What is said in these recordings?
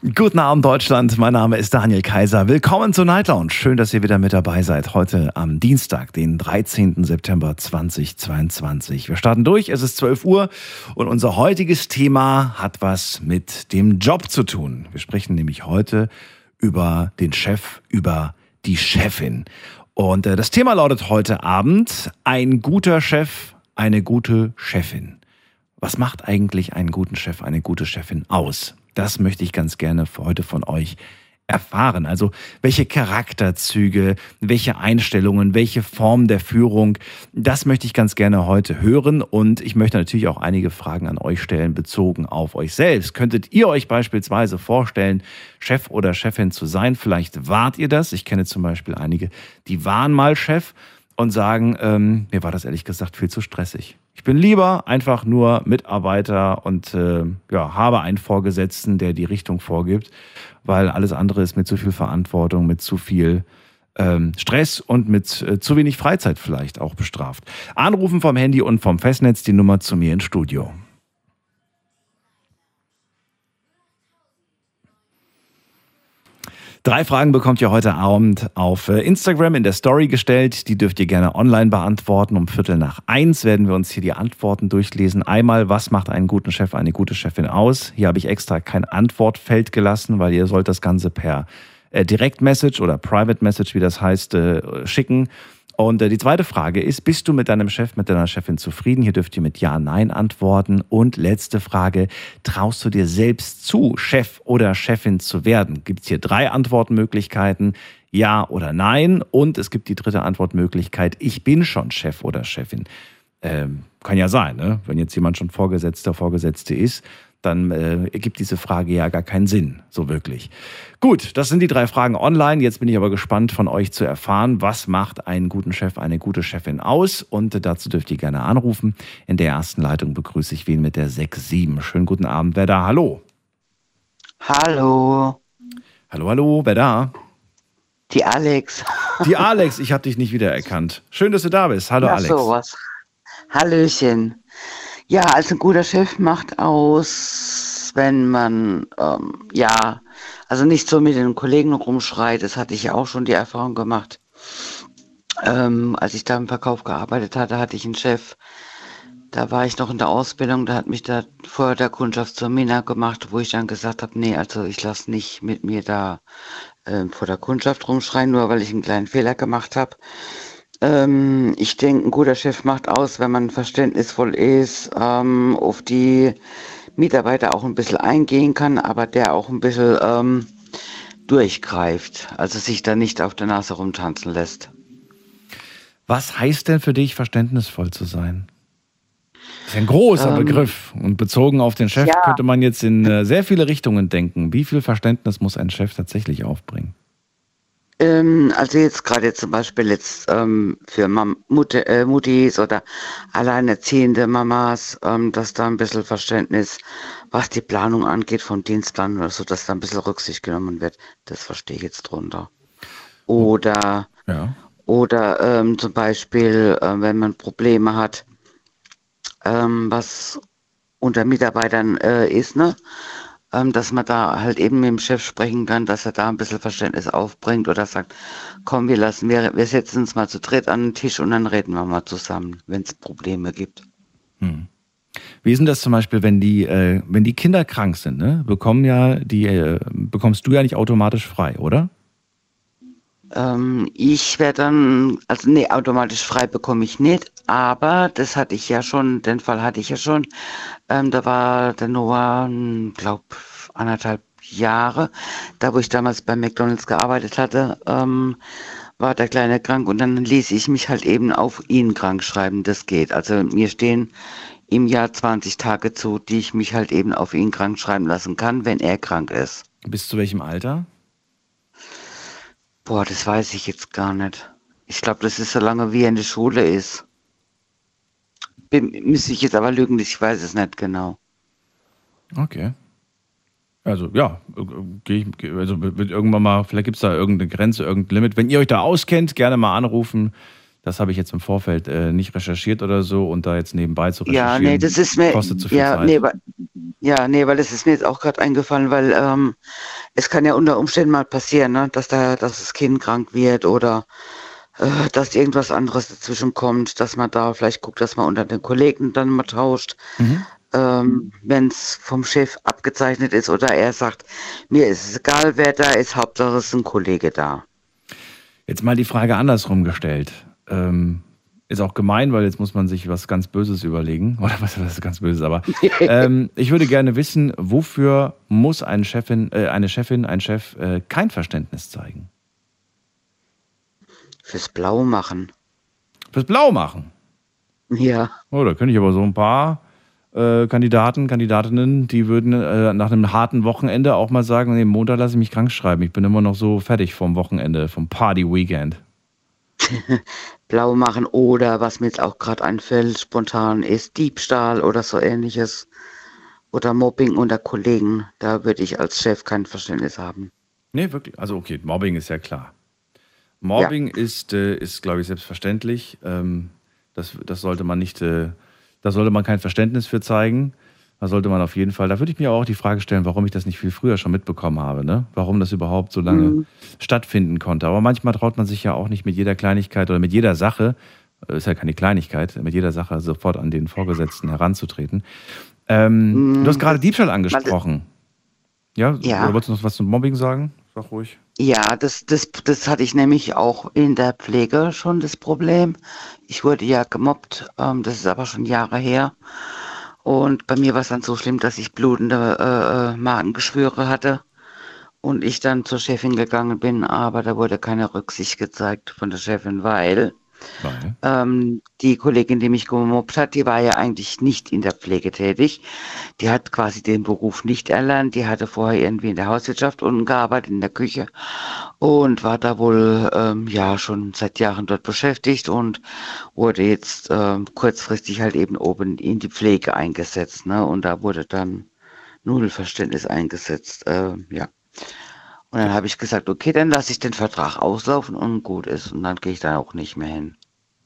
Guten Abend Deutschland, mein Name ist Daniel Kaiser. Willkommen zur Night Lounge. Schön, dass ihr wieder mit dabei seid. Heute am Dienstag, den 13. September 2022. Wir starten durch, es ist 12 Uhr und unser heutiges Thema hat was mit dem Job zu tun. Wir sprechen nämlich heute über den Chef, über die Chefin. Und äh, das Thema lautet heute Abend, ein guter Chef, eine gute Chefin. Was macht eigentlich einen guten Chef, eine gute Chefin aus? Das möchte ich ganz gerne heute von euch erfahren. Also welche Charakterzüge, welche Einstellungen, welche Form der Führung, das möchte ich ganz gerne heute hören. Und ich möchte natürlich auch einige Fragen an euch stellen, bezogen auf euch selbst. Könntet ihr euch beispielsweise vorstellen, Chef oder Chefin zu sein? Vielleicht wart ihr das. Ich kenne zum Beispiel einige, die waren mal Chef und sagen, ähm, mir war das ehrlich gesagt viel zu stressig. Ich bin lieber einfach nur Mitarbeiter und äh, ja, habe einen Vorgesetzten, der die Richtung vorgibt, weil alles andere ist mit zu viel Verantwortung, mit zu viel ähm, Stress und mit äh, zu wenig Freizeit vielleicht auch bestraft. Anrufen vom Handy und vom Festnetz die Nummer zu mir ins Studio. Drei Fragen bekommt ihr heute Abend auf äh, Instagram in der Story gestellt. Die dürft ihr gerne online beantworten. Um Viertel nach eins werden wir uns hier die Antworten durchlesen. Einmal, was macht einen guten Chef, eine gute Chefin aus? Hier habe ich extra kein Antwortfeld gelassen, weil ihr sollt das Ganze per äh, Direct Message oder Private Message, wie das heißt, äh, schicken. Und äh, die zweite Frage ist, bist du mit deinem Chef, mit deiner Chefin zufrieden? Hier dürft ihr mit Ja, Nein antworten. Und letzte Frage, traust du dir selbst zu, Chef oder Chefin zu werden? Gibt es hier drei Antwortmöglichkeiten, Ja oder Nein. Und es gibt die dritte Antwortmöglichkeit, ich bin schon Chef oder Chefin. Ähm, kann ja sein, ne? wenn jetzt jemand schon Vorgesetzter, Vorgesetzte ist dann äh, ergibt diese Frage ja gar keinen Sinn, so wirklich. Gut, das sind die drei Fragen online. Jetzt bin ich aber gespannt von euch zu erfahren, was macht einen guten Chef, eine gute Chefin aus? Und dazu dürft ihr gerne anrufen. In der ersten Leitung begrüße ich wen mit der 6-7. Schönen guten Abend, wer da? Hallo. Hallo. Hallo, hallo, wer da? Die Alex. Die Alex, ich habe dich nicht wiedererkannt. Schön, dass du da bist. Hallo, ja, Alex. Sowas. Hallöchen. Ja, also ein guter Chef macht aus, wenn man, ähm, ja, also nicht so mit den Kollegen rumschreit, das hatte ich ja auch schon die Erfahrung gemacht. Ähm, als ich da im Verkauf gearbeitet hatte, hatte ich einen Chef, da war ich noch in der Ausbildung, da hat mich da vorher der Kundschaft zur Mina gemacht, wo ich dann gesagt habe, nee, also ich lasse nicht mit mir da äh, vor der Kundschaft rumschreien, nur weil ich einen kleinen Fehler gemacht habe. Ähm, ich denke, ein guter Chef macht aus, wenn man verständnisvoll ist, ähm, auf die Mitarbeiter auch ein bisschen eingehen kann, aber der auch ein bisschen ähm, durchgreift, also sich da nicht auf der Nase rumtanzen lässt. Was heißt denn für dich, verständnisvoll zu sein? Das ist ein großer Ähm, Begriff. Und bezogen auf den Chef ja. könnte man jetzt in äh, sehr viele Richtungen denken. Wie viel Verständnis muss ein Chef tatsächlich aufbringen? Ähm, also jetzt gerade zum Beispiel jetzt ähm, für Mam Mutter, äh, Muttis oder alleinerziehende Mamas, ähm, dass da ein bisschen Verständnis, was die Planung angeht vom Dienstplan oder so, dass da ein bisschen Rücksicht genommen wird. Das verstehe ich jetzt drunter. Oder Ja. oder ähm, zum Beispiel, äh, wenn man Probleme hat, ähm, was unter Mitarbeitern äh, ist, ne? Ähm, dass man da halt eben mit dem Chef sprechen kann, dass er da ein bisschen Verständnis aufbringt oder sagt, komm, wir lassen, wir, wir setzen uns mal zu dritt an den Tisch und dann reden wir mal zusammen, wenn es Probleme gibt. Wie ist denn das zum Beispiel, wenn die, äh, wenn die Kinder krank sind, ne? Bekommen ja die, äh, bekommst du ja nicht automatisch frei, oder? Ähm, ich werde dann, also nee, automatisch frei bekomme ich nicht, aber das hatte ich ja schon, den Fall hatte ich ja schon. Ähm, da war der Noah, glaub, anderthalb Jahre, da wo ich damals bei McDonalds gearbeitet hatte, ähm, war der Kleine krank und dann ließ ich mich halt eben auf ihn krank schreiben, das geht. Also mir stehen im Jahr 20 Tage zu, die ich mich halt eben auf ihn krank schreiben lassen kann, wenn er krank ist. Bis zu welchem Alter? Boah, das weiß ich jetzt gar nicht. Ich glaube, das ist so lange, wie er in der Schule ist. Bin, müsste ich jetzt aber lügen, ich weiß es nicht genau. Okay. Also ja, äh, gehe ich, also wird irgendwann mal, vielleicht gibt es da irgendeine Grenze, irgendein Limit. Wenn ihr euch da auskennt, gerne mal anrufen. Das habe ich jetzt im Vorfeld äh, nicht recherchiert oder so und da jetzt nebenbei zu recherchieren. Ja, nee, das ist mir. kostet zu viel ja, Zeit. nee, weil, ja, nee, weil das ist mir jetzt auch gerade eingefallen, weil ähm, es kann ja unter Umständen mal passieren, ne, dass da, dass das Kind krank wird oder äh, dass irgendwas anderes dazwischen kommt, dass man da vielleicht guckt, dass man unter den Kollegen dann mal tauscht. Mhm. Ähm, Wenn es vom Chef abgezeichnet ist oder er sagt, mir ist es egal, wer da ist, Hauptsache es ist ein Kollege da. Jetzt mal die Frage andersrum gestellt. Ähm, ist auch gemein, weil jetzt muss man sich was ganz Böses überlegen. Oder was, was ist ganz Böses, aber ähm, ich würde gerne wissen, wofür muss eine Chefin, äh, eine Chefin, ein Chef äh, kein Verständnis zeigen? Fürs Blau machen. Fürs Blau machen. Ja. Oh, da könnte ich aber so ein paar äh, Kandidaten, Kandidatinnen, die würden äh, nach einem harten Wochenende auch mal sagen, nee, Montag lasse ich mich krank schreiben. Ich bin immer noch so fertig vom Wochenende, vom Party-Weekend. Blau machen oder was mir jetzt auch gerade einfällt, spontan ist Diebstahl oder so ähnliches. Oder Mobbing unter Kollegen. Da würde ich als Chef kein Verständnis haben. Nee, wirklich. Also okay, Mobbing ist ja klar. Mobbing ist, äh, ist glaube ich, selbstverständlich. Ähm, das, das sollte man nicht, äh, da sollte man kein Verständnis für zeigen. Da sollte man auf jeden Fall, da würde ich mir auch die Frage stellen, warum ich das nicht viel früher schon mitbekommen habe, ne? Warum das überhaupt so lange Mhm. stattfinden konnte. Aber manchmal traut man sich ja auch nicht mit jeder Kleinigkeit oder mit jeder Sache, äh, ist ja keine Kleinigkeit, mit jeder Sache sofort an den Vorgesetzten heranzutreten. Ähm, Mhm, du hast gerade Diebstahl angesprochen. Ja? Ja. Oder wolltest du noch was zum Mobbing sagen? Sag ruhig. Ja, das, das, das hatte ich nämlich auch in der Pflege schon das Problem. Ich wurde ja gemobbt, ähm, das ist aber schon Jahre her. Und bei mir war es dann so schlimm, dass ich blutende äh, äh, Magengeschwüre hatte. Und ich dann zur Chefin gegangen bin, aber da wurde keine Rücksicht gezeigt von der Chefin, weil Weil. Ähm, die Kollegin, die mich gemobbt hat, die war ja eigentlich nicht in der Pflege tätig. Die hat quasi den Beruf nicht erlernt. Die hatte vorher irgendwie in der Hauswirtschaft unten gearbeitet, in der Küche und war da wohl ähm, ja schon seit Jahren dort beschäftigt und wurde jetzt ähm, kurzfristig halt eben oben in die Pflege eingesetzt. Ne? Und da wurde dann null Verständnis eingesetzt. Äh, ja. Und dann habe ich gesagt, okay, dann lasse ich den Vertrag auslaufen und gut ist. Und dann gehe ich da auch nicht mehr hin.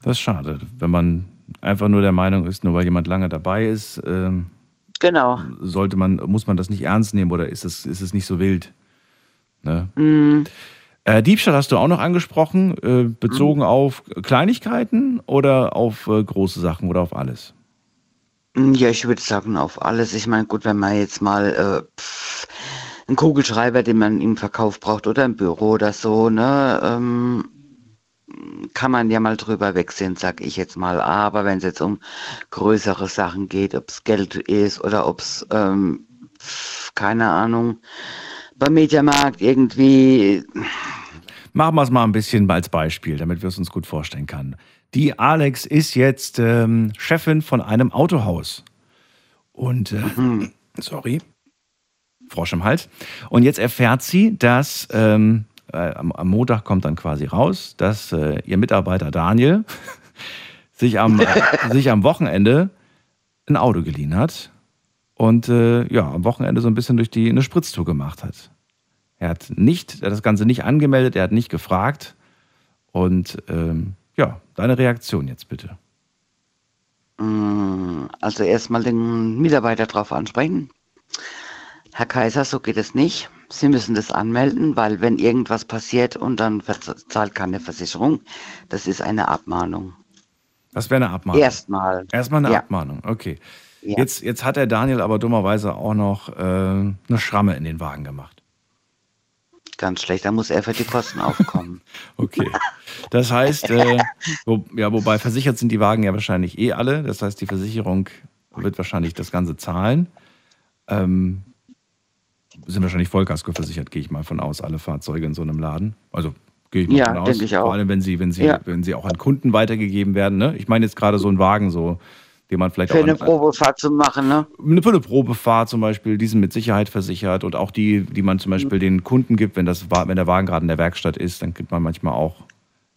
Das ist schade, wenn man einfach nur der Meinung ist, nur weil jemand lange dabei ist, ähm, Genau. sollte man, muss man das nicht ernst nehmen oder ist es, ist es nicht so wild? Ne? Mm, Äh, Diebstahl hast du auch noch angesprochen, äh, bezogen auf Kleinigkeiten oder auf äh, große Sachen oder auf alles? Ja, ich würde sagen, auf alles. Ich meine, gut, wenn man jetzt mal äh, pff, einen Kugelschreiber, den man im Verkauf braucht oder im Büro oder so, ne, ähm, kann man ja mal drüber wegsehen, sag ich jetzt mal. Aber wenn es jetzt um größere Sachen geht, ob es Geld ist oder ob es, ähm, keine Ahnung, beim Mediamarkt irgendwie, Machen wir es mal ein bisschen als Beispiel, damit wir es uns gut vorstellen können. Die Alex ist jetzt ähm, Chefin von einem Autohaus. Und, äh, sorry, Frosch im Hals. Und jetzt erfährt sie, dass ähm, äh, am, am Montag kommt dann quasi raus, dass äh, ihr Mitarbeiter Daniel sich am, äh, sich am Wochenende ein Auto geliehen hat und äh, ja, am Wochenende so ein bisschen durch die eine Spritztour gemacht hat. Er hat nicht, er hat das Ganze nicht angemeldet, er hat nicht gefragt. Und ähm, ja, deine Reaktion jetzt bitte. Mm, Also erstmal den Mitarbeiter drauf ansprechen. Herr Kaiser, so geht es nicht. Sie müssen das anmelden, weil wenn irgendwas passiert und dann zahlt keine Versicherung, das ist eine Abmahnung. Das wäre eine Abmahnung. Erstmal. Erstmal eine Ja. Abmahnung, okay. Ja. Jetzt, jetzt hat der Daniel aber dummerweise auch noch äh, eine Schramme in den Wagen gemacht. Ganz schlecht, da muss er für die Kosten aufkommen. Okay. Das heißt, äh, wo, ja, wobei versichert sind die Wagen ja wahrscheinlich eh alle. Das heißt, die Versicherung wird wahrscheinlich das Ganze zahlen. Ähm, sind wahrscheinlich Vollkasko versichert, gehe ich mal von aus, alle Fahrzeuge in so einem Laden. Also gehe ich mal Ja, von aus. ich auch. Vor allem, wenn sie, wenn sie, Ja. wenn sie auch an Kunden weitergegeben werden. Ne? Ich meine jetzt gerade so einen Wagen, so, den man vielleicht für auch eine an, Probefahrt zu machen, ne? eine, für eine Probefahrt zum Beispiel, die sind mit Sicherheit versichert und auch die, die man zum Beispiel den Kunden gibt, wenn, das, wenn der Wagen gerade in der Werkstatt ist, dann gibt man manchmal auch,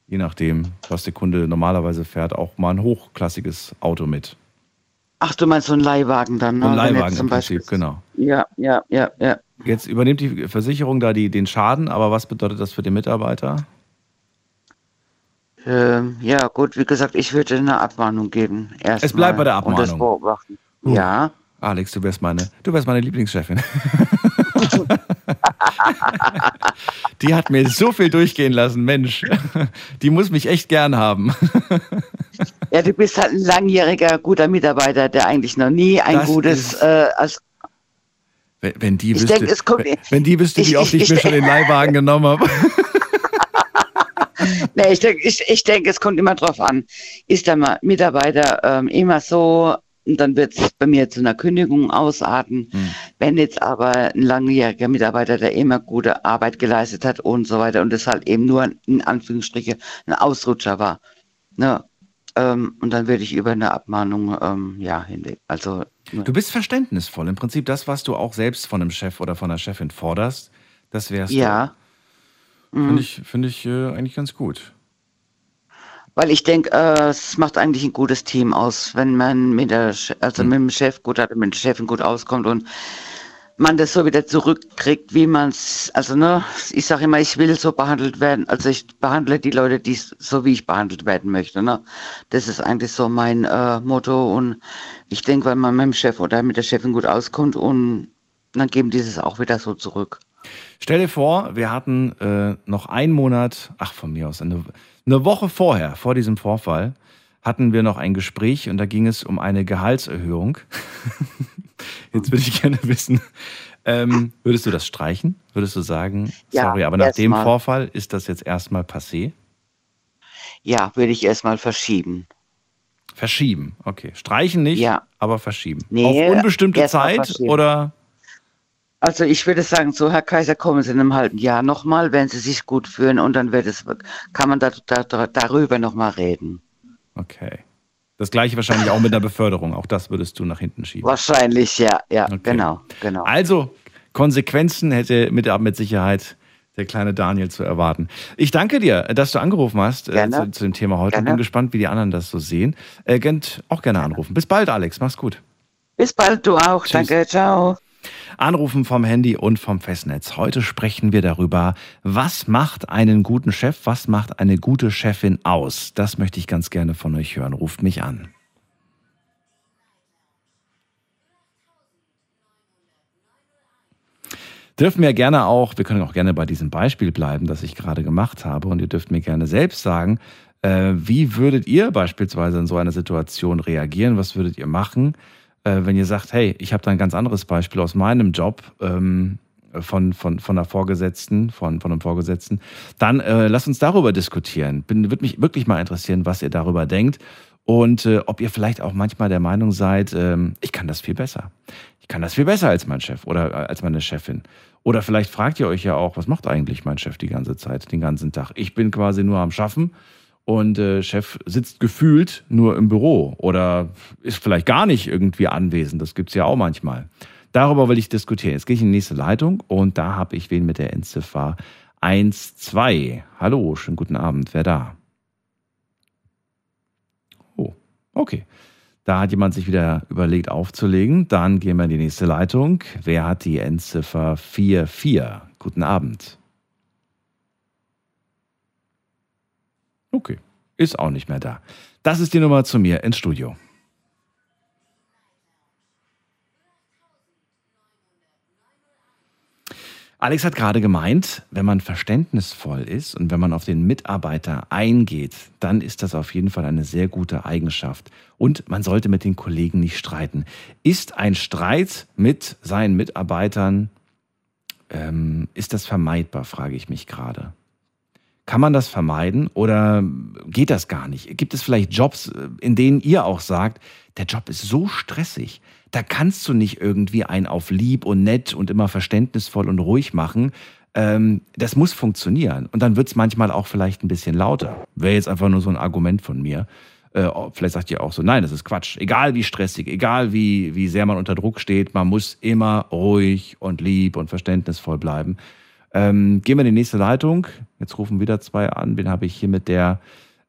je nachdem, was der Kunde normalerweise fährt, auch mal ein hochklassiges Auto mit. Ach, du meinst so einen Leihwagen dann, ne? So ein Leihwagen zum im Prinzip, Beispiel- genau. Ja, ja, ja, ja. Jetzt übernimmt die Versicherung da die, den Schaden, aber was bedeutet das für den Mitarbeiter? Ähm, ja, gut, wie gesagt, ich würde eine Abmahnung geben. Erst Es bleibt bei der Und das Abmahnung. beobachten. Uh. Ja. Alex, du wärst meine, du wärst meine Lieblingschefin. die hat mir so viel durchgehen lassen, Mensch. Die muss mich echt gern haben. Ja, du bist halt ein langjähriger, guter Mitarbeiter, der eigentlich noch nie ein Das gutes, äh, als, Wenn, wenn die Ich wüsste, denk, es kommt- wenn, wenn die wüsste, wie oft ich- ich, mir ich- schon den Leihwagen genommen habe. nee, ich denke, ich, ich denk, es kommt immer drauf an. Ist der Mitarbeiter ähm, immer so, dann wird es bei mir zu einer Kündigung ausarten. Hm. Wenn jetzt aber ein langjähriger Mitarbeiter, der immer gute Arbeit geleistet hat und so weiter und das halt eben nur in Anführungsstriche ein Ausrutscher war, ne? Ähm, und dann würde ich über eine Abmahnung ähm, ja hinweg. Also Du bist verständnisvoll. Im Prinzip das, was du auch selbst von einem Chef oder von einer Chefin forderst, das wärst ja. du. Finde ich, finde ich äh, eigentlich ganz gut. Weil ich denke, äh, es macht eigentlich ein gutes Team aus, wenn man mit der, also Hm. mit dem Chef gut hat, mit der Chefin gut auskommt und man das so wieder zurückkriegt, wie man es, also ne, ich sage immer, ich will so behandelt werden, also ich behandle die Leute, die so wie ich behandelt werden möchte, ne. Das ist eigentlich so mein äh, Motto und ich denke, wenn man mit dem Chef oder mit der Chefin gut auskommt und dann geben die es auch wieder so zurück. Stell dir vor, wir hatten äh, noch einen Monat, ach von mir aus, eine, eine Woche vorher, vor diesem Vorfall, hatten wir noch ein Gespräch und da ging es um eine Gehaltserhöhung. Jetzt würde ich gerne wissen, ähm, würdest du das streichen? Würdest du sagen, Ja, sorry, aber nach dem erstmal. Vorfall ist das jetzt erstmal passé? Ja, würde ich erstmal verschieben. Verschieben, okay. Streichen nicht, Ja. aber verschieben. Nee, Auf unbestimmte mal Zeit oder? Also ich würde sagen, so Herr Kaiser, kommen Sie in einem halben Jahr nochmal, wenn Sie sich gut fühlen und dann wird es, kann man da, da, da, darüber nochmal reden. Okay. Das gleiche wahrscheinlich auch mit der Beförderung. Auch das würdest du nach hinten schieben. Wahrscheinlich, ja, ja, Okay. genau, genau. Also, Konsequenzen hätte mit, mit Sicherheit der kleine Daniel zu erwarten. Ich danke dir, dass du angerufen hast äh, Gerne. zu, zu dem Thema heute. Gerne. Bin gespannt, wie die anderen das so sehen. Äh, könnt auch gerne anrufen. Bis bald, Alex. Mach's gut. Bis bald, du auch. Tschüss. Danke, ciao. Anrufen vom Handy und vom Festnetz. Heute sprechen wir darüber, was macht einen guten Chef, was macht eine gute Chefin aus. Das möchte ich ganz gerne von euch hören. Ruft mich an. Dürfen wir gerne auch, wir können auch gerne bei diesem Beispiel bleiben, das ich gerade gemacht habe. Und ihr dürft mir gerne selbst sagen, äh, wie würdet ihr beispielsweise in so einer Situation reagieren? Was würdet ihr machen? Äh, wenn ihr sagt, hey, ich habe da ein ganz anderes Beispiel aus meinem Job ähm, von, von, von einer Vorgesetzten, von, von einem Vorgesetzten, dann äh, lasst uns darüber diskutieren. Würde mich wirklich mal interessieren, was ihr darüber denkt und äh, ob ihr vielleicht auch manchmal der Meinung seid, ähm, ich kann das viel besser. Ich kann das viel besser als mein Chef oder äh, als meine Chefin. Oder vielleicht fragt ihr euch ja auch, was macht eigentlich mein Chef die ganze Zeit, den ganzen Tag? Ich bin quasi nur am Schaffen und äh, Chef sitzt gefühlt nur im Büro oder ist vielleicht gar nicht irgendwie anwesend. Das gibt's ja auch manchmal. Darüber will ich diskutieren. Jetzt gehe ich in die nächste Leitung und da habe ich wen mit der Endziffer 12. Hallo, schönen guten Abend. Wer da? Oh, okay. Da hat jemand sich wieder überlegt aufzulegen. Dann gehen wir in die nächste Leitung. Wer hat die Endziffer 44? Guten Abend. Okay, ist auch nicht mehr da. Das ist die Nummer zu mir ins Studio. Alex hat gerade gemeint, wenn man verständnisvoll ist und wenn man auf den Mitarbeiter eingeht, dann ist das auf jeden Fall eine sehr gute Eigenschaft. Und man sollte mit den Kollegen nicht streiten. Ist ein Streit mit seinen Mitarbeitern, ähm, ist das vermeidbar, frage ich mich gerade. Kann man das vermeiden oder geht das gar nicht? Gibt es vielleicht Jobs, in denen ihr auch sagt, der Job ist so stressig, da kannst du nicht irgendwie ein auf lieb und nett und immer verständnisvoll und ruhig machen. Ähm, das muss funktionieren. Und dann wird es manchmal auch vielleicht ein bisschen lauter. Wäre jetzt einfach nur so ein Argument von mir. Äh, vielleicht sagt ihr auch so, nein, das ist Quatsch. Egal wie stressig, egal wie, wie sehr man unter Druck steht, man muss immer ruhig und lieb und verständnisvoll bleiben. Ähm, gehen wir in die nächste Leitung. Jetzt rufen wieder zwei an. Wen habe ich hier mit der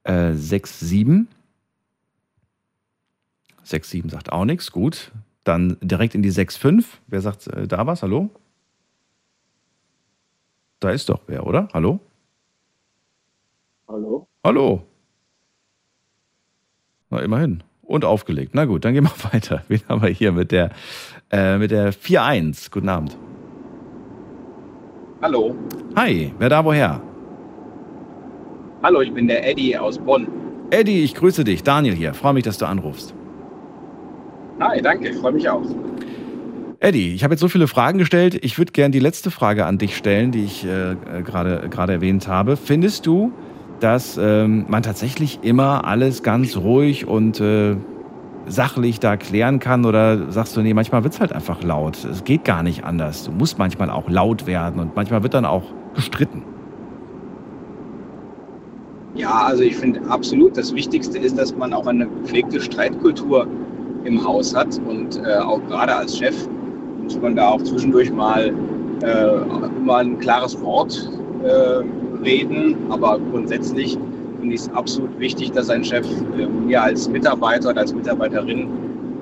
äh, 6-7? 6-7 sagt auch nichts. Gut. Dann direkt in die 6-5. Wer sagt äh, da was? Hallo? Da ist doch wer, oder? Hallo? Hallo? Hallo. Na, immerhin. Und aufgelegt. Na gut, dann gehen wir weiter. Wen haben wir hier mit der, äh, mit der 4-1? Guten Abend. Hallo. Hi, wer da woher? Hallo, ich bin der Eddie aus Bonn. Eddie, ich grüße dich. Daniel hier. Freue mich, dass du anrufst. Hi, danke, ich freue mich auch. Eddie, ich habe jetzt so viele Fragen gestellt. Ich würde gerne die letzte Frage an dich stellen, die ich äh, gerade gerade erwähnt habe. Findest du, dass ähm, man tatsächlich immer alles ganz ruhig und äh, sachlich da klären kann? Oder sagst du, nee, manchmal wird es halt einfach laut. Es geht gar nicht anders. Du musst manchmal auch laut werden und manchmal wird dann auch gestritten. Ja, also ich finde absolut, das Wichtigste ist, dass man auch eine gepflegte Streitkultur im Haus hat und äh, auch gerade als Chef muss man da auch zwischendurch mal äh, immer ein klares Wort äh, reden, aber grundsätzlich finde ich es absolut wichtig, dass ein Chef äh, mir als Mitarbeiter oder als Mitarbeiterin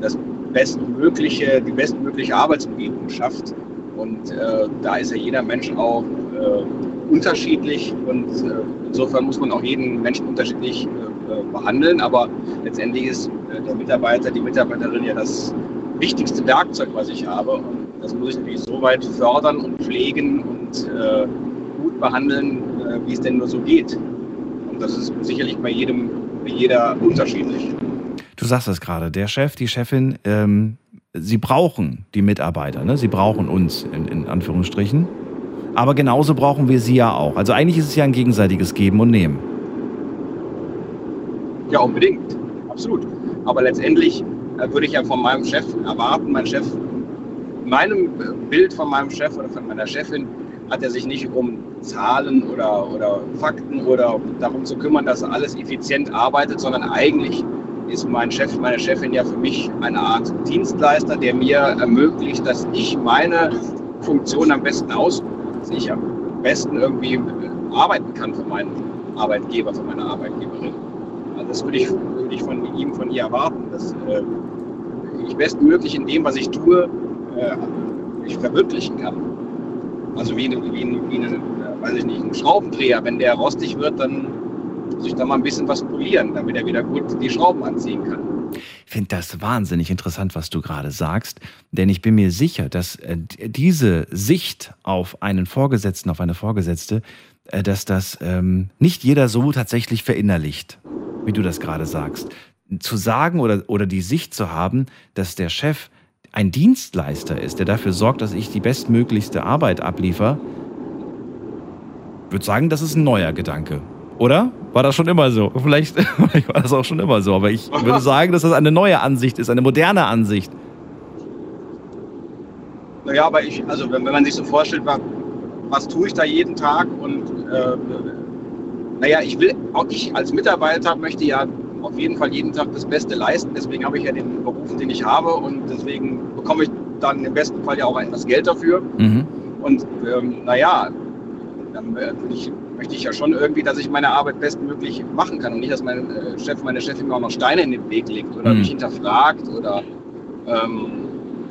das bestmögliche, die bestmögliche Arbeitsumgebung schafft. Und äh, da ist ja jeder Mensch auch äh, unterschiedlich und äh, insofern muss man auch jeden Menschen unterschiedlich äh, behandeln. Aber letztendlich ist äh, der Mitarbeiter, die Mitarbeiterin ja das wichtigste Werkzeug, was ich habe. Und das muss ich natürlich so weit fördern und pflegen und äh, gut behandeln, äh, wie es denn nur so geht. Und das ist sicherlich bei jedem, bei jeder unterschiedlich. Du sagst es gerade, der Chef, die Chefin, ähm, sie brauchen die Mitarbeiter, ne? sie brauchen uns in, in Anführungsstrichen. Aber genauso brauchen wir sie ja auch. Also eigentlich ist es ja ein gegenseitiges Geben und Nehmen. Ja, unbedingt. Absolut. Aber letztendlich äh, würde ich ja von meinem Chef erwarten, mein Chef, meinem Bild von meinem Chef oder von meiner Chefin hat er sich nicht um Zahlen oder, oder Fakten oder darum zu kümmern, dass alles effizient arbeitet, sondern eigentlich ist mein Chef, meine Chefin ja für mich eine Art Dienstleister, der mir ermöglicht, dass ich meine Funktion am besten ausübe, dass ich am besten irgendwie arbeiten kann für meinen Arbeitgeber, für meine Arbeitgeberin. Also das würde ich, würde ich von ihm, von ihr erwarten, dass äh, ich bestmöglich in dem, was ich tue, äh, ich verwirklichen kann. Also wie, wie, wie eine, weiß ich nicht, ein Schraubendreher, wenn der rostig wird, dann muss ich da mal ein bisschen was polieren, damit er wieder gut die Schrauben anziehen kann. Ich finde das wahnsinnig interessant, was du gerade sagst, denn ich bin mir sicher, dass äh, diese Sicht auf einen Vorgesetzten, auf eine Vorgesetzte, äh, dass das ähm, nicht jeder so tatsächlich verinnerlicht, wie du das gerade sagst. Zu sagen oder, oder die Sicht zu haben, dass der Chef ein Dienstleister ist, der dafür sorgt, dass ich die bestmöglichste Arbeit abliefere, würde sagen, das ist ein neuer Gedanke. Oder? War das schon immer so? Vielleicht, vielleicht war das auch schon immer so, aber ich würde sagen, dass das eine neue Ansicht ist, eine moderne Ansicht. Naja, aber ich, also wenn, wenn man sich so vorstellt, was, was tue ich da jeden Tag und äh, naja, ich will, auch ich als Mitarbeiter möchte ja auf jeden Fall jeden Tag das Beste leisten. Deswegen habe ich ja den Beruf, den ich habe und deswegen bekomme ich dann im besten Fall ja auch etwas Geld dafür. Mhm. Und ähm, naja, dann äh, ich, möchte ich ja schon irgendwie, dass ich meine Arbeit bestmöglich machen kann und nicht, dass mein äh, Chef, meine Chefin mir auch noch Steine in den Weg legt oder mhm. mich hinterfragt oder ähm,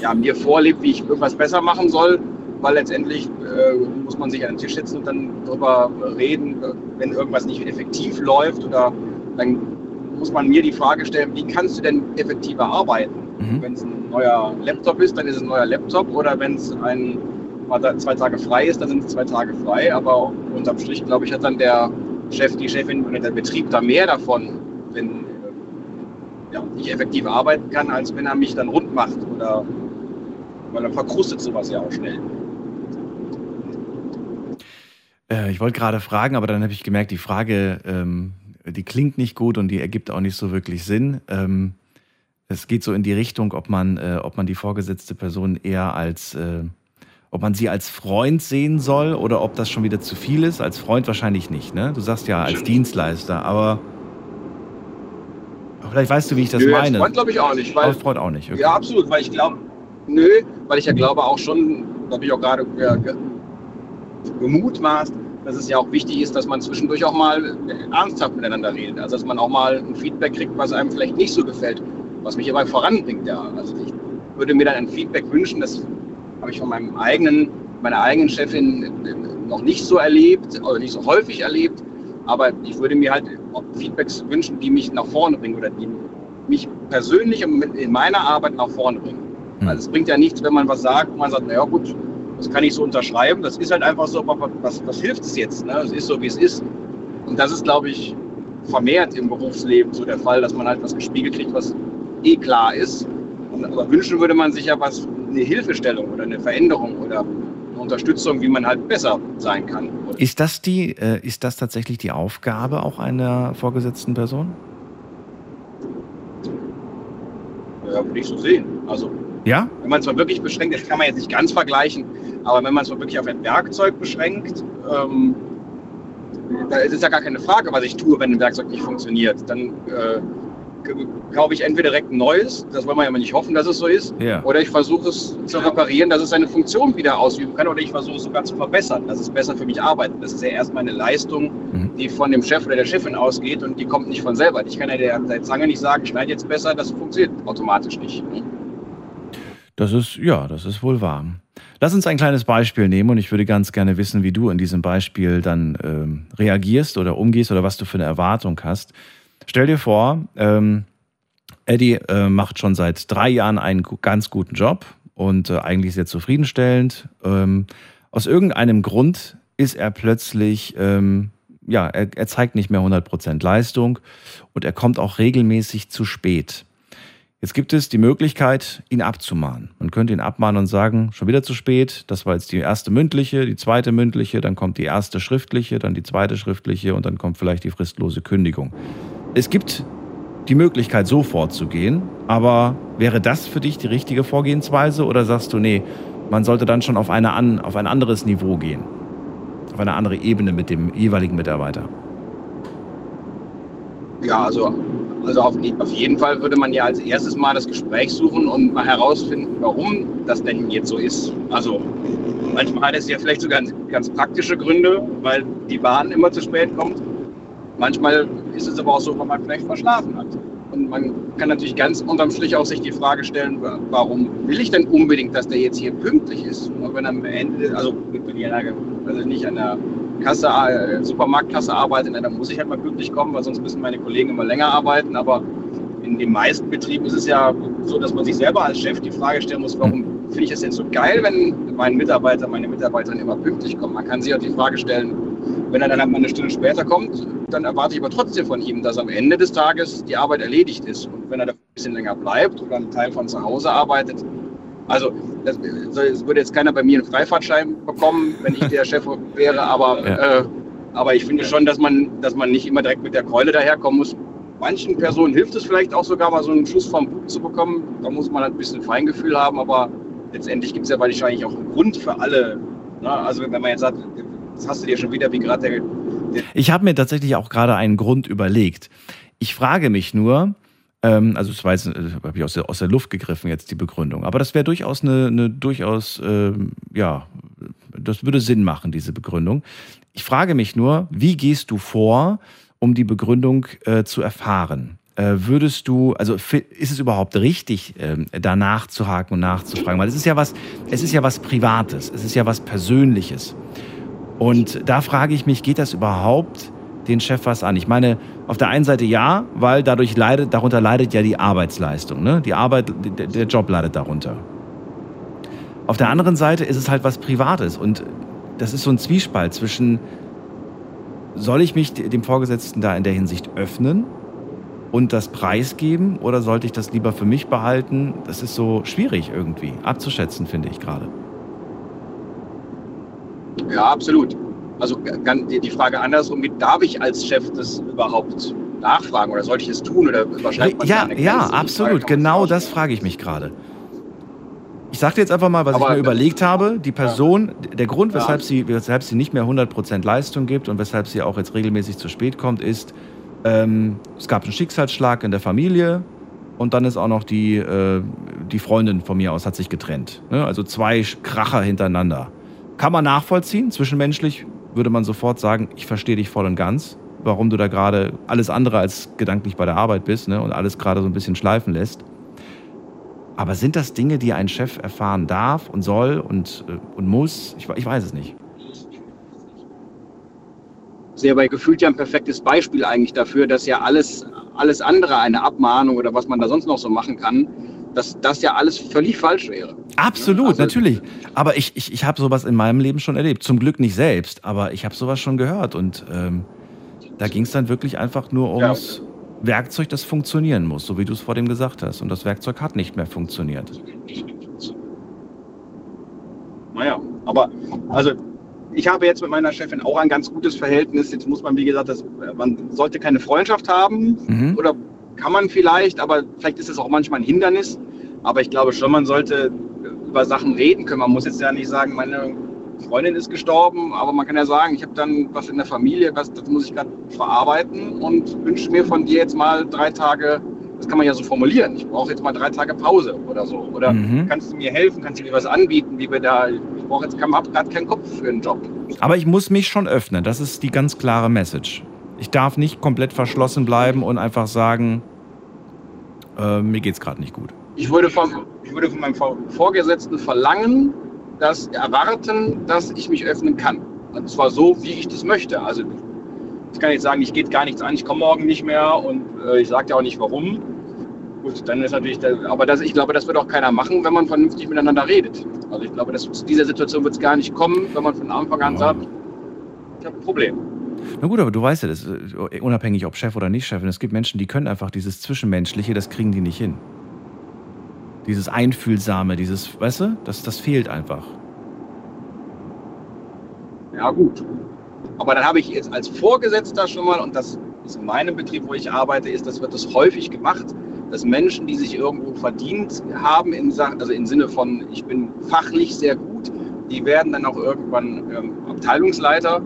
ja, mir vorlebt, wie ich irgendwas besser machen soll, weil letztendlich äh, muss man sich an den Tisch setzen und dann darüber reden, wenn irgendwas nicht effektiv läuft oder dann muss man mir die Frage stellen, wie kannst du denn effektiver arbeiten? Mhm. Wenn es ein neuer Laptop ist, dann ist es ein neuer Laptop oder wenn es ein zwei Tage frei ist, dann sind es zwei Tage frei. Aber unterm Strich, glaube ich, hat dann der Chef, die Chefin oder der Betrieb da mehr davon, wenn ja, ich effektiv arbeiten kann, als wenn er mich dann rund macht oder weil dann verkrustet sowas ja auch schnell. Äh, ich wollte gerade fragen, aber dann habe ich gemerkt, die Frage, ähm, die klingt nicht gut und die ergibt auch nicht so wirklich Sinn. Ähm, es geht so in die Richtung, ob man, äh, ob man die vorgesetzte Person eher als äh, ob man sie als Freund sehen soll oder ob das schon wieder zu viel ist. Als Freund wahrscheinlich nicht, ne? Du sagst ja als Dienstleister, aber vielleicht weißt du, wie ich das nö, meine. Als Freund glaube ich auch nicht. Weil, als Freund auch nicht. Okay. Ja, absolut, weil ich glaube, nö, weil ich ja glaube auch schon, da habe ich auch gerade ja, gemutmaßt, dass es ja auch wichtig ist, dass man zwischendurch auch mal ernsthaft miteinander redet. Also dass man auch mal ein Feedback kriegt, was einem vielleicht nicht so gefällt, was mich aber voranbringt. Ja. Also ich würde mir dann ein Feedback wünschen, das habe ich von meinem eigenen, meiner eigenen Chefin noch nicht so erlebt oder nicht so häufig erlebt. Aber ich würde mir halt Feedbacks wünschen, die mich nach vorne bringen oder die mich persönlich in meiner Arbeit nach vorne bringen. Also es bringt ja nichts, wenn man was sagt und man sagt, naja gut, das kann ich so unterschreiben. Das ist halt einfach so, aber was, was hilft es jetzt? Ne? Es ist so, wie es ist. Und das ist, glaube ich, vermehrt im Berufsleben so der Fall, dass man halt was gespiegelt kriegt, was eh klar ist. Aber wünschen würde man sich ja was, eine Hilfestellung oder eine Veränderung oder eine Unterstützung, wie man halt besser sein kann. Ist das die, äh, ist das tatsächlich die Aufgabe auch einer vorgesetzten Person? Ja, würde ich so sehen. Also ja? Wenn man es mal wirklich beschränkt, das kann man jetzt nicht ganz vergleichen, aber wenn man es mal wirklich auf ein Werkzeug beschränkt, ähm, da ist es ja gar keine Frage, was ich tue, wenn ein Werkzeug nicht funktioniert. Dann äh, kaufe ich entweder direkt ein neues, das wollen wir ja mal nicht hoffen, dass es so ist, ja. oder ich versuche es zu reparieren, dass es seine Funktion wieder ausüben kann, oder ich versuche es sogar zu verbessern, dass es besser für mich arbeitet. Das ist ja erstmal eine Leistung, mhm. die von dem Chef oder der Chefin ausgeht und die kommt nicht von selber. Ich kann ja der, der Zange nicht sagen, schneid jetzt besser, das funktioniert automatisch nicht. Ne? Das ist, ja, das ist wohl wahr. Lass uns ein kleines Beispiel nehmen und ich würde ganz gerne wissen, wie du in diesem Beispiel dann ähm, reagierst oder umgehst oder was du für eine Erwartung hast. Stell dir vor, ähm, Eddie äh, macht schon seit drei Jahren einen ganz guten Job und äh, eigentlich sehr zufriedenstellend. Ähm, aus irgendeinem Grund ist er plötzlich, ähm, ja, er, er zeigt nicht mehr 100% Leistung und er kommt auch regelmäßig zu spät. Jetzt gibt es die Möglichkeit, ihn abzumahnen. Man könnte ihn abmahnen und sagen, schon wieder zu spät, das war jetzt die erste mündliche, die zweite mündliche, dann kommt die erste schriftliche, dann die zweite schriftliche und dann kommt vielleicht die fristlose Kündigung. Es gibt die Möglichkeit, so vorzugehen, aber wäre das für dich die richtige Vorgehensweise oder sagst du, nee, man sollte dann schon auf, eine an, auf ein anderes Niveau gehen, auf eine andere Ebene mit dem jeweiligen Mitarbeiter? Ja, also also auf, auf, jeden Fall würde man ja als erstes mal das Gespräch suchen und mal herausfinden, warum das denn jetzt so ist. Also manchmal hat es ja vielleicht sogar ganz praktische Gründe, weil die Bahn immer zu spät kommt. Manchmal ist es aber auch so, weil man vielleicht verschlafen hat. Und man kann natürlich ganz unterm Strich auch sich die Frage stellen, warum will ich denn unbedingt, dass der jetzt hier pünktlich ist? Und wenn am Ende, also wenn ich also nicht an der Kasse, äh, Supermarktkasse arbeite, dann muss ich halt mal pünktlich kommen, weil sonst müssen meine Kollegen immer länger arbeiten. Aber in den meisten Betrieben ist es ja so, dass man sich selber als Chef die Frage stellen muss, warum finde ich es denn so geil, wenn mein Mitarbeiter, meine Mitarbeiterin immer pünktlich kommen. Man kann sich auch die Frage stellen, wenn er dann halt mal eine Stunde später kommt, dann erwarte ich aber trotzdem von ihm, dass am Ende des Tages die Arbeit erledigt ist. Und wenn er da ein bisschen länger bleibt oder einen Teil von zu Hause arbeitet, also das, das würde jetzt keiner bei mir einen Freifahrtschein bekommen, wenn ich der Chef wäre, aber, ja. äh, aber ich finde schon, dass man, dass man nicht immer direkt mit der Keule daherkommen muss. Manchen Personen hilft es vielleicht auch sogar mal so einen Schuss vom Bug zu bekommen. Da muss man halt ein bisschen Feingefühl haben, aber letztendlich gibt es ja wahrscheinlich auch einen Grund für alle. Ne? Also wenn man jetzt sagt, das hast du dir schon wieder wie gerade der Ich habe mir tatsächlich auch gerade einen Grund überlegt. Ich frage mich nur, ähm, also das war habe ich aus der, aus der Luft gegriffen jetzt die Begründung. Aber das wäre durchaus eine, eine durchaus, äh, ja, das würde Sinn machen, diese Begründung. Ich frage mich nur, wie gehst du vor, um die Begründung äh, zu erfahren? Äh, würdest du, also ist es überhaupt richtig, ähm, da nachzuhaken und nachzufragen? Weil es ist ja was, es ist ja was Privates, es ist ja was Persönliches. Und da frage ich mich, geht das überhaupt den Chef was an? Ich meine, auf der einen Seite ja, weil dadurch leidet, darunter leidet ja die Arbeitsleistung. Ne? Die Arbeit, der, der Job leidet darunter. Auf der anderen Seite ist es halt was Privates und das ist so ein Zwiespalt zwischen, soll ich mich dem Vorgesetzten da in der Hinsicht öffnen und das preisgeben oder sollte ich das lieber für mich behalten? Das ist so schwierig irgendwie abzuschätzen, finde ich gerade. Ja, absolut. Also die Frage andersrum, darf ich als Chef das überhaupt nachfragen oder sollte ich es tun oder wahrscheinlich Ja, ja, absolut. Genau das frage ich mich gerade. Ich sage dir jetzt einfach mal, was Aber, ich mir überlegt habe. Die Person, ja. der Grund, weshalb, ja. sie, weshalb sie nicht mehr 100% Leistung gibt und weshalb sie auch jetzt regelmäßig zu spät kommt, ist, ähm, es gab einen Schicksalsschlag in der Familie und dann ist auch noch die, äh, die Freundin von mir aus hat sich getrennt. Ne? Also zwei Kracher hintereinander. Kann man nachvollziehen, zwischenmenschlich würde man sofort sagen, ich verstehe dich voll und ganz, warum du da gerade alles andere als gedanklich bei der Arbeit bist ne, und alles gerade so ein bisschen schleifen lässt. Aber sind das Dinge, die ein Chef erfahren darf und soll und, äh, und muss? Ich, ich weiß es nicht. sehr bei gefühlt ja ein perfektes Beispiel eigentlich dafür, dass ja alles, alles andere, eine Abmahnung oder was man da sonst noch so machen kann, dass das ja alles völlig falsch wäre. Absolut, Also- natürlich. Aber ich, ich, ich habe sowas in meinem Leben schon erlebt. Zum Glück nicht selbst, aber ich habe sowas schon gehört. Und ähm, da ging es dann wirklich einfach nur ums Werkzeug, das funktionieren muss, so wie du es vor dem gesagt hast. Und das Werkzeug hat nicht mehr funktioniert. Naja, aber also ich habe jetzt mit meiner Chefin auch ein ganz gutes Verhältnis. Jetzt muss man, wie gesagt, das, man sollte keine Freundschaft haben Mhm. oder kann man vielleicht, aber vielleicht ist es auch manchmal ein Hindernis. Aber ich glaube schon, man sollte über Sachen reden können. Man muss jetzt ja nicht sagen, meine Freundin ist gestorben, aber man kann ja sagen, ich habe dann was in der Familie, was, das muss ich gerade verarbeiten und wünsche mir von dir jetzt mal drei Tage, das kann man ja so formulieren, ich brauche jetzt mal drei Tage Pause oder so. Oder Mhm. kannst du mir helfen, kannst du mir was anbieten, wie wir da, ich brauche jetzt, gerade keinen Kopf für einen Job. Aber ich muss mich schon öffnen. Das ist die ganz klare Message. Ich darf nicht komplett verschlossen bleiben und einfach sagen, äh, mir geht's gerade nicht gut. Ich würde, vom, ich würde von meinem Vor- Vorgesetzten verlangen, dass erwarten, dass ich mich öffnen kann. Und zwar so, wie ich das möchte. Also ich kann jetzt sagen, ich geht gar nichts an, ich komme morgen nicht mehr und äh, ich sage ja auch nicht warum. Gut, dann ist natürlich, der, aber das, ich glaube, das wird auch keiner machen, wenn man vernünftig miteinander redet. Also ich glaube, dass zu dieser Situation wird es gar nicht kommen, wenn man von Anfang an sagt, ich habe ein Problem. Na gut, aber du weißt ja, das, äh, unabhängig ob Chef oder nicht Chef, es gibt Menschen, die können einfach dieses Zwischenmenschliche, das kriegen die nicht hin. Dieses Einfühlsame, dieses, weißt du, das, das fehlt einfach. Ja, gut. Aber dann habe ich jetzt als Vorgesetzter schon mal, und das ist in meinem Betrieb, wo ich arbeite, ist, das wird das häufig gemacht, dass Menschen, die sich irgendwo verdient haben, in Sachen, also im Sinne von, ich bin fachlich sehr gut, die werden dann auch irgendwann ähm, Abteilungsleiter.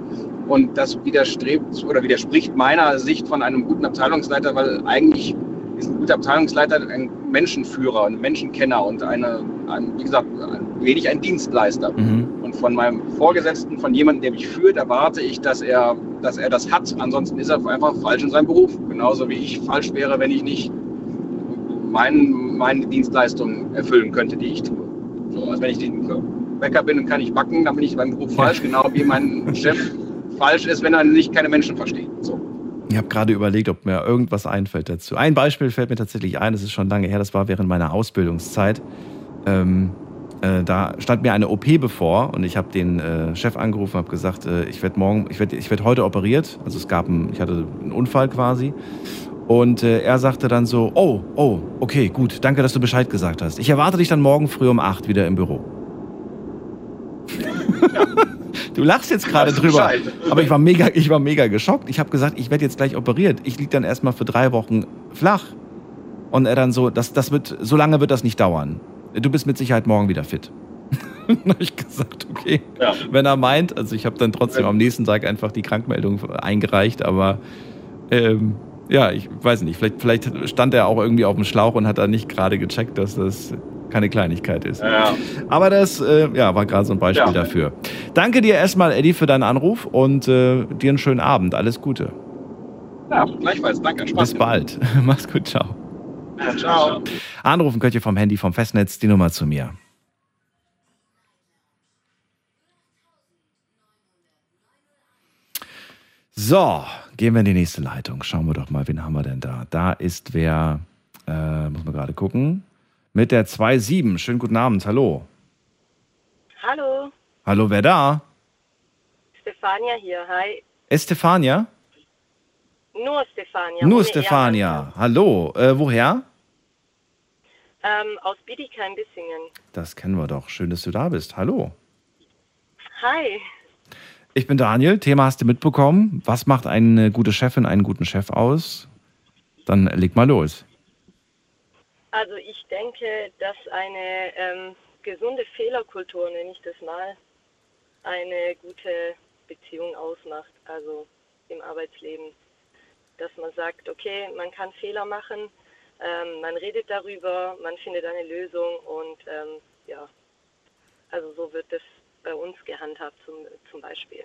Und das widerstrebt oder widerspricht meiner Sicht von einem guten Abteilungsleiter, weil eigentlich ist ein guter Abteilungsleiter ein Menschenführer, ein Menschenkenner und eine, ein, wie gesagt, ein, wenig ein Dienstleister. Mhm. Und von meinem Vorgesetzten, von jemandem, der mich führt, erwarte ich, dass er, dass er das hat. Ansonsten ist er einfach falsch in seinem Beruf. Genauso wie ich falsch wäre, wenn ich nicht mein, meine Dienstleistung erfüllen könnte, die ich tue. So, also wenn ich den Bäcker bin und kann nicht backen, dann bin ich in meinem Beruf falsch, genau wie mein Chef falsch ist, wenn er nicht keine Menschen versteht. So. Ich habe gerade überlegt, ob mir irgendwas einfällt dazu. Ein Beispiel fällt mir tatsächlich ein, das ist schon lange her, das war während meiner Ausbildungszeit. Ähm, äh, da stand mir eine OP bevor und ich habe den äh, Chef angerufen und habe gesagt, äh, ich werde morgen, ich werde ich werd heute operiert. Also es gab einen, ich hatte einen Unfall quasi. Und äh, er sagte dann so, oh, oh, okay, gut, danke, dass du Bescheid gesagt hast. Ich erwarte dich dann morgen früh um 8 wieder im Büro. du lachst jetzt gerade drüber. Bescheid. Aber ich war mega, ich war mega geschockt. Ich habe gesagt, ich werde jetzt gleich operiert. Ich liege dann erstmal für drei Wochen flach. Und er dann so, das, das wird, so lange wird das nicht dauern. Du bist mit Sicherheit morgen wieder fit. dann habe ich gesagt, okay, Ja. wenn er meint. Also ich habe dann trotzdem am nächsten Tag einfach die Krankmeldung eingereicht, aber ähm, ja, ich weiß nicht, vielleicht, vielleicht stand er auch irgendwie auf dem Schlauch und hat da nicht gerade gecheckt, dass das keine Kleinigkeit ist. Ja. Aber das äh, ja, war gerade so ein Beispiel Ja. dafür. Danke dir erstmal, Eddie, für deinen Anruf und äh, dir einen schönen Abend. Alles Gute. ja, gleichfalls. Danke, Spaß Bis bald. Mach's gut, ciao. gemacht. Ciao. Anrufen könnt ihr vom Handy, vom Festnetz, die Nummer zu mir. So, gehen wir in die nächste Leitung. Schauen wir doch mal, wen haben wir denn da? Da ist wer, äh, muss man gerade gucken, mit der 2.7. Schönen guten Abend, hallo. Hallo, Hallo, wer da? Stefania hier. Hi. Estefania? Nur Stefania. Nur Stefania. Hallo, äh, woher? Ähm, aus Bietigheim-Bissingen. Das kennen wir doch. Schön, dass du da bist. Hallo. Hi. Ich bin Daniel. Thema hast du mitbekommen. Was macht eine gute Chefin, einen guten Chef aus? Dann leg mal los. Also ich denke, dass eine ähm, gesunde Fehlerkultur, nenne ich das mal, eine gute Beziehung ausmacht, also im Arbeitsleben. Dass man sagt, okay, man kann Fehler machen, ähm, man redet darüber, man findet eine Lösung und ähm, ja, also so wird das bei uns gehandhabt zum, zum Beispiel.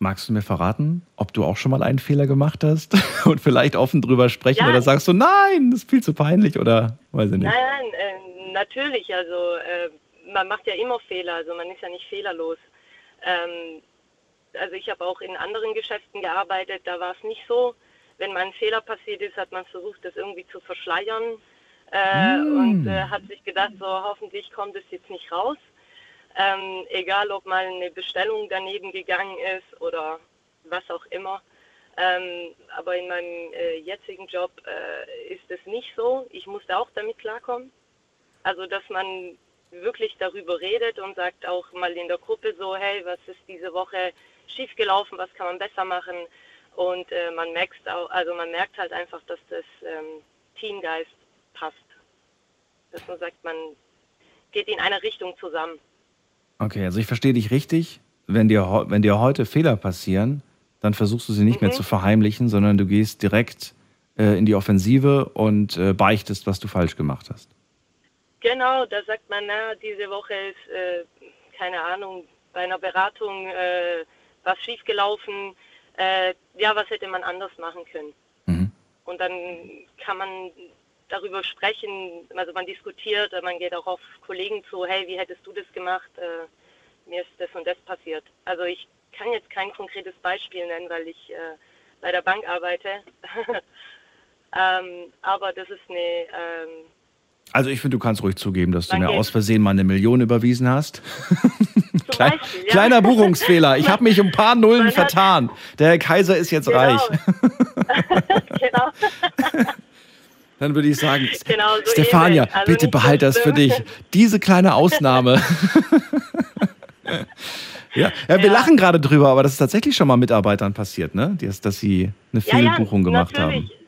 Magst du mir verraten, ob du auch schon mal einen Fehler gemacht hast und vielleicht offen drüber sprechen Ja. oder sagst du, nein, das ist viel zu peinlich oder weiß ich nicht. Nein, nein, äh, natürlich. Also äh, man macht ja immer Fehler, also man ist ja nicht fehlerlos. Ähm, also ich habe auch in anderen Geschäften gearbeitet, da war es nicht so. Wenn mal ein Fehler passiert ist, hat man versucht, das irgendwie zu verschleiern äh, Mm. und äh, hat sich gedacht, so hoffentlich kommt es jetzt nicht raus. Ähm, egal, ob mal eine Bestellung daneben gegangen ist oder was auch immer. Ähm, aber in meinem äh, jetzigen Job äh, ist es nicht so. Ich musste auch damit klarkommen. Also, dass man wirklich darüber redet und sagt auch mal in der Gruppe so, hey, was ist diese Woche schiefgelaufen, was kann man besser machen? Und äh, man merkt auch, also man merkt halt einfach, dass das ähm, Teamgeist passt. Dass man sagt, man geht in eine Richtung zusammen. Okay, also ich verstehe dich richtig. Wenn dir, wenn dir heute Fehler passieren, dann versuchst du sie nicht mehr Mhm. zu verheimlichen, sondern du gehst direkt äh, in die Offensive und äh, beichtest, was du falsch gemacht hast. Genau, da sagt man, na, diese Woche ist, äh, keine Ahnung, bei einer Beratung äh, was schiefgelaufen. Äh, ja, was hätte man anders machen können? Mhm. Und dann kann man darüber sprechen, also man diskutiert, man geht auch auf Kollegen zu, hey, wie hättest du das gemacht? Äh, mir ist das und das passiert. Also ich kann jetzt kein konkretes Beispiel nennen, weil ich äh, bei der Bank arbeite. ähm, aber das ist eine, ähm, Also ich finde, du kannst ruhig zugeben, dass du mir aus Versehen mal eine Million überwiesen hast. Klein, Beispiel, ja. Kleiner Buchungsfehler. Ich habe mich um ein paar Nullen vertan. Der Herr Kaiser ist jetzt reich. genau. Dann würde ich sagen, Genau, so Stefania. Also bitte nicht so behalt das für dich. Diese kleine Ausnahme. ja, ja, wir Ja. lachen gerade drüber, aber das ist tatsächlich schon mal Mitarbeitern passiert, ne? Dass, dass sie eine Fehlbuchung gemacht natürlich. haben.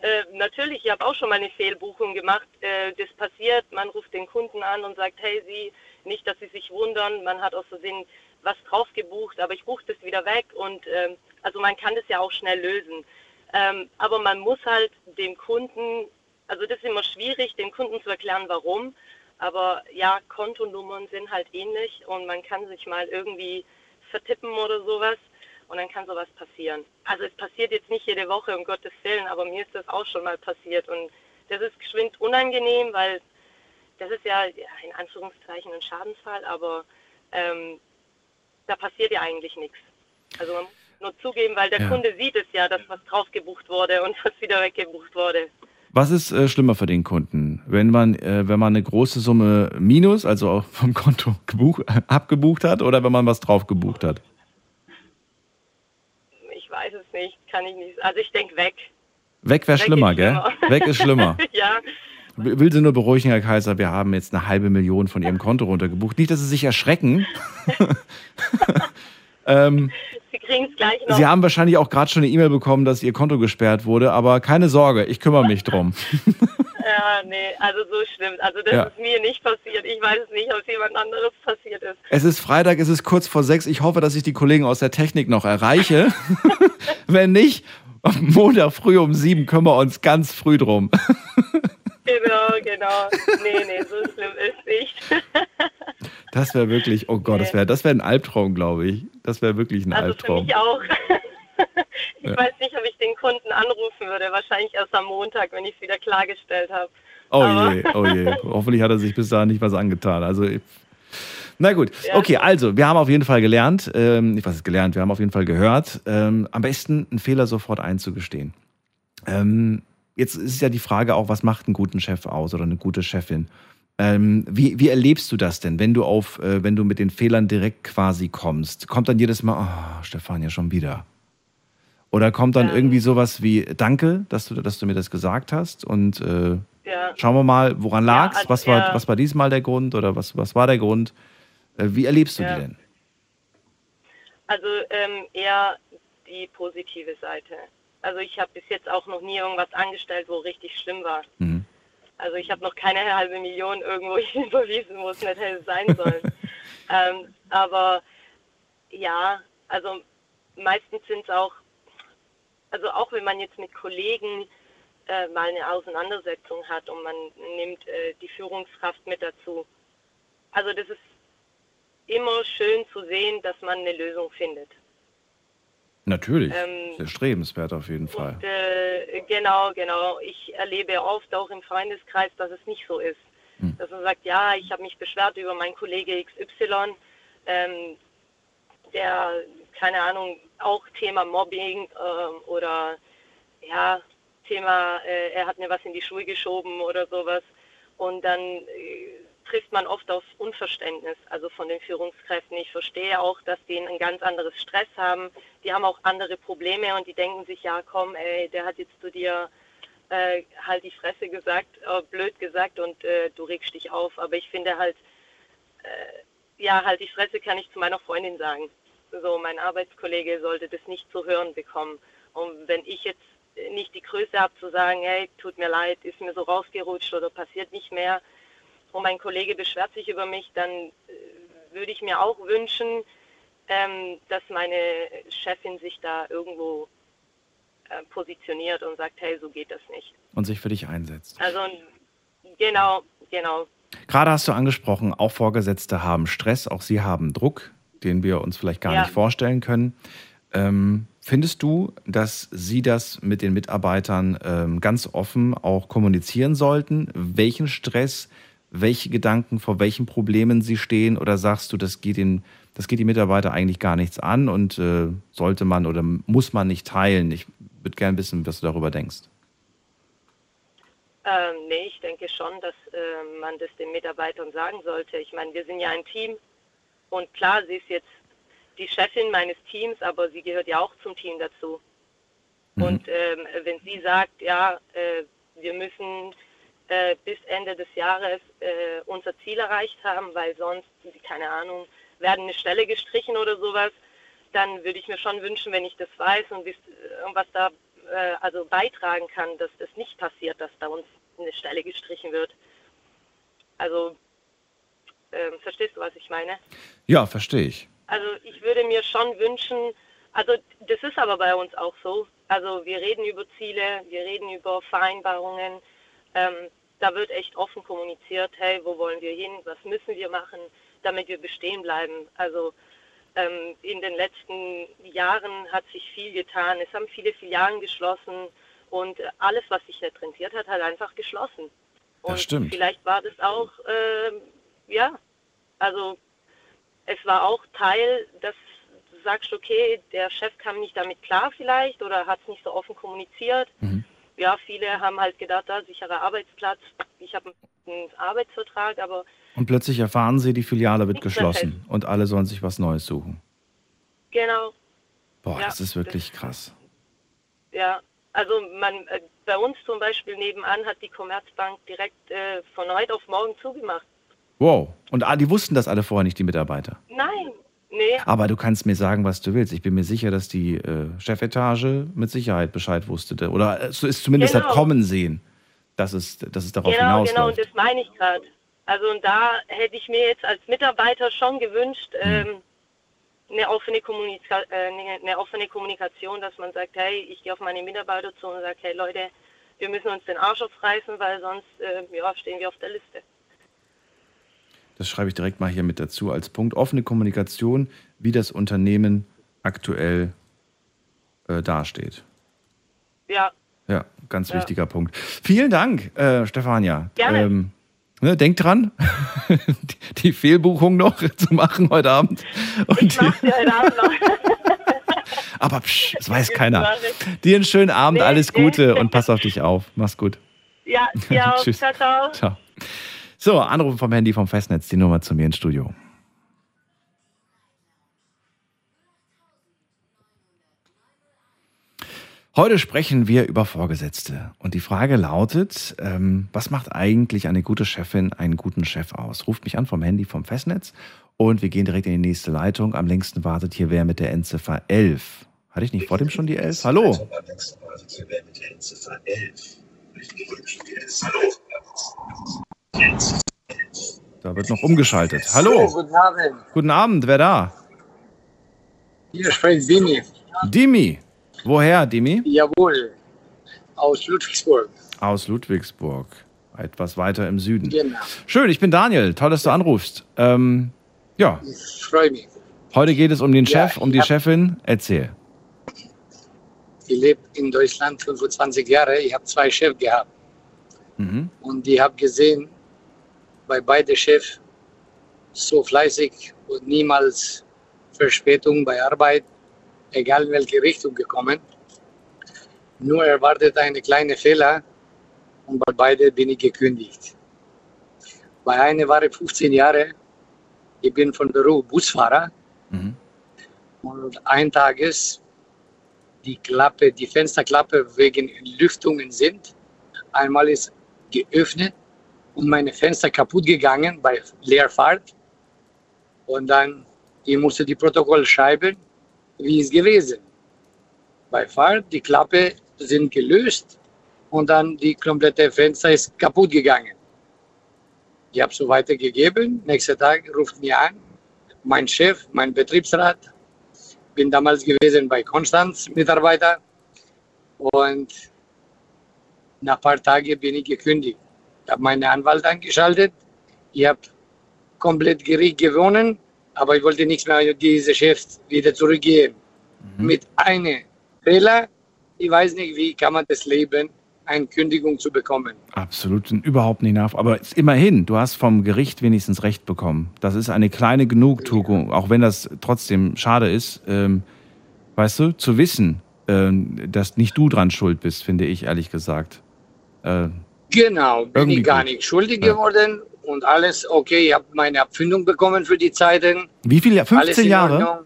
Äh, natürlich, ich habe auch schon mal eine Fehlbuchung gemacht. Äh, das passiert, man ruft den Kunden an und sagt, hey Sie, nicht, dass Sie sich wundern, man hat aus Versehen was drauf gebucht, aber ich buche das wieder weg und ähm, also man kann das ja auch schnell lösen. Ähm, aber man muss halt dem Kunden, also das ist immer schwierig, dem Kunden zu erklären, warum. Aber ja, Kontonummern sind halt ähnlich und man kann sich mal irgendwie vertippen oder sowas und dann kann sowas passieren. Also es passiert jetzt nicht jede Woche, um Gottes Willen, aber mir ist das auch schon mal passiert und das ist geschwind unangenehm, weil das ist ja, in Anführungszeichen ein Schadensfall, aber ähm, da passiert ja eigentlich nichts. Also man muss nur zugeben, weil der Ja. Kunde sieht es ja, dass was drauf gebucht wurde und was wieder weggebucht wurde. Was ist äh, schlimmer für den Kunden? Wenn man, äh, wenn man eine große Summe minus, also auch vom Konto gebuch, abgebucht hat, oder wenn man was drauf gebucht hat? Ich weiß es nicht, kann ich nicht. Also ich denke weg. Weg wäre schlimmer, gell? schlimmer. Weg ist schlimmer. ja, Will Sie nur beruhigen, Herr Kaiser, wir haben jetzt eine halbe Million von Ihrem Konto runtergebucht. Nicht, dass Sie sich erschrecken. ähm, kriegen es gleich noch. Sie haben wahrscheinlich auch gerade schon eine E-Mail bekommen, dass Ihr Konto gesperrt wurde, aber keine Sorge, ich kümmere mich drum. Ja, nee, also so schlimm. Also das Ja. ist mir nicht passiert. Ich weiß es nicht, ob es jemand anderes passiert ist. Es ist Freitag, es ist kurz vor sechs. Ich hoffe, dass ich die Kollegen aus der Technik noch erreiche. Wenn nicht, am Montag früh um sieben kümmern wir uns ganz früh drum. Genau, genau. Nee, nee, so schlimm ist nicht. Das wäre wirklich, oh Gott, das wäre das wär ein Albtraum, glaube ich. Das wäre wirklich ein Also für Albtraum. mich auch. Ich Ja. weiß nicht, ob ich den Kunden anrufen würde. Wahrscheinlich erst am Montag, wenn ich es wieder klargestellt habe. Oh Aber- je, oh je. Hoffentlich hat er sich bis dahin nicht was angetan. Also, na gut. Okay, also, wir haben auf jeden Fall gelernt, ähm, ich weiß gelernt, wir haben auf jeden Fall gehört, ähm, am besten einen Fehler sofort einzugestehen. Ähm, jetzt ist ja die Frage auch, was macht einen guten Chef aus oder eine gute Chefin? Ähm, wie, wie erlebst du das denn, wenn du auf, äh, wenn du mit den Fehlern direkt quasi kommst? Kommt dann jedes Mal, oh, Stefania, schon wieder. Oder kommt dann Ähm. irgendwie sowas wie, danke, dass du, dass du mir das gesagt hast und äh, Ja. Schauen wir mal, woran Ja, lag's? also was, war, was war diesmal der Grund oder was, was war der Grund? Äh, Wie erlebst du Ja. die denn? Also ähm, eher die positive Seite. Also ich habe bis jetzt auch noch nie irgendwas angestellt, wo richtig schlimm war. Mhm. Also ich habe noch keine halbe Million irgendwo überwiesen, wo es nicht hätte sein sollen. ähm, aber ja, also meistens sind es auch, also auch wenn man jetzt mit Kollegen äh, mal eine Auseinandersetzung hat und man nimmt äh, die Führungskraft mit dazu. Also das ist immer schön zu sehen, dass man eine Lösung findet. Natürlich. Ähm, Sehr strebenswert auf jeden Fall. Und, äh, genau, genau. Ich erlebe oft auch im Freundeskreis, dass es nicht so ist. Hm. Dass man sagt, ja, ich habe mich beschwert über meinen Kollege XY, ähm, der, keine Ahnung, auch Thema Mobbing ähm, oder ja, Thema, äh, er hat mir was in die Schuhe geschoben oder sowas. Und dann äh, trifft man oft auf Unverständnis, also von den Führungskräften. Ich verstehe auch, dass die ein ganz anderes Stress haben. Die haben auch andere Probleme und die denken sich, ja komm, ey, der hat jetzt zu dir äh, halt die Fresse gesagt, äh, blöd gesagt und äh, du regst dich auf. Aber ich finde halt, äh, ja, halt die Fresse kann ich zu meiner Freundin sagen. So, mein Arbeitskollege sollte das nicht zu hören bekommen. Und wenn ich jetzt nicht die Größe habe zu sagen, hey, tut mir leid, ist mir so rausgerutscht oder passiert nicht mehr und mein Kollege beschwert sich über mich, dann äh, würde ich mir auch wünschen, ähm, dass meine Chefin sich da irgendwo äh, positioniert und sagt, hey, so geht das nicht. Und sich für dich einsetzt. Also genau, genau. Gerade hast du angesprochen, auch Vorgesetzte haben Stress, auch sie haben Druck, den wir uns vielleicht gar ja. nicht vorstellen können. Ähm, findest du, dass Sie das mit den Mitarbeitern ähm, ganz offen auch kommunizieren sollten? Welchen Stress, welche Gedanken, vor welchen Problemen Sie stehen? Oder sagst du, das geht, den, das geht die Mitarbeiter eigentlich gar nichts an und äh, sollte man oder muss man nicht teilen? Ich würde gerne wissen, was du darüber denkst. Ähm, nee, ich denke schon, dass äh, man das den Mitarbeitern sagen sollte. Ich meine, wir sind ja ein Team und klar, sie ist jetzt die Chefin meines Teams, aber sie gehört ja auch zum Team dazu. Mhm. Und ähm, wenn sie sagt, ja, äh, wir müssen äh, bis Ende des Jahres äh, unser Ziel erreicht haben, weil sonst, keine Ahnung, werden eine Stelle gestrichen oder sowas, dann würde ich mir schon wünschen, wenn ich das weiß und was da äh, also beitragen kann, dass das nicht passiert, dass da uns eine Stelle gestrichen wird. Also, ähm, verstehst du, was ich meine? Ja, verstehe ich. Also ich würde mir schon wünschen, also das ist aber bei uns auch so. Also wir reden über Ziele, wir reden über Vereinbarungen. Ähm, da wird echt offen kommuniziert, hey, wo wollen wir hin, was müssen wir machen, damit wir bestehen bleiben. Also ähm, in den letzten Jahren hat sich viel getan. Es haben viele Filialen geschlossen und alles, was sich nicht rentiert hat, hat einfach geschlossen. Und das stimmt. vielleicht war das auch, äh, ja, also es war auch Teil, dass du sagst, okay, der Chef kam nicht damit klar vielleicht oder hat es nicht so offen kommuniziert. Mhm. Ja, viele haben halt gedacht, da sicherer Arbeitsplatz, ich habe einen Arbeitsvertrag, aber... Und plötzlich erfahren sie, die Filiale wird geschlossen und alle sollen sich was Neues suchen. Genau. Boah, ja, das ist wirklich das, krass. Ja, also man, äh, bei uns zum Beispiel nebenan hat die Commerzbank direkt äh, von heute auf morgen zugemacht. Wow. Und ah, die wussten das alle vorher nicht, die Mitarbeiter? Nein. Nee. Aber du kannst mir sagen, was du willst. Ich bin mir sicher, dass die äh, Chefetage mit Sicherheit Bescheid wusste. Oder es ist zumindest genau. hat kommen sehen, dass es, dass es darauf genau, hinausläuft. Genau, und das meine ich gerade. Also und da hätte ich mir jetzt als Mitarbeiter schon gewünscht, hm. ähm, eine, offene Kommunika äh, eine offene Kommunikation, dass man sagt, hey, ich gehe auf meine Mitarbeiter zu und sage, hey Leute, wir müssen uns den Arsch aufreißen, weil sonst äh, ja, stehen wir auf der Liste. Das schreibe ich direkt mal hier mit dazu als Punkt. Offene Kommunikation, wie das Unternehmen aktuell äh, dasteht. Ja. Ja, ganz ja. wichtiger Punkt. Vielen Dank, äh, Stefania. Gerne. Ähm, ne, denk dran, die, die, Fehlbuchung noch zu machen heute Abend. Und ich mach die heute Abend noch. Aber psch, das weiß keiner. Dir einen schönen Abend, nee, alles Gute nee. und pass auf dich auf. Mach's gut. Ja, ja Tschüss. ciao, ciao. Ciao. So, Anruf vom Handy vom Festnetz, die Nummer zu mir ins Studio. Heute sprechen wir über Vorgesetzte. Und die Frage lautet, ähm, was macht eigentlich eine gute Chefin einen guten Chef aus? Ruft mich an vom Handy vom Festnetz und wir gehen direkt in die nächste Leitung. Am längsten wartet hier wer mit der Endziffer 11. Hatte ich nicht vor dem schon die 11? Hallo. Hallo. Da wird noch umgeschaltet. Hallo. So, guten Abend. Guten Abend, wer da? Hier spricht Dimi. Dimi. Woher, Dimi? Jawohl. Aus Ludwigsburg. Aus Ludwigsburg. Etwas weiter im Süden. Genau. Schön, ich bin Daniel. Toll, dass du anrufst. Ähm, ja. Ich freue mich. Heute geht es um den Chef, ja, um die Chefin. Erzähl. Ich lebe in Deutschland 25 Jahre. Ich habe zwei Chefs gehabt. Mhm. Und ich habe gesehen, bei beiden Chefs so fleißig und niemals Verspätung bei Arbeit. egal in welche Richtung gekommen. Nur erwartet eine kleine Fehler und bei beide bin ich gekündigt. Bei einer war ich 15 Jahre, ich bin von Beruf Busfahrer Mhm. und ein Tages die Klappe, die Fensterklappe wegen Lüftungen sind. Einmal ist geöffnet und meine Fenster kaputt gegangen bei Leerfahrt. Und dann, ich musste die Protokoll schreiben, wie es gewesen. Bei Fahrt, die Klappe sind gelöst und dann die komplette Fenster ist kaputt gegangen. Ich habe so weitergegeben. Nächster Tag ruft mir an, mein Chef, mein Betriebsrat, bin damals gewesen bei Konstanz Mitarbeiter und nach ein paar Tagen bin ich gekündigt. Ich habe meinen Anwalt angeschaltet, ich habe komplett Gericht gewonnen, aber ich wollte nichts mehr diese Chef wieder zurückgeben. Mit einem Fehler, ich weiß nicht, wie kann man das leben, eine Kündigung zu bekommen. Absolut und überhaupt nicht nach. Aber immerhin, du hast vom Gericht wenigstens Recht bekommen. Das ist eine kleine Genugtuung, auch wenn das trotzdem schade ist. Ähm, weißt du, zu wissen, ähm, dass nicht du dran schuld bist, finde ich ehrlich gesagt. Äh, Genau, bin Irgendwie ich gar nicht schuldig Ja. geworden und alles okay. Ich habe meine Abfindung bekommen für die Zeiten. wie viele? alles 15 in Jahre?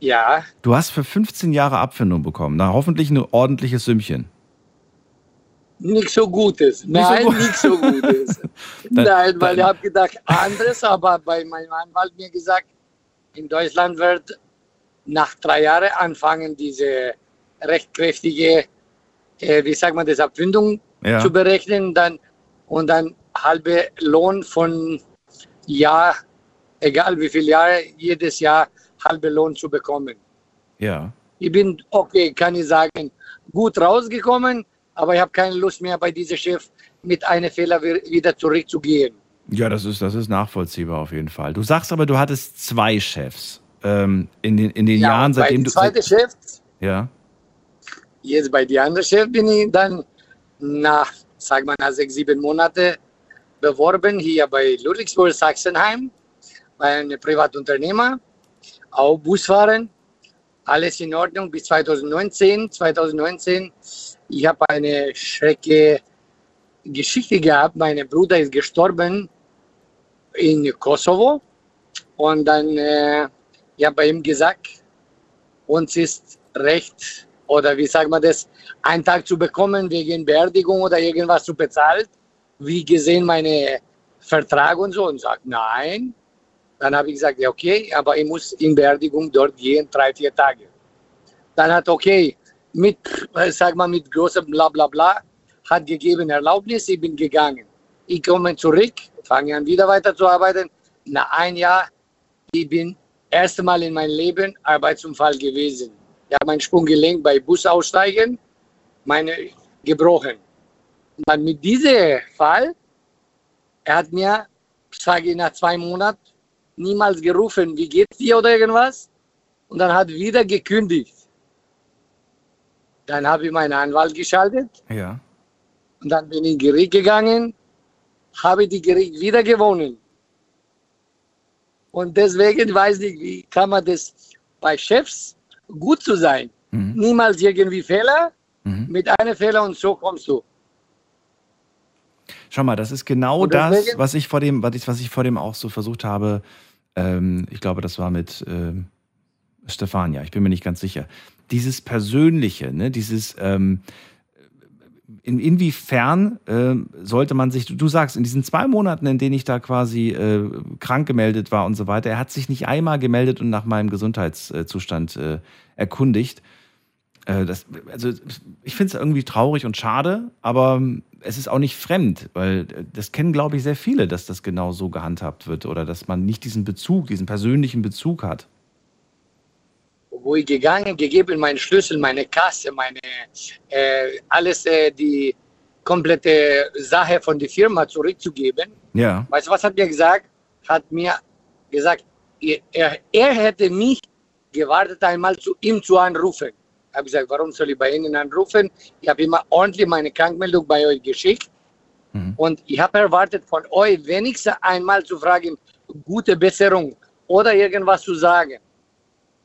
Ja, Du hast für 15 Jahre Abfindung bekommen. Na, hoffentlich ein ordentliches Sümmchen. Nicht so Gutes. Nicht so Nein, gut. nicht so Gutes. Dann- Nein, weil dann- ich habe gedacht, anderes, aber bei meinem Anwalt mir gesagt, in Deutschland wird nach drei Jahren anfangen, diese rechtkräftige, äh, wie sagt man das, Abfindung Ja. zu berechnen dann, und dann halbe Lohn von Jahr, egal wie viele Jahre, jedes Jahr halbe Lohn zu bekommen. Ja. Ich bin, okay, kann ich sagen, gut rausgekommen, aber ich habe keine Lust mehr bei diesem Chef mit einem Fehler wi- wieder zurückzugehen. Ja, das ist, das ist nachvollziehbar auf jeden Fall. Du sagst aber, du hattest zwei Chefs ähm, in den, in den Jahren, bei seitdem dem du. zweiten Chef, Ja. jetzt bei der anderen Chef bin ich dann nach, sag mal, nach sechs, sieben Monaten beworben, hier bei Ludwigsburg Sachsenheim, bei einem Privatunternehmer, auch Busfahren, alles in Ordnung bis 2019. 2019, ich habe eine schreckliche Geschichte gehabt, mein Bruder ist gestorben in Kosovo und dann, äh, ich habe bei ihm gesagt, uns ist recht, oder wie sagt man das, einen Tag zu bekommen wegen Beerdigung oder irgendwas zu bezahlt, wie gesehen meine Vertrag und so, und sagt, nein. Dann habe ich gesagt, ja okay, aber ich muss in Beerdigung dort gehen, drei, vier Tage. Dann hat, okay, mit, äh, sag mal, mit großem Blablabla, bla, bla, hat gegeben Erlaubnis, ich bin gegangen. Ich komme zurück, fange an wieder weiterzuarbeiten. Nach ein Jahr, ich bin erste Mal in meinem Leben Arbeitsunfall gewesen. Ich habe mein Sprunggelenk bei Bus aussteigen, meine gebrochen. Und dann mit diesem Fall, er hat mir, sage ich nach zwei Monaten, niemals gerufen, wie geht's dir oder irgendwas. Und dann hat wieder gekündigt. Dann habe ich meinen Anwalt geschaltet Ja. und dann bin ich in Gericht gegangen, habe die Gericht wieder gewonnen. Und deswegen weiß ich, wie kann man das bei Chefs gut zu sein. Mhm. Niemals irgendwie Fehler, Mhm. mit einem Fehler und so kommst du. Schau mal, das ist genau das, was ich vor dem, was ich, was ich vor dem auch so versucht habe. Ähm, ich glaube, das war mit ähm, Stefania. Ich bin mir nicht ganz sicher. Dieses Persönliche, ne, dieses ähm, in, inwiefern ähm, sollte man sich, du, du sagst, in diesen zwei Monaten, in denen ich da quasi äh, krank gemeldet war und so weiter, er hat sich nicht einmal gemeldet und nach meinem Gesundheitszustand äh, erkundigt. Äh, das, also ich finde es irgendwie traurig und schade, aber ähm, es ist auch nicht fremd, weil äh, das kennen, glaube ich, sehr viele, dass das genau so gehandhabt wird oder dass man nicht diesen Bezug, diesen persönlichen Bezug hat. Wo ich gegangen, gegeben meinen Schlüssel, meine Kasse, meine äh, alles, äh, die komplette Sache von der Firma zurückzugeben. Ja. Weißt du, was hat mir gesagt? Hat mir gesagt, er, er hätte mich gewartet, einmal zu ihm zu anrufen. Ich habe gesagt, warum soll ich bei Ihnen anrufen? Ich habe immer ordentlich meine Krankmeldung bei euch geschickt. Mhm. Und ich habe erwartet von euch wenigstens einmal zu fragen, gute Besserung oder irgendwas zu sagen.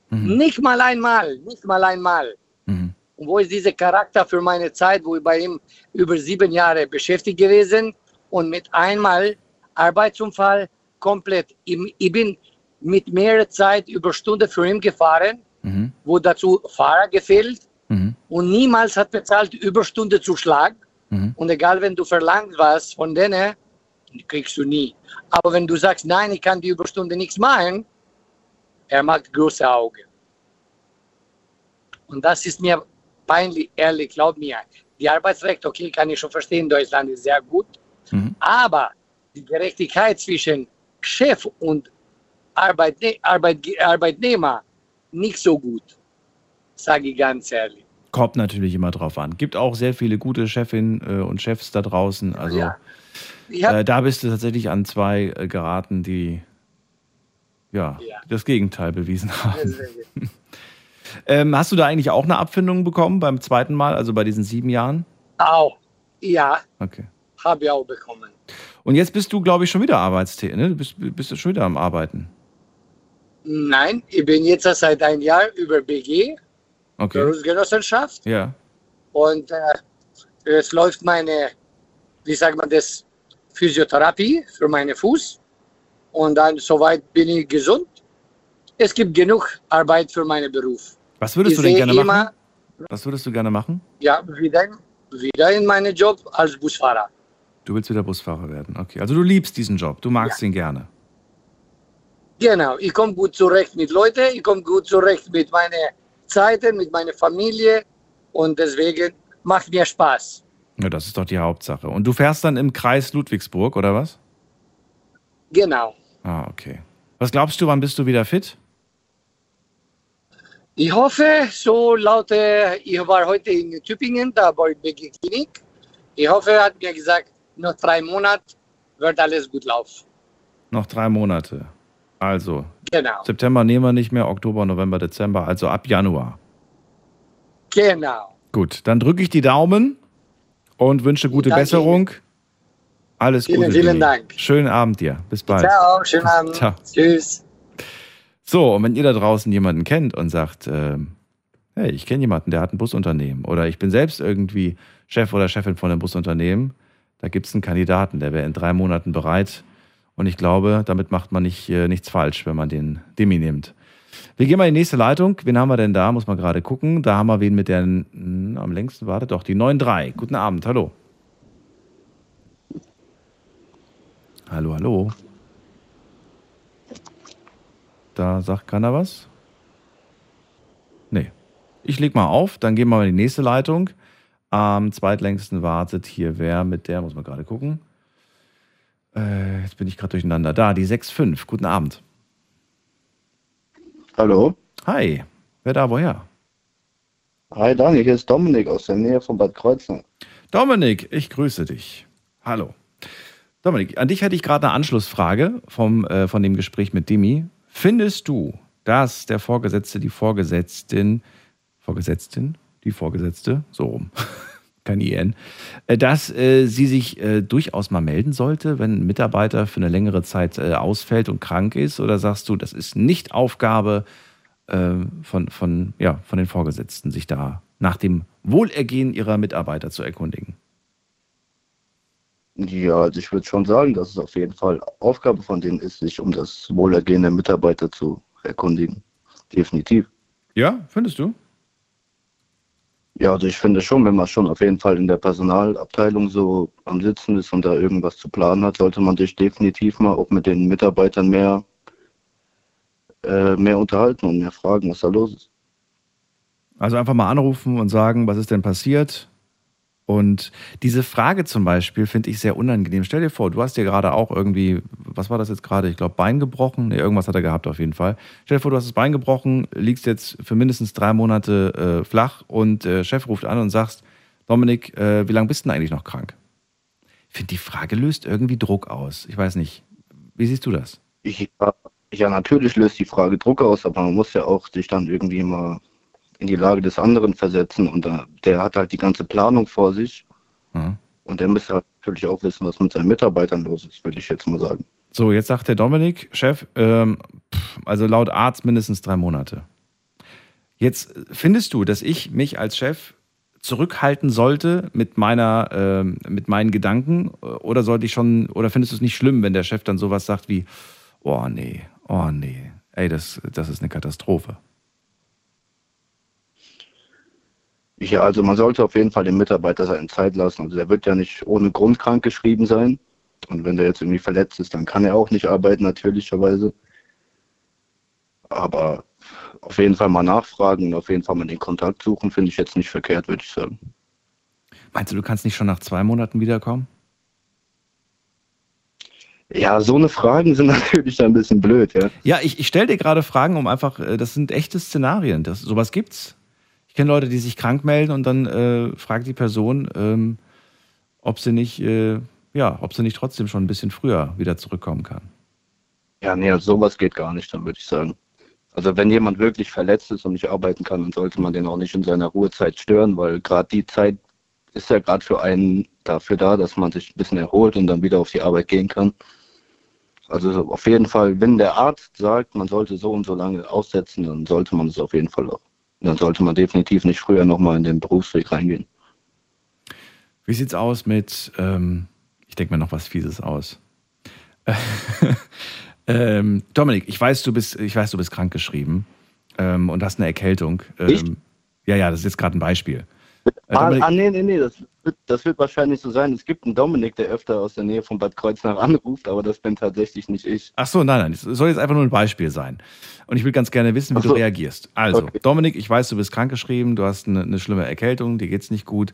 Nicht mal einmal, nicht mal einmal. Mhm. Und wo ist dieser Charakter für meine Zeit, wo ich bei ihm über sieben Jahre beschäftigt gewesen und mit einmal Arbeitsunfall komplett. Ich, ich bin mit mehr Zeit über Stunde für ihn gefahren, Mhm. wo dazu Fahrer gefehlt Mhm. und niemals hat bezahlt Überstunde zu Schlag. Mhm. Und egal, wenn du verlangst was von denen, kriegst du nie. Aber wenn du sagst, nein, ich kann die Überstunde nichts machen, er macht große Augen. Und das ist mir peinlich, ehrlich, glaub mir. Die Arbeitsrecht, okay, kann ich schon verstehen, Deutschland ist sehr gut. Mhm. Aber die Gerechtigkeit zwischen Chef und Arbeitne Arbeit Arbeitnehmer nicht so gut, sage ich ganz ehrlich. Kommt natürlich immer drauf an. Gibt auch sehr viele gute Chefinnen äh, und Chefs da draußen. Also Ja. Äh, da bist du tatsächlich an zwei äh, geraten, die ja, Ja. das Gegenteil bewiesen haben. Ähm, hast du da eigentlich auch eine Abfindung bekommen beim zweiten Mal, also bei diesen sieben Jahren? auch, ja, Okay. habe ich auch bekommen. Und jetzt bist du, glaube ich, schon wieder arbeitstätig, ne? Du bist, bist du schon wieder am Arbeiten. Nein, ich bin jetzt seit einem Jahr über BG, Okay. Berufsgenossenschaft, Ja. und äh, es läuft meine, wie sagt man das, Physiotherapie für meinen Fuß. Und dann soweit bin ich gesund. Es gibt genug Arbeit für meinen Beruf. Was würdest ich du denn gerne immer, machen? Was würdest du gerne machen? Ja, wieder, wieder in meinen Job als Busfahrer. Du willst wieder Busfahrer werden. Okay. Also du liebst diesen Job. Du magst ihn gerne. Genau, ich komme gut zurecht mit Leuten, ich komme gut zurecht mit meinen Zeiten, mit meiner Familie und deswegen macht mir Spaß. Ja, das ist doch die Hauptsache. Und du fährst dann im Kreis Ludwigsburg, oder was? Genau. Ah, okay. Was glaubst du, wann bist du wieder fit? Ich hoffe, so laut, ich war heute in Tübingen, da bei BG Klinik. Ich hoffe, er hat mir gesagt, noch drei Monate wird alles gut laufen. Noch drei Monate. Also, Genau, September nehmen wir nicht mehr, Oktober, November, Dezember, also ab Januar. genau. Gut, dann drücke ich die Daumen und wünsche gute Danke Besserung. Alles Vielen, Gute. vielen Dini. Dank. Schönen Abend dir. Bis bald. Ciao, schönen Abend. Ciao. Tschüss. So, und wenn ihr da draußen jemanden kennt und sagt, ähm, hey, ich kenne jemanden, der hat ein Busunternehmen oder ich bin selbst irgendwie Chef oder Chefin von einem Busunternehmen, da gibt es einen Kandidaten, der wäre in drei Monaten bereit. Und ich glaube, damit macht man nicht, äh, nichts falsch, wenn man den Demi nimmt. Wir gehen mal in die nächste Leitung. Wen haben wir denn da? Muss man gerade gucken. Da haben wir wen mit der hm, am längsten wartet doch die 9.3. Guten Abend, hallo. Hallo, hallo. Da sagt keiner was? Nee. Ich leg mal auf, dann gehen wir mal in die nächste Leitung. Am zweitlängsten wartet hier wer mit der, muss man gerade gucken. Äh, jetzt bin ich gerade durcheinander. Da, die 6.5. Guten Abend. Hallo. Hi. Wer da, woher? Hi Daniel, hier ist Dominik aus der Nähe von Bad Kreuznach. Dominik, ich grüße dich. Hallo. Dominik, an dich hätte ich gerade eine Anschlussfrage vom, äh, von dem Gespräch mit Demi. Findest du, dass der Vorgesetzte, die Vorgesetzten, Vorgesetzten, die Vorgesetzte, so rum, kein IN, äh, dass äh, sie sich äh, durchaus mal melden sollte, wenn ein Mitarbeiter für eine längere Zeit äh, ausfällt und krank ist? Oder sagst du, das ist nicht Aufgabe von, von, ja, von den Vorgesetzten, sich da nach dem Wohlergehen ihrer Mitarbeiter zu erkundigen? Ja, also ich würde schon sagen, dass es auf jeden Fall Aufgabe von denen ist, sich um das Wohlergehen der Mitarbeiter zu erkundigen. Definitiv. Ja, findest du? Ja, also ich finde schon, wenn man schon auf jeden Fall in der Personalabteilung so am Sitzen ist und da irgendwas zu planen hat, sollte man sich definitiv mal auch mit den Mitarbeitern mehr, äh, mehr unterhalten und mehr fragen, was da los ist. Also einfach mal anrufen und sagen, was ist denn passiert? Und diese Frage zum Beispiel finde ich sehr unangenehm. Stell dir vor, du hast dir gerade auch irgendwie, was war das jetzt gerade? Ich glaube, Bein gebrochen. Nee, irgendwas hat er gehabt auf jeden Fall. Stell dir vor, du hast das Bein gebrochen, liegst jetzt für mindestens drei Monate äh, flach und äh, Chef ruft an und sagst, Dominik, äh, wie lange bist du denn eigentlich noch krank? Ich finde, die Frage löst irgendwie Druck aus. Ich weiß nicht. Wie siehst du das? Ich, ja, natürlich löst die Frage Druck aus, aber man muss ja auch sich dann irgendwie mal in die Lage des anderen versetzen und da, der hat halt die ganze Planung vor sich Ja. und der müsste halt natürlich auch wissen, was mit seinen Mitarbeitern los ist, würde ich jetzt mal sagen. So, jetzt sagt der Dominik, Chef, ähm, also laut Arzt mindestens drei Monate. Jetzt findest du, dass ich mich als Chef zurückhalten sollte mit meiner, äh, mit meinen Gedanken? Oder sollte ich schon, oder findest du es nicht schlimm, wenn der Chef dann sowas sagt wie, oh nee, oh nee, ey, das, das ist eine Katastrophe? Ja, also man sollte auf jeden Fall dem Mitarbeiter seine Zeit lassen. Also der wird ja nicht ohne Grund krank geschrieben sein. Und wenn der jetzt irgendwie verletzt ist, dann kann er auch nicht arbeiten, natürlicherweise. Aber auf jeden Fall mal nachfragen und auf jeden Fall mal den Kontakt suchen, finde ich jetzt nicht verkehrt, würde ich sagen. Meinst du, du kannst nicht schon nach zwei Monaten wiederkommen? Ja, so eine Fragen sind natürlich ein bisschen blöd, ja. Ja, ich, ich stelle dir gerade Fragen, um einfach, äh, das sind echte Szenarien. Das, sowas gibt's. Ich kenne Leute, die sich krank melden und dann äh, fragt die Person, ähm, ob sie nicht, äh, ja, ob sie nicht trotzdem schon ein bisschen früher wieder zurückkommen kann. Ja, nee, also sowas geht gar nicht, dann würde ich sagen. Also wenn jemand wirklich verletzt ist und nicht arbeiten kann, dann sollte man den auch nicht in seiner Ruhezeit stören, weil gerade die Zeit ist ja gerade für einen dafür da, dass man sich ein bisschen erholt und dann wieder auf die Arbeit gehen kann. Also auf jeden Fall, wenn der Arzt sagt, man sollte so und so lange aussetzen, dann sollte man es auf jeden Fall auch. Dann sollte man definitiv nicht früher nochmal in den Berufsweg reingehen. Wie sieht's aus mit, ähm, ich denke mir noch was Fieses aus. Ähm, Dominik, ich weiß, du bist, ich weiß, du bist krankgeschrieben ähm, und hast eine Erkältung. Ähm, ja, ja, das ist jetzt gerade ein Beispiel. Ah, ah, nee, nee, nee, das wird, das wird wahrscheinlich so sein. Es gibt einen Dominik, der öfter aus der Nähe von Bad Kreuznach anruft, aber das bin tatsächlich nicht ich. Ach so, nein, nein, es soll jetzt einfach nur ein Beispiel sein. Und ich will ganz gerne wissen, wie so. du reagierst. Also, okay. Dominik, ich weiß, du bist krankgeschrieben, du hast eine, eine schlimme Erkältung, dir geht's nicht gut.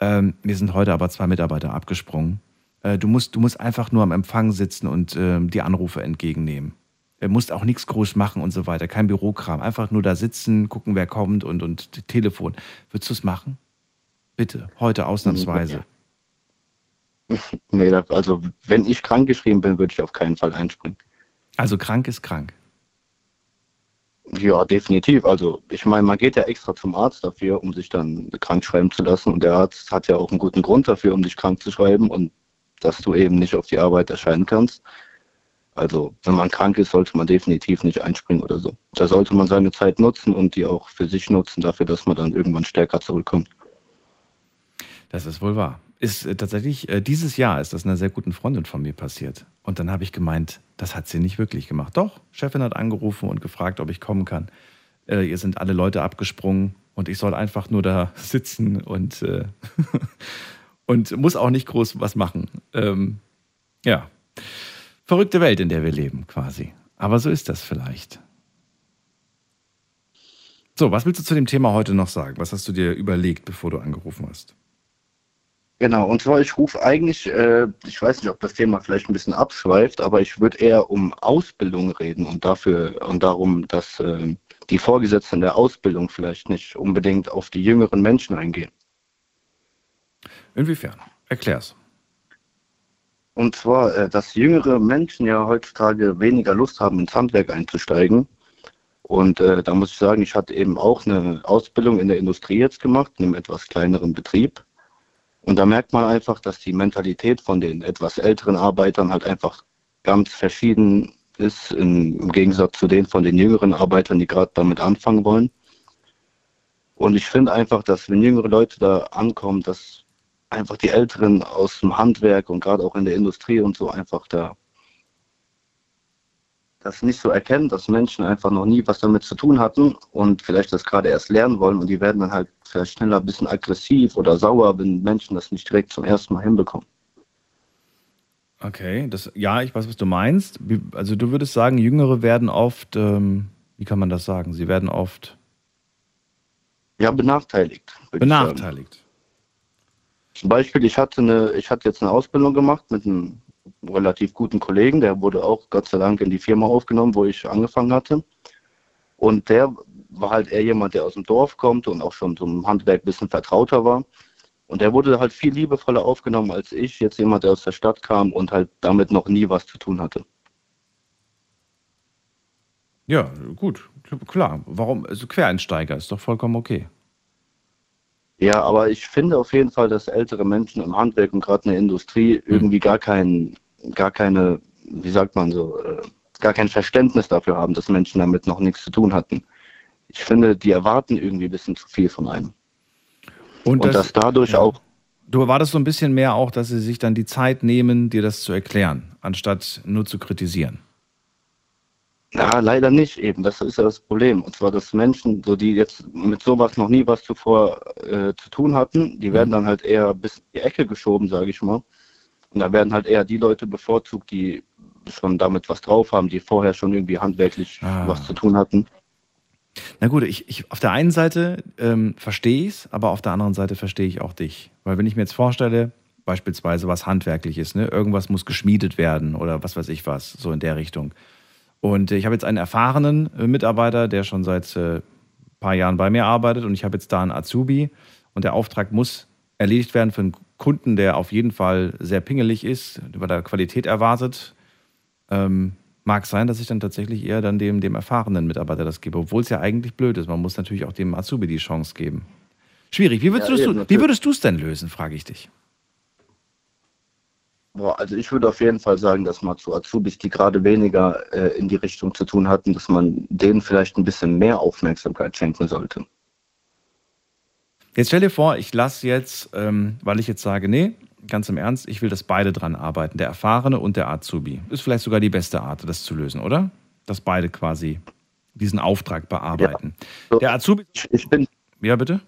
Ähm, mir sind heute aber zwei Mitarbeiter abgesprungen. Äh, du, musst, du musst einfach nur am Empfang sitzen und äh, die Anrufe entgegennehmen. Du musst auch nichts groß machen und so weiter. Kein Bürokram. Einfach nur da sitzen, gucken, wer kommt und, und Telefon. Würdest du es machen? Bitte, heute ausnahmsweise. Nee, also wenn ich krank geschrieben bin, würde ich auf keinen Fall einspringen. Also krank ist krank. Ja, definitiv. Also ich meine, man geht ja extra zum Arzt dafür, um sich dann krank schreiben zu lassen. Und der Arzt hat ja auch einen guten Grund dafür, um dich krank zu schreiben. Und dass du eben nicht auf die Arbeit erscheinen kannst. Also wenn man krank ist, sollte man definitiv nicht einspringen oder so. Da sollte man seine Zeit nutzen und die auch für sich nutzen, dafür, dass man dann irgendwann stärker zurückkommt. Das ist wohl wahr. Ist äh, tatsächlich, äh, dieses Jahr ist das einer sehr guten Freundin von mir passiert. Und dann habe ich gemeint, das hat sie nicht wirklich gemacht. Doch, Chefin hat angerufen und gefragt, ob ich kommen kann. Äh, ihr sind alle Leute abgesprungen und ich soll einfach nur da sitzen und äh, und muss auch nicht groß was machen. Ähm, ja, verrückte Welt, in der wir leben, quasi. Aber so ist das vielleicht. So, was willst du zu dem Thema heute noch sagen? Was hast du dir überlegt, bevor du angerufen hast? Genau, und zwar, ich rufe eigentlich, äh, ich weiß nicht, ob das Thema vielleicht ein bisschen abschweift, aber ich würde eher um Ausbildung reden und dafür und darum, dass äh, die Vorgesetzten der Ausbildung vielleicht nicht unbedingt auf die jüngeren Menschen eingehen. Inwiefern? Erklär's. Und zwar, äh, dass jüngere Menschen ja heutzutage weniger Lust haben, ins Handwerk einzusteigen. Und äh, da muss ich sagen, ich hatte eben auch eine Ausbildung in der Industrie jetzt gemacht, in einem etwas kleineren Betrieb. Und da merkt man einfach, dass die Mentalität von den etwas älteren Arbeitern halt einfach ganz verschieden ist, im Gegensatz zu den von den jüngeren Arbeitern, die gerade damit anfangen wollen. Und ich finde einfach, dass wenn jüngere Leute da ankommen, dass einfach die Älteren aus dem Handwerk und gerade auch in der Industrie und so einfach da das nicht so erkennen, dass Menschen einfach noch nie was damit zu tun hatten und vielleicht das gerade erst lernen wollen und die werden dann halt vielleicht schneller ein bisschen aggressiv oder sauer, wenn Menschen das nicht direkt zum ersten Mal hinbekommen. Okay, das, ja, ich weiß, was du meinst. Also du würdest sagen, Jüngere werden oft, ähm, wie kann man das sagen? Sie werden oft ja benachteiligt. Benachteiligt. Zum Beispiel, ich hatte, eine, ich hatte jetzt eine Ausbildung gemacht mit einem relativ guten Kollegen, der wurde auch Gott sei Dank in die Firma aufgenommen, wo ich angefangen hatte. Und der war halt eher jemand, der aus dem Dorf kommt und auch schon zum Handwerk ein bisschen vertrauter war. Und der wurde halt viel liebevoller aufgenommen als ich, jetzt jemand, der aus der Stadt kam und halt damit noch nie was zu tun hatte. Ja, gut, klar. Warum? Also Quereinsteiger ist doch vollkommen okay. Ja, aber ich finde auf jeden Fall, dass ältere Menschen im Handwerk und gerade in der Industrie mhm. irgendwie gar kein, gar keine, wie sagt man so, äh, gar kein Verständnis dafür haben, dass Menschen damit noch nichts zu tun hatten. ich finde, die erwarten irgendwie ein bisschen zu viel von einem. Und, Und dass dadurch ja. auch, Du erwartest so ein bisschen mehr auch, dass sie sich dann die Zeit nehmen, dir das zu erklären, anstatt nur zu kritisieren. na, leider nicht eben. Das ist ja das Problem. Und zwar, dass Menschen, so die jetzt mit sowas noch nie was zuvor äh, zu tun hatten, die werden dann halt eher bis in die Ecke geschoben, sage ich mal. Und da werden halt eher die Leute bevorzugt, die schon damit was drauf haben, die vorher schon irgendwie handwerklich Ah. was zu tun hatten. Na gut, ich, ich, auf der einen Seite ähm, verstehe ich es, aber auf der anderen Seite verstehe ich auch dich. Weil wenn ich mir jetzt vorstelle, beispielsweise was handwerkliches, ne, irgendwas muss geschmiedet werden oder was weiß ich was, so in der Richtung. Und ich habe jetzt einen erfahrenen äh, Mitarbeiter, der schon seit äh, paar Jahren bei mir arbeitet und ich habe jetzt da einen Azubi und der Auftrag muss erledigt werden für einen Kunden, der auf jeden Fall sehr pingelig ist, über der Qualität erwartet. Ähm, mag sein, dass ich dann tatsächlich eher dann dem, dem erfahrenen Mitarbeiter das gebe, obwohl es ja eigentlich blöd ist. Man muss natürlich auch dem Azubi die Chance geben. Schwierig. Wie würdest Ja, du es denn lösen, frage ich dich. Boah, also ich würde auf jeden Fall sagen, dass man zu Azubis, die gerade weniger äh, in die Richtung zu tun hatten, dass man denen vielleicht ein bisschen mehr Aufmerksamkeit schenken sollte. Jetzt stell dir vor, ich lasse jetzt, ähm, weil ich jetzt sage, nee, ganz im Ernst, ich will, dass beide dran arbeiten, der Erfahrene und der Azubi. Ist vielleicht sogar die beste Art, das zu lösen, oder? Dass beide quasi diesen Auftrag bearbeiten. So. Der Azubi, Ich, ich bin ja bitte?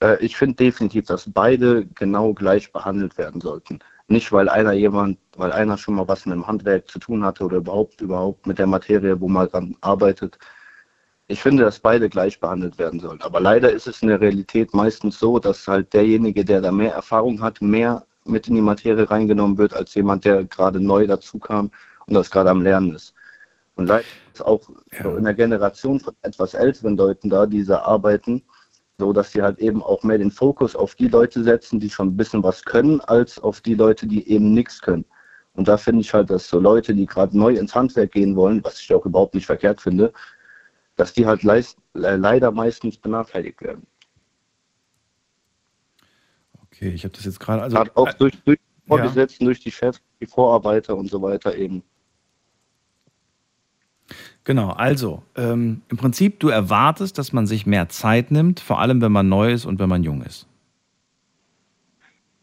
Äh, ich finde definitiv, dass beide genau gleich behandelt werden sollten. Nicht, weil einer jemand, weil einer schon mal was mit dem Handwerk zu tun hatte oder überhaupt, überhaupt mit der Materie, wo man dran arbeitet. Ich finde, dass beide gleich behandelt werden sollen. Aber leider ist es in der Realität meistens so, dass halt derjenige, der da mehr Erfahrung hat, mehr mit in die Materie reingenommen wird, als jemand, der gerade neu dazu kam und das gerade am Lernen ist. Und leider ist auch Ja. so in der Generation von etwas älteren Leuten da, die da arbeiten, so dass sie halt eben auch mehr den Fokus auf die Leute setzen, die schon ein bisschen was können, als auf die Leute, die eben nichts können. Und da finde ich halt, dass so Leute, die gerade neu ins Handwerk gehen wollen, was ich auch überhaupt nicht verkehrt finde, dass die halt leist, äh, leider meistens benachteiligt werden. Okay, ich habe das jetzt gerade. Also, auch durch, durch die ja. Vorgesetzten, durch die Chefs, die Vorarbeiter und so weiter eben. Genau, also ähm, im Prinzip, du erwartest, dass man sich mehr Zeit nimmt, vor allem wenn man neu ist und wenn man jung ist.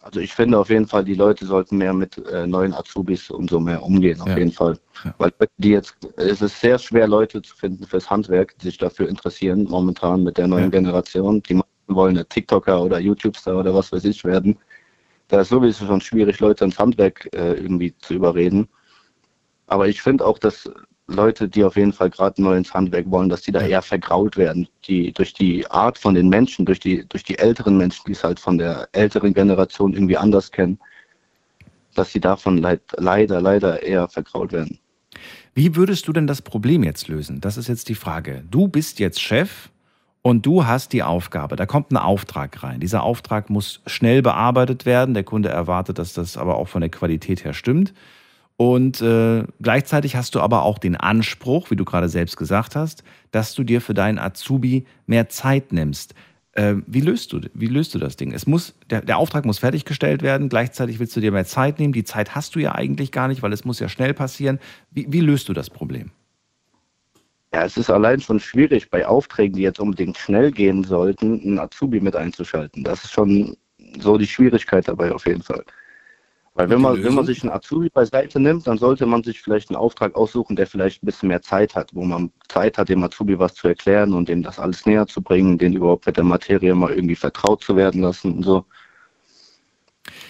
Also ich finde auf jeden Fall, die Leute sollten mehr mit äh, neuen Azubis und so mehr umgehen, auf Ja. jeden Fall. Ja. Weil die jetzt, es ist sehr schwer, Leute zu finden fürs Handwerk, die sich dafür interessieren, momentan mit der neuen Ja. Generation. Die wollen eine TikToker oder YouTube-Star oder was weiß ich werden. Da ist sowieso schon schwierig, Leute ins Handwerk äh, irgendwie zu überreden. Aber ich finde auch, dass Leute, die auf jeden Fall gerade neu ins Handwerk wollen, dass die da eher vergrault werden. Die durch die Art von den Menschen, durch die, durch die älteren Menschen, die es halt von der älteren Generation irgendwie anders kennen, dass sie davon leid, leider, leider eher vergrault werden. Wie würdest du denn das Problem jetzt lösen? Das ist jetzt die Frage. Du bist jetzt Chef und du hast die Aufgabe. Da kommt ein Auftrag rein. Dieser Auftrag muss schnell bearbeitet werden. Der Kunde erwartet, dass das aber auch von der Qualität her stimmt. Und äh, gleichzeitig hast du aber auch den Anspruch, wie du gerade selbst gesagt hast, dass du dir für deinen Azubi mehr Zeit nimmst. Äh, wie, löst du, wie löst du das Ding? Es muss, der, der Auftrag muss fertiggestellt werden, gleichzeitig willst du dir mehr Zeit nehmen. Die Zeit hast du ja eigentlich gar nicht, weil es muss ja schnell passieren. Wie, wie löst du das Problem? Ja, es ist allein schon schwierig, bei Aufträgen, die jetzt unbedingt schnell gehen sollten, einen Azubi mit einzuschalten. Das ist schon so die Schwierigkeit dabei auf jeden Fall. Weil wenn man, wenn man sich einen Azubi beiseite nimmt, dann sollte man sich vielleicht einen Auftrag aussuchen, der vielleicht ein bisschen mehr Zeit hat, wo man Zeit hat, dem Azubi was zu erklären und dem das alles näher zu bringen, den überhaupt mit der Materie mal irgendwie vertraut zu werden lassen und so.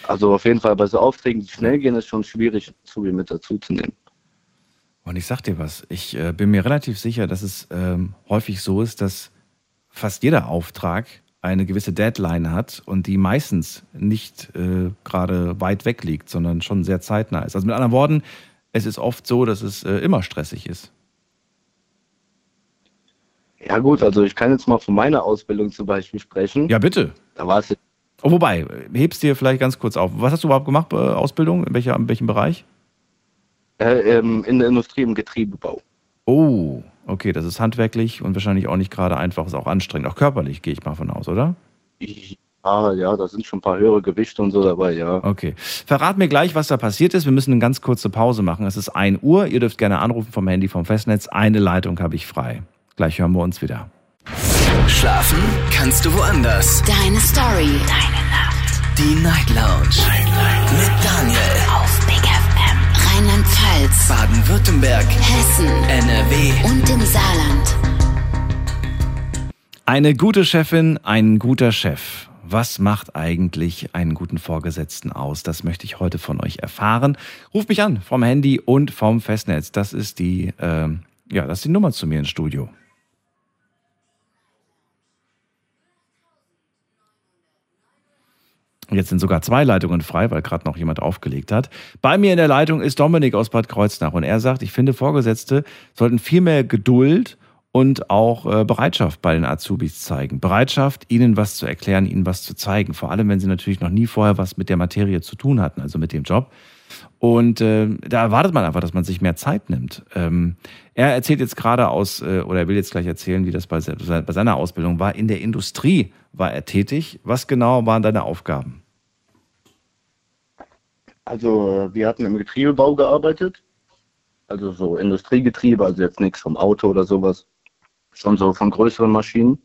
Also auf jeden Fall bei so Aufträgen, die schnell gehen, ist schon schwierig, einen Azubi mit dazu zu nehmen. Und ich sag dir was, ich äh, bin mir relativ sicher, dass es ähm, häufig so ist, dass fast jeder Auftrag eine gewisse Deadline hat und die meistens nicht äh, gerade weit weg liegt, sondern schon sehr zeitnah ist. Also mit anderen Worten, es ist oft so, dass es äh, immer stressig ist. Ja gut, also ich kann jetzt mal von meiner Ausbildung zum Beispiel sprechen. Ja, bitte. Da war es Oh, wobei, hebst dir vielleicht ganz kurz auf. Was hast du überhaupt gemacht, äh, Ausbildung? In, welcher, in welchem Bereich? äh, ähm, in der Industrie im Getriebebau. Oh, okay, das ist handwerklich und wahrscheinlich auch nicht gerade einfach, ist auch anstrengend. Auch körperlich gehe ich mal von aus, oder? Ja, ja, da sind schon ein paar höhere Gewichte und so dabei, ja. Okay. Verrat mir gleich, was da passiert ist. Wir müssen eine ganz kurze Pause machen. Es ist 1 Uhr. Ihr dürft gerne anrufen vom Handy vom Festnetz. Eine Leitung habe ich frei. Gleich hören wir uns wieder. Schlafen kannst du woanders. Deine Story. Deine Nacht. Die Night Lounge. Night, Night. Mit Daniel. Auf Big FM. Rheinland-Pfalz. Baden-Württemberg. Hessen. NRW. Und im Saarland. Eine gute Chefin, ein guter Chef. Was macht eigentlich einen guten Vorgesetzten aus? Das möchte ich heute von euch erfahren. Ruft mich an vom Handy und vom Festnetz. Das ist die, äh, ja, das ist die Nummer zu mir ins Studio. Jetzt sind sogar zwei Leitungen frei, weil gerade noch jemand aufgelegt hat. Bei mir in der Leitung ist Dominik aus Bad Kreuznach und er sagt, ich finde, Vorgesetzte sollten viel mehr Geduld und auch äh, Bereitschaft bei den Azubis zeigen. Bereitschaft, ihnen was zu erklären, ihnen was zu zeigen. Vor allem, wenn sie natürlich noch nie vorher was mit der Materie zu tun hatten, also mit dem Job. Und äh, da erwartet man einfach, dass man sich mehr Zeit nimmt. Ähm, er erzählt jetzt gerade aus, äh, oder er will jetzt gleich erzählen, wie das bei, bei seiner Ausbildung war. In der Industrie war er tätig. Was genau waren deine Aufgaben? Also wir hatten im Getriebebau gearbeitet. Also so Industriegetriebe, also jetzt nichts vom Auto oder sowas schon so von größeren Maschinen.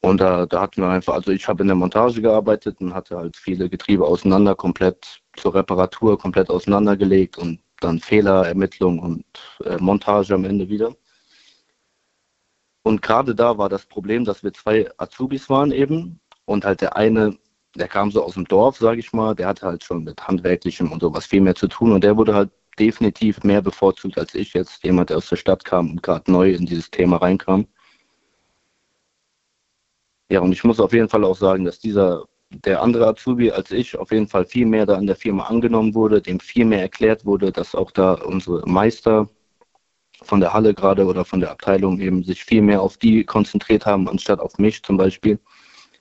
Und da, da hatten wir einfach, also ich habe in der Montage gearbeitet und hatte halt viele Getriebe auseinander, komplett zur Reparatur, komplett auseinandergelegt und dann Fehlerermittlung und äh, Montage am Ende wieder. Und gerade da war das Problem, dass wir zwei Azubis waren eben. Und halt der eine, der kam so aus dem Dorf, sage ich mal, der hatte halt schon mit Handwerklichem und sowas viel mehr zu tun. Und der wurde halt definitiv mehr bevorzugt als ich. Jetzt, jemand, der aus der Stadt kam und gerade neu in dieses Thema reinkam. Ja, und ich muss auf jeden Fall auch sagen, dass dieser, der andere Azubi als ich, auf jeden Fall viel mehr da in der Firma angenommen wurde, dem viel mehr erklärt wurde, dass auch da unsere Meister von der Halle gerade oder von der Abteilung eben sich viel mehr auf die konzentriert haben, anstatt auf mich zum Beispiel.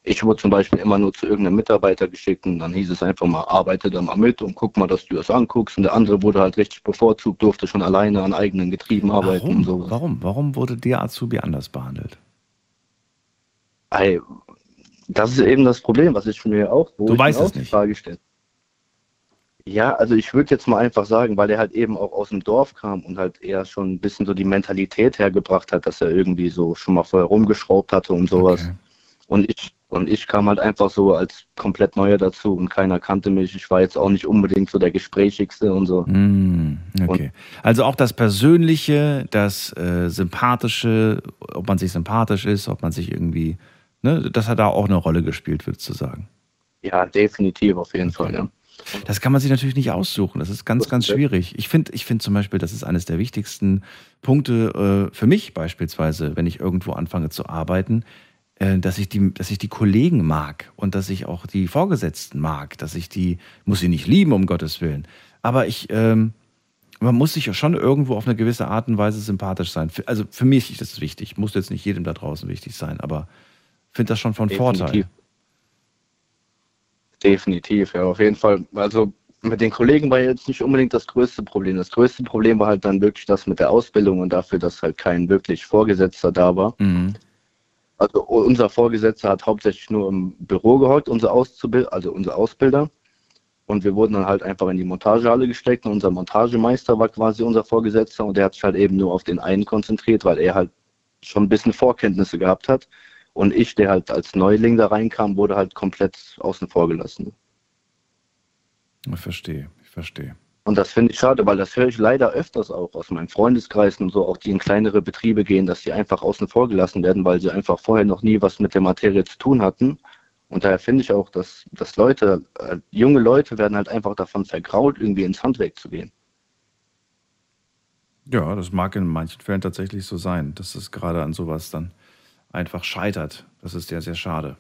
Ich wurde zum Beispiel immer nur zu irgendeinem Mitarbeiter geschickt und dann hieß es einfach mal, arbeite da mal mit und guck mal, dass du das anguckst. Und der andere wurde halt richtig bevorzugt, durfte schon alleine an eigenen Getrieben arbeiten Warum? und sowas. Warum? Warum wurde der Azubi anders behandelt? Ey, das ist eben das Problem, was ich mir auch, wo Du ich weißt mir es auch die nicht. Frage stelle. Ja, also ich würde jetzt mal einfach sagen, weil er halt eben auch aus dem Dorf kam und halt eher schon ein bisschen so die Mentalität hergebracht hat, dass er irgendwie so schon mal vorher rumgeschraubt hatte und sowas. Okay. Und ich und ich kam halt einfach so als komplett Neuer dazu und keiner kannte mich. Ich war jetzt auch nicht unbedingt so der Gesprächigste und so. Mm, okay. Also auch das Persönliche, das äh, Sympathische, ob man sich sympathisch ist, ob man sich irgendwie, ne, das hat da auch eine Rolle gespielt, würdest du sagen. Ja, definitiv auf jeden Fall, ja. Das kann man sich natürlich nicht aussuchen. Das ist ganz, ganz schwierig. Ich finde ich finde zum Beispiel, das ist eines der wichtigsten Punkte äh, für mich beispielsweise, wenn ich irgendwo anfange zu arbeiten, äh, dass ich die, dass ich die Kollegen mag und dass ich auch die Vorgesetzten mag, dass ich die, muss sie nicht lieben, um Gottes Willen. Aber ich, ähm, man muss sich schon irgendwo auf eine gewisse Art und Weise sympathisch sein. Also für mich ist das wichtig. Muss jetzt nicht jedem da draußen wichtig sein, aber finde das schon von Vorteil. Definitiv. Ja, auf jeden Fall. Also mit den Kollegen war jetzt nicht unbedingt das größte Problem. Das größte Problem war halt dann wirklich das mit der Ausbildung und dafür, dass halt kein wirklich Vorgesetzter da war. Mhm. Also unser Vorgesetzter hat hauptsächlich nur im Büro gehockt, unser Auszubild, also unser Ausbilder. Und wir wurden dann halt einfach in die Montagehalle gesteckt und unser Montagemeister war quasi unser Vorgesetzter und der hat sich halt eben nur auf den einen konzentriert, weil er halt schon ein bisschen Vorkenntnisse gehabt hat. Und ich, der halt als Neuling da reinkam, wurde halt komplett außen vor gelassen. Ich verstehe, ich verstehe. Und das finde ich schade, weil das höre ich leider öfters auch aus meinen Freundeskreisen und so, auch die in kleinere Betriebe gehen, dass die einfach außen vor gelassen werden, weil sie einfach vorher noch nie was mit der Materie zu tun hatten. Und daher finde ich auch, dass, dass Leute, äh, junge Leute werden halt einfach davon vergrault, irgendwie ins Handwerk zu gehen. Ja, das mag in manchen Fällen tatsächlich so sein, dass es gerade an sowas dann einfach scheitert. Das ist sehr, sehr schade.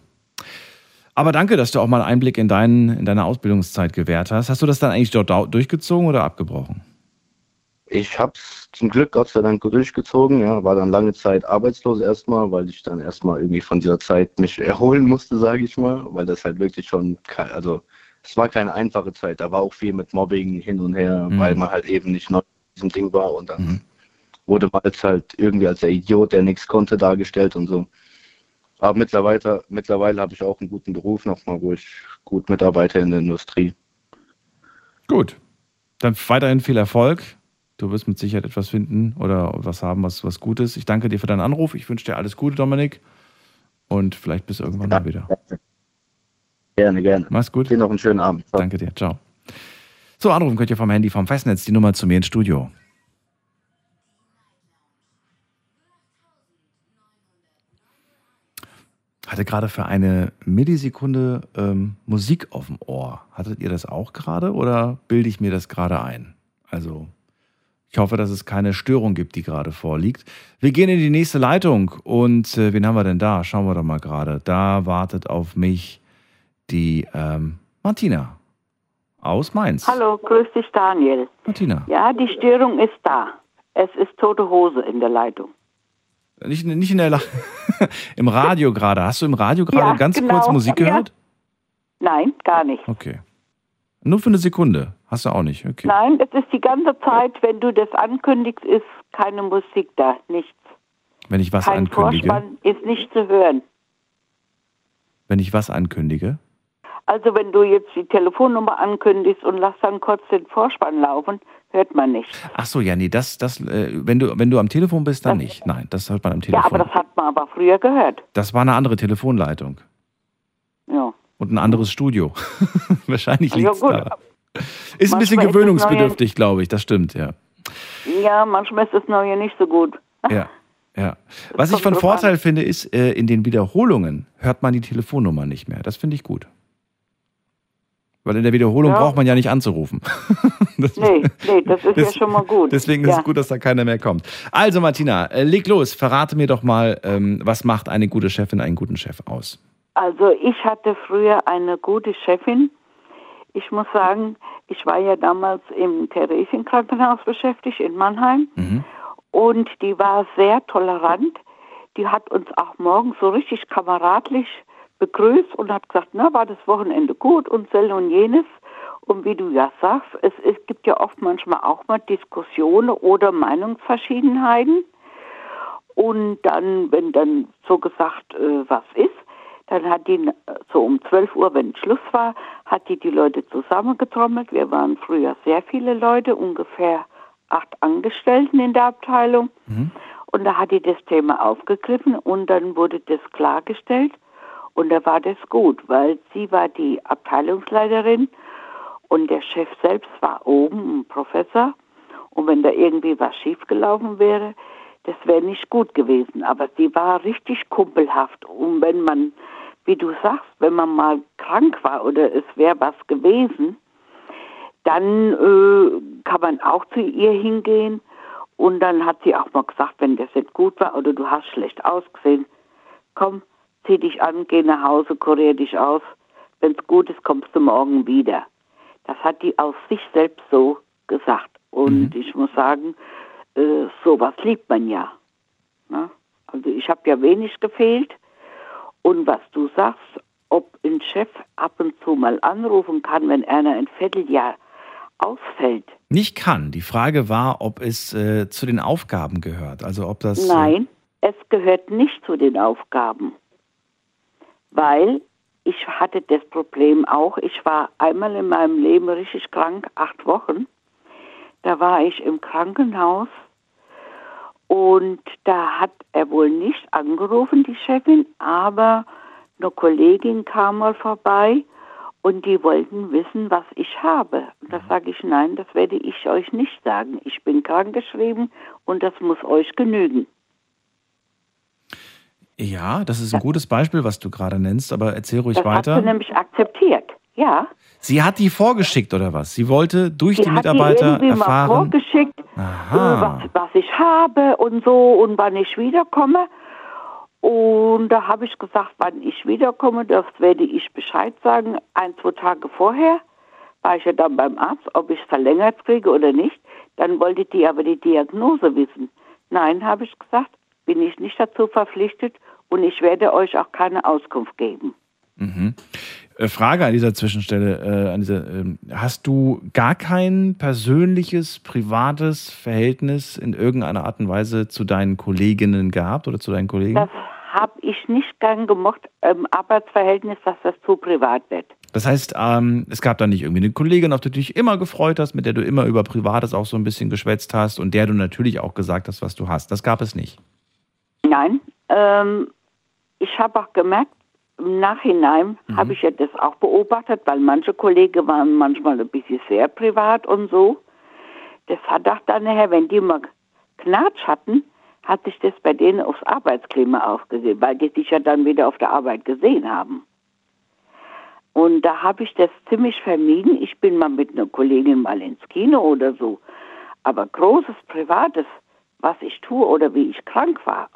Aber danke, dass du auch mal Einblick in, deinen, in deine Ausbildungszeit gewährt hast. Hast du das dann eigentlich dort durchgezogen oder abgebrochen? Ich habe es zum Glück Gott sei Dank durchgezogen, ja, war dann lange Zeit arbeitslos erstmal, weil ich dann erstmal irgendwie von dieser Zeit mich erholen musste, sage ich mal, weil das halt wirklich schon, also es war keine einfache Zeit, da war auch viel mit Mobbing hin und her, Mhm. weil man halt eben nicht neu in diesem Ding war und dann wurde man jetzt halt irgendwie als der Idiot, der nichts konnte, dargestellt und so. Aber mittlerweile, mittlerweile habe ich auch einen guten Beruf nochmal, wo ich gut mitarbeite in der Industrie. Gut. Dann weiterhin viel Erfolg. Du wirst mit Sicherheit etwas finden oder was haben, was, was Gutes. Ich danke dir für deinen Anruf. Ich wünsche dir alles Gute, Dominik. Und vielleicht bis irgendwann mal wieder. Gerne, gerne. Mach's gut. Dir noch einen schönen Abend. Danke dir. Ciao. So, anrufen könnt ihr vom Handy, vom Festnetz, die Nummer zu mir ins Studio. Hatte gerade für eine Millisekunde ähm, Musik auf dem Ohr. Hattet ihr das auch gerade oder bilde ich mir das gerade ein? Also, ich hoffe, dass es keine Störung gibt, die gerade vorliegt. Wir gehen in die nächste Leitung und äh, wen haben wir denn da? Schauen wir doch mal gerade. Da wartet auf mich die ähm, Martina aus Mainz. Hallo, grüß dich Daniel. Martina. Ja, die Störung ist da. Es ist tote Hose in der Leitung. Nicht, nicht in der La im Radio gerade. Hast du im Radio gerade Ja, ganz genau. kurz Musik Ja. gehört? Nein, gar nicht. Okay. Nur für eine Sekunde. Hast du auch nicht. Okay. Nein, es ist die ganze Zeit, wenn du das ankündigst, ist keine Musik da, nichts. Wenn ich was Kein ankündige. Vorspann ist nicht zu hören. Wenn ich was ankündige. Also wenn du jetzt die Telefonnummer ankündigst und lass dann kurz den Vorspann laufen, hört man nicht. Ach so, ja, nee, das, das, äh, wenn du, wenn du am Telefon bist, dann nicht. Nein, das hört man am Ja, Telefon. aber das hat man aber früher gehört. das war eine andere Telefonleitung Ja. und ein anderes Studio. Wahrscheinlich Ja, liegt es gut. daran. Ist ein bisschen Manchmal ist das gewöhnungsbedürftig, glaube ich. Das stimmt, ja. Ja, manchmal ist das Neue nicht so gut. Ja, ja. Was ich von Vorteil an. finde, ist, äh, in den Wiederholungen hört man die Telefonnummer nicht mehr. Das finde ich gut. Weil in der Wiederholung Ja. braucht man ja nicht anzurufen. das, Nee, nee, das ist ja Das- schon mal gut. Deswegen ist ja. es gut, dass da keiner mehr kommt. Also Martina, äh, leg los. Verrate mir doch mal, ähm, was macht eine gute Chefin einen guten Chef aus? Also ich hatte früher eine gute Chefin. Ich muss sagen, ich war ja damals im Theresienkrankenhaus beschäftigt in Mannheim Mhm. und die war sehr tolerant. Die hat uns auch morgens so richtig kameradlich begrüßt und hat gesagt, na, war das Wochenende gut und sel und jenes. Und wie du ja sagst, es, es gibt ja oft manchmal auch mal Diskussionen oder Meinungsverschiedenheiten. Und dann, wenn dann so gesagt äh, was ist, dann hat die so um 12 Uhr, wenn Schluss war, hat die die Leute zusammengetrommelt. Wir waren früher sehr viele Leute, ungefähr acht Angestellten in der Abteilung. Und da hat die das Thema aufgegriffen und dann wurde das klargestellt. Und da war das gut, weil sie war die Abteilungsleiterin und der Chef selbst war oben, ein Professor. Und wenn da irgendwie was schiefgelaufen wäre, das wäre nicht gut gewesen. Aber sie war richtig kumpelhaft. Und wenn man, wie du sagst, wenn man mal krank war oder es wäre was gewesen, dann äh, kann man auch zu ihr hingehen. Und dann hat sie auch mal gesagt, wenn das nicht gut war oder du hast schlecht ausgesehen, komm, zieh dich an, geh nach Hause, kurier dich aus. Wenn es gut ist, kommst du morgen wieder. Das hat die aus sich selbst so gesagt. Und ich muss sagen, äh, sowas liebt man ja. Ne? Also ich habe ja wenig gefehlt. Und was du sagst, ob ein Chef ab und zu mal anrufen kann, wenn einer ein Vierteljahr ausfällt. Nicht kann. Die Frage war, ob es äh, zu den Aufgaben gehört. Also ob das. äh, Nein, es gehört nicht zu den Aufgaben. Weil ich hatte das Problem auch, ich war einmal in meinem Leben richtig krank, acht Wochen. Da war ich im Krankenhaus und da hat er wohl nicht angerufen, die Chefin, aber eine Kollegin kam mal vorbei und die wollten wissen, was ich habe. Und da sage ich, nein, das werde ich euch nicht sagen. Ich bin krankgeschrieben und das muss euch genügen. Ja, das ist ein gutes Beispiel, was du gerade nennst, aber erzähl ruhig Das hat weiter. sie nämlich akzeptiert. Ja. Sie hat die vorgeschickt oder was? Sie wollte durch Sie die hat die Mitarbeiter irgendwie mal erfahren. vorgeschickt, äh, was, was ich habe und so und wann ich wiederkomme. Und da habe ich gesagt, wann ich wiederkomme, das werde ich Bescheid sagen. Ein, zwei Tage vorher war ich ja dann beim Arzt, ob ich es verlängert kriege oder nicht. Dann wollte die aber die Diagnose wissen. Nein, habe ich gesagt, bin ich nicht dazu verpflichtet und ich werde euch auch keine Auskunft geben. Mhm. Äh, Frage an dieser Zwischenstelle, äh, an dieser, ähm, hast du gar kein persönliches, privates Verhältnis in irgendeiner Art und Weise zu deinen Kolleginnen gehabt oder zu deinen Kollegen? Das habe ich nicht gern gemocht, im Arbeitsverhältnis, dass das zu privat wird. Das heißt, ähm, es gab da nicht irgendwie eine Kollegin, auf die du dich immer gefreut hast, mit der du immer über Privates auch so ein bisschen geschwätzt hast und der du natürlich auch gesagt hast, was du hast. Das gab es nicht. Nein, ähm, ich habe auch gemerkt, im Nachhinein Mhm. habe ich ja das auch beobachtet, weil manche Kollegen waren manchmal ein bisschen sehr privat und so. Das hat auch dann nachher, wenn die mal Knatsch hatten, hat sich das bei denen aufs Arbeitsklima ausgesehen, weil die sich ja dann wieder auf der Arbeit gesehen haben. Und da habe ich das ziemlich vermieden. Ich bin mal mit einer Kollegin mal ins Kino oder so. Aber großes Privates, was ich tue oder wie ich krank war,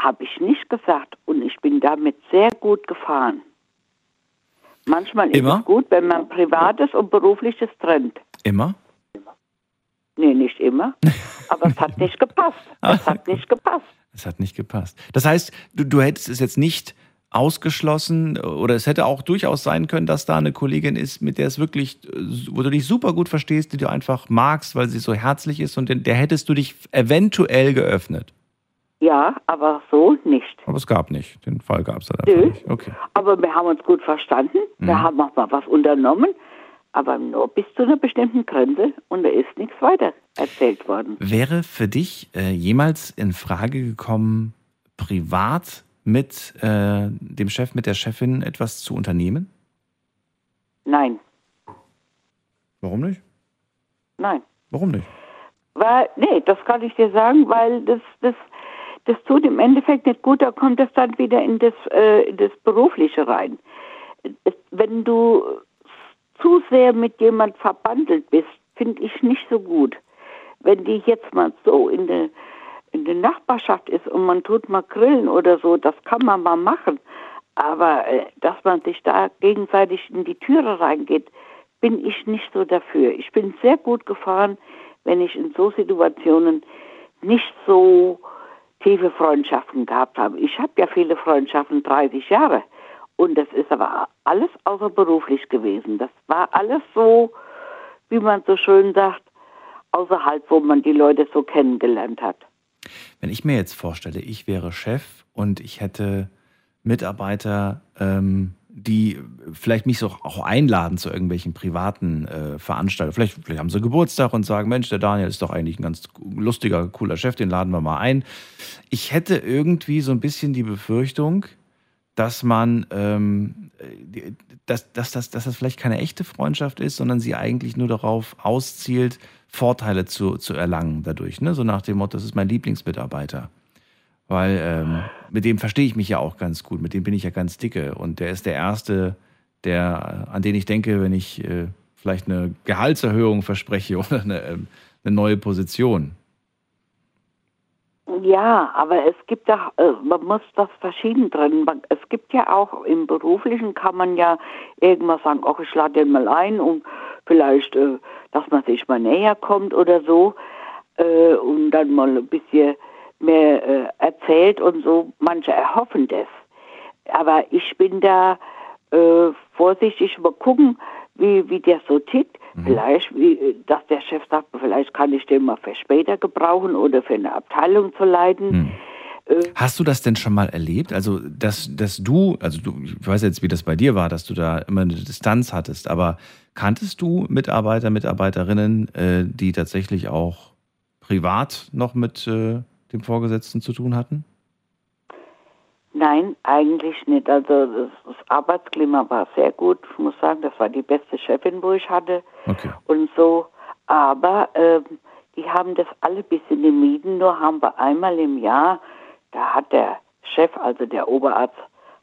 habe ich nicht gesagt. Und ich bin damit sehr gut gefahren. Manchmal ist Immer? es gut, wenn man Privates und Berufliches trennt. Immer? Nee, nicht immer. Aber es hat nicht gepasst. Es hat nicht gepasst. Es hat nicht gepasst. Das heißt, du, du hättest es jetzt nicht ausgeschlossen oder es hätte auch durchaus sein können, dass da eine Kollegin ist, mit der es wirklich, wo du dich super gut verstehst, die du einfach magst, weil sie so herzlich ist und der hättest du dich eventuell geöffnet. Ja, aber so nicht. Aber es gab nicht. Den Fall gab es dann einfach Nö. nicht. Okay. Aber wir haben uns gut verstanden. Wir Mhm. haben auch mal was unternommen. Aber nur bis zu einer bestimmten Grenze. Und da ist nichts weiter erzählt worden. Wäre für dich äh, jemals in Frage gekommen, privat mit äh, dem Chef, mit der Chefin etwas zu unternehmen? Nein, Warum nicht? nein. Warum nicht? Weil, nee, das kann ich dir sagen, weil das, das, das tut im Endeffekt nicht gut, da kommt es dann wieder in das, äh, in das Berufliche rein. Wenn du zu sehr mit jemand verbandelt bist, finde ich nicht so gut. Wenn die jetzt mal so in der in der Nachbarschaft ist und man tut mal grillen oder so, das kann man mal machen. Aber äh, dass man sich da gegenseitig in die Türe reingeht, bin ich nicht so dafür. Ich bin sehr gut gefahren, wenn ich in so Situationen nicht so tiefe Freundschaften gehabt habe. Ich habe ja viele Freundschaften, 30 Jahre. Und das ist aber alles außerberuflich gewesen. Das war alles so, wie man so schön sagt, außerhalb, wo man die Leute so kennengelernt hat. Wenn ich mir jetzt vorstelle, ich wäre Chef und ich hätte Mitarbeiter, ähm, die vielleicht mich so auch einladen zu irgendwelchen privaten äh, Veranstaltungen. Vielleicht, vielleicht haben sie Geburtstag und sagen, Mensch, der Daniel ist doch eigentlich ein ganz lustiger, cooler Chef, den laden wir mal ein. Ich hätte irgendwie so ein bisschen die Befürchtung, dass man, ähm, dass, dass, dass, dass das vielleicht keine echte Freundschaft ist, sondern sie eigentlich nur darauf auszielt, Vorteile zu, zu erlangen dadurch. Ne? So nach dem Motto, das ist mein Lieblingsmitarbeiter. Weil ähm, mit dem verstehe ich mich ja auch ganz gut, mit dem bin ich ja ganz dicke. Und der ist der Erste, der, an den ich denke, wenn ich äh, vielleicht eine Gehaltserhöhung verspreche oder eine, ähm, eine neue Position. Ja, aber es gibt ja, äh, man muss das verschieden trennen. Es gibt ja auch im Beruflichen kann man ja irgendwas sagen, ach, ich lade den mal ein und vielleicht, äh, dass man sich mal näher kommt oder so äh, und dann mal ein bisschen mehr äh, erzählt und so. Manche erhoffen das. Aber ich bin da äh, vorsichtig, mal gucken, wie, wie der so tickt. Vielleicht, wie, dass der Chef sagt, vielleicht kann ich den mal für später gebrauchen oder für eine Abteilung zu leiten. Äh, Hast du das denn schon mal erlebt? Also, dass, dass du, also du, ich weiß jetzt, wie das bei dir war, dass du da immer eine Distanz hattest, aber kanntest du Mitarbeiter, Mitarbeiterinnen, äh, die tatsächlich auch privat noch mit äh, dem Vorgesetzten zu tun hatten? Nein, eigentlich nicht. Also das, das Arbeitsklima war sehr gut. Ich muss sagen, das war die beste Chefin, wo ich hatte Okay. und so. Aber ähm, die haben das alle ein bisschen gemieden. Nur haben wir einmal im Jahr, da hat der Chef, also der Oberarzt,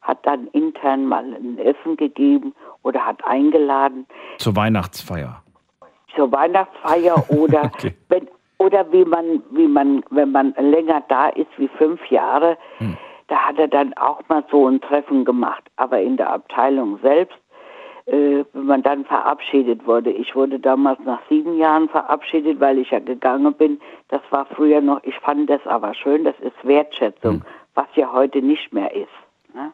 hat dann intern mal ein Essen gegeben oder hat eingeladen Zur Weihnachtsfeier. zur Weihnachtsfeier oder Okay. wenn oder wie man wie man wenn man länger da ist wie fünf Jahre, da hat er dann auch mal so ein Treffen gemacht. Aber in der Abteilung selbst, äh, wenn man dann verabschiedet wurde, ich wurde damals nach sieben Jahren verabschiedet, weil ich ja gegangen bin. Das war früher noch. Ich fand das aber schön. Das ist Wertschätzung, was ja heute nicht mehr ist. Ne?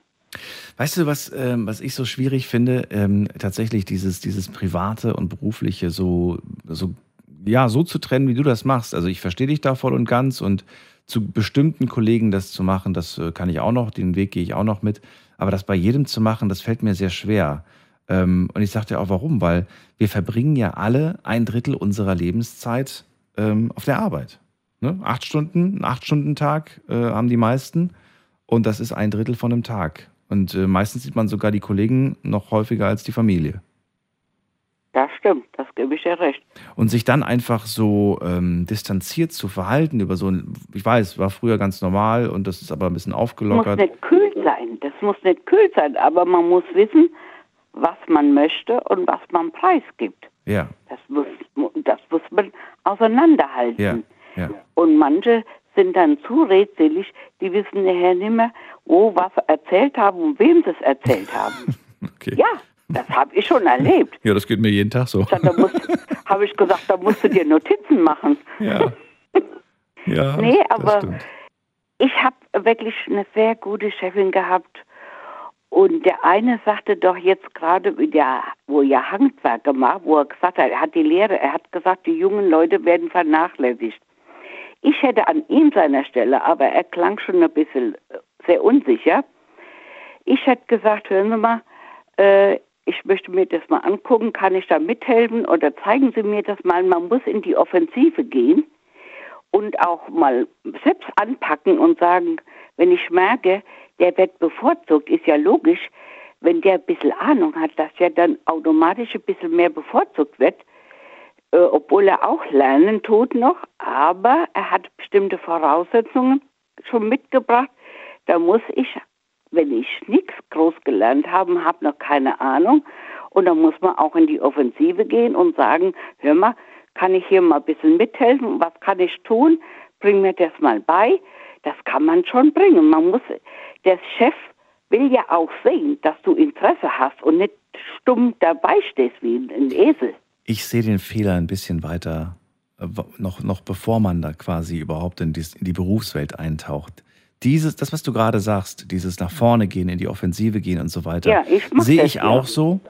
Weißt du, was, ähm, was ich so schwierig finde? Ähm, tatsächlich dieses, dieses Private und Berufliche so, so, ja, so zu trennen, wie du das machst. Also ich verstehe dich da voll und ganz und zu bestimmten Kollegen das zu machen, das äh, kann ich auch noch, den Weg gehe ich auch noch mit. Aber das bei jedem zu machen, das fällt mir sehr schwer. Ähm, und ich sagte auch, warum? Weil wir verbringen ja alle ein Drittel unserer Lebenszeit ähm, auf der Arbeit. Ne? Acht Stunden, einen Acht-Stunden-Tag äh, haben die meisten. Und das ist ein Drittel von einem Tag. Und äh, meistens sieht man sogar die Kollegen noch häufiger als die Familie. Gebe ich dir recht. Und sich dann einfach so ähm, distanziert zu verhalten über so ein, ich weiß, war früher ganz normal und das ist aber ein bisschen Das muss aufgelockert. nicht kühl sein, das muss nicht kühl sein, aber man muss wissen, was man möchte und was man preisgibt. Ja, Das muss, das muss man auseinanderhalten. ja, ja. Und manche sind dann zu redselig, die wissen nachher nicht mehr, wo was erzählt haben und wem sie es erzählt haben. Okay. Ja, das habe ich schon erlebt. Ja, das geht mir jeden Tag so. Da habe ich gesagt, da musst du dir Notizen machen. Ja. Ja, Nee, aber ich habe wirklich eine sehr gute Chefin gehabt. Und der eine sagte doch jetzt gerade, wo er Handwerker macht, wo er gesagt hat, er hat die Lehre, er hat gesagt, die jungen Leute werden vernachlässigt. Ich hätte an ihm seiner Stelle, aber er klang schon ein bisschen äh, sehr unsicher. Ich hätte gesagt, hören Sie mal, äh, ich möchte mir das mal angucken, kann ich da mithelfen oder zeigen Sie mir das mal. Man muss in die Offensive gehen und auch mal selbst anpacken und sagen, wenn ich merke, der wird bevorzugt, ist ja logisch, wenn der ein bisschen Ahnung hat, dass er dann automatisch ein bisschen mehr bevorzugt wird, äh, obwohl er auch lernen tut noch, aber er hat bestimmte Voraussetzungen schon mitgebracht. Da muss ich, wenn ich nichts groß gelernt habe, habe noch keine Ahnung, und dann muss man auch in die Offensive gehen und sagen, hör mal, kann ich hier mal ein bisschen mithelfen? Was kann ich tun? Bring mir das mal bei. Das kann man schon bringen. Man muss, der Chef will ja auch sehen, dass du Interesse hast und nicht stumm dabei stehst wie ein Esel. Ich sehe den Fehler ein bisschen weiter, äh, noch, noch bevor man da quasi überhaupt in die, in die Berufswelt eintaucht. Dieses, das, was du gerade sagst, dieses nach vorne gehen, in die Offensive gehen und so weiter, Ja, ich sehe ich ja. auch so.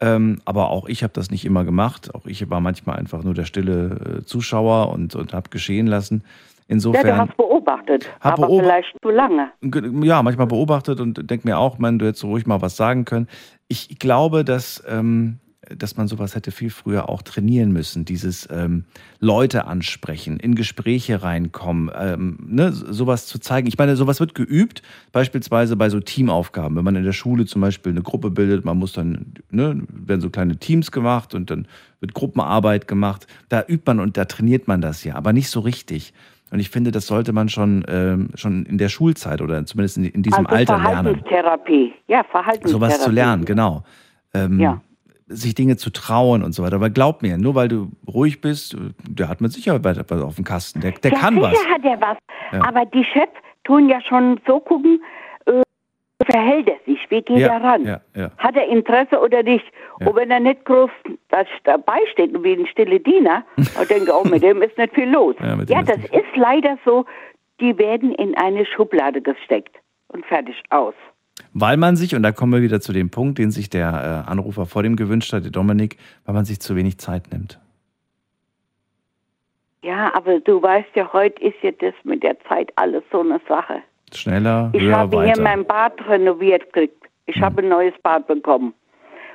Ähm, aber auch ich habe das nicht immer gemacht. Auch ich war manchmal einfach nur der stille äh, Zuschauer und, und habe geschehen lassen. Ja, Insofern. du hast beobachtet, Hab aber beob- vielleicht zu lange. Ge- ja, manchmal beobachtet und denke mir auch, man, du hättest ruhig mal was sagen können. Ich glaube, dass, ähm, dass man sowas hätte viel früher auch trainieren müssen. Dieses ähm, Leute ansprechen, in Gespräche reinkommen, ähm, ne, sowas zu zeigen. Ich meine, sowas wird geübt, beispielsweise bei so Teamaufgaben. Wenn man in der Schule zum Beispiel eine Gruppe bildet, man muss dann, ne, werden so kleine Teams gemacht und dann wird Gruppenarbeit gemacht. Da übt man und da trainiert man das ja, aber nicht so richtig. Und ich finde, das sollte man schon, ähm, schon in der Schulzeit oder zumindest in, in diesem also Alter lernen. Verhaltenstherapie. Ja, Verhaltenstherapie. Sowas zu lernen, genau. Ähm, Ja. Sich Dinge zu trauen und so weiter. Aber glaub mir, nur weil du ruhig bist, der hat mit Sicherheit was auf dem Kasten. Der, der ja, kann sicher was. hat er was. Ja. Aber die Chefs tun ja schon so gucken, äh, wie verhält er sich, wie geht Ja, er ran? Hat er Interesse oder nicht? Und wenn er nicht groß da- dabei steht, wie ein stille Diener, und denke, oh, mit dem ist nicht viel los. Ja, Ja, ist das ist leider so, die werden in eine Schublade gesteckt und fertig aus. Weil man sich, und da kommen wir wieder zu dem Punkt, den sich der äh, Anrufer vor dem gewünscht hat, der Dominik, weil man sich zu wenig Zeit nimmt. Ja, aber du weißt ja, heute ist ja das mit der Zeit alles so eine Sache. Schneller, Ich höher, habe hier weiter. mein Bad renoviert gekriegt. Ich habe ein neues Bad bekommen.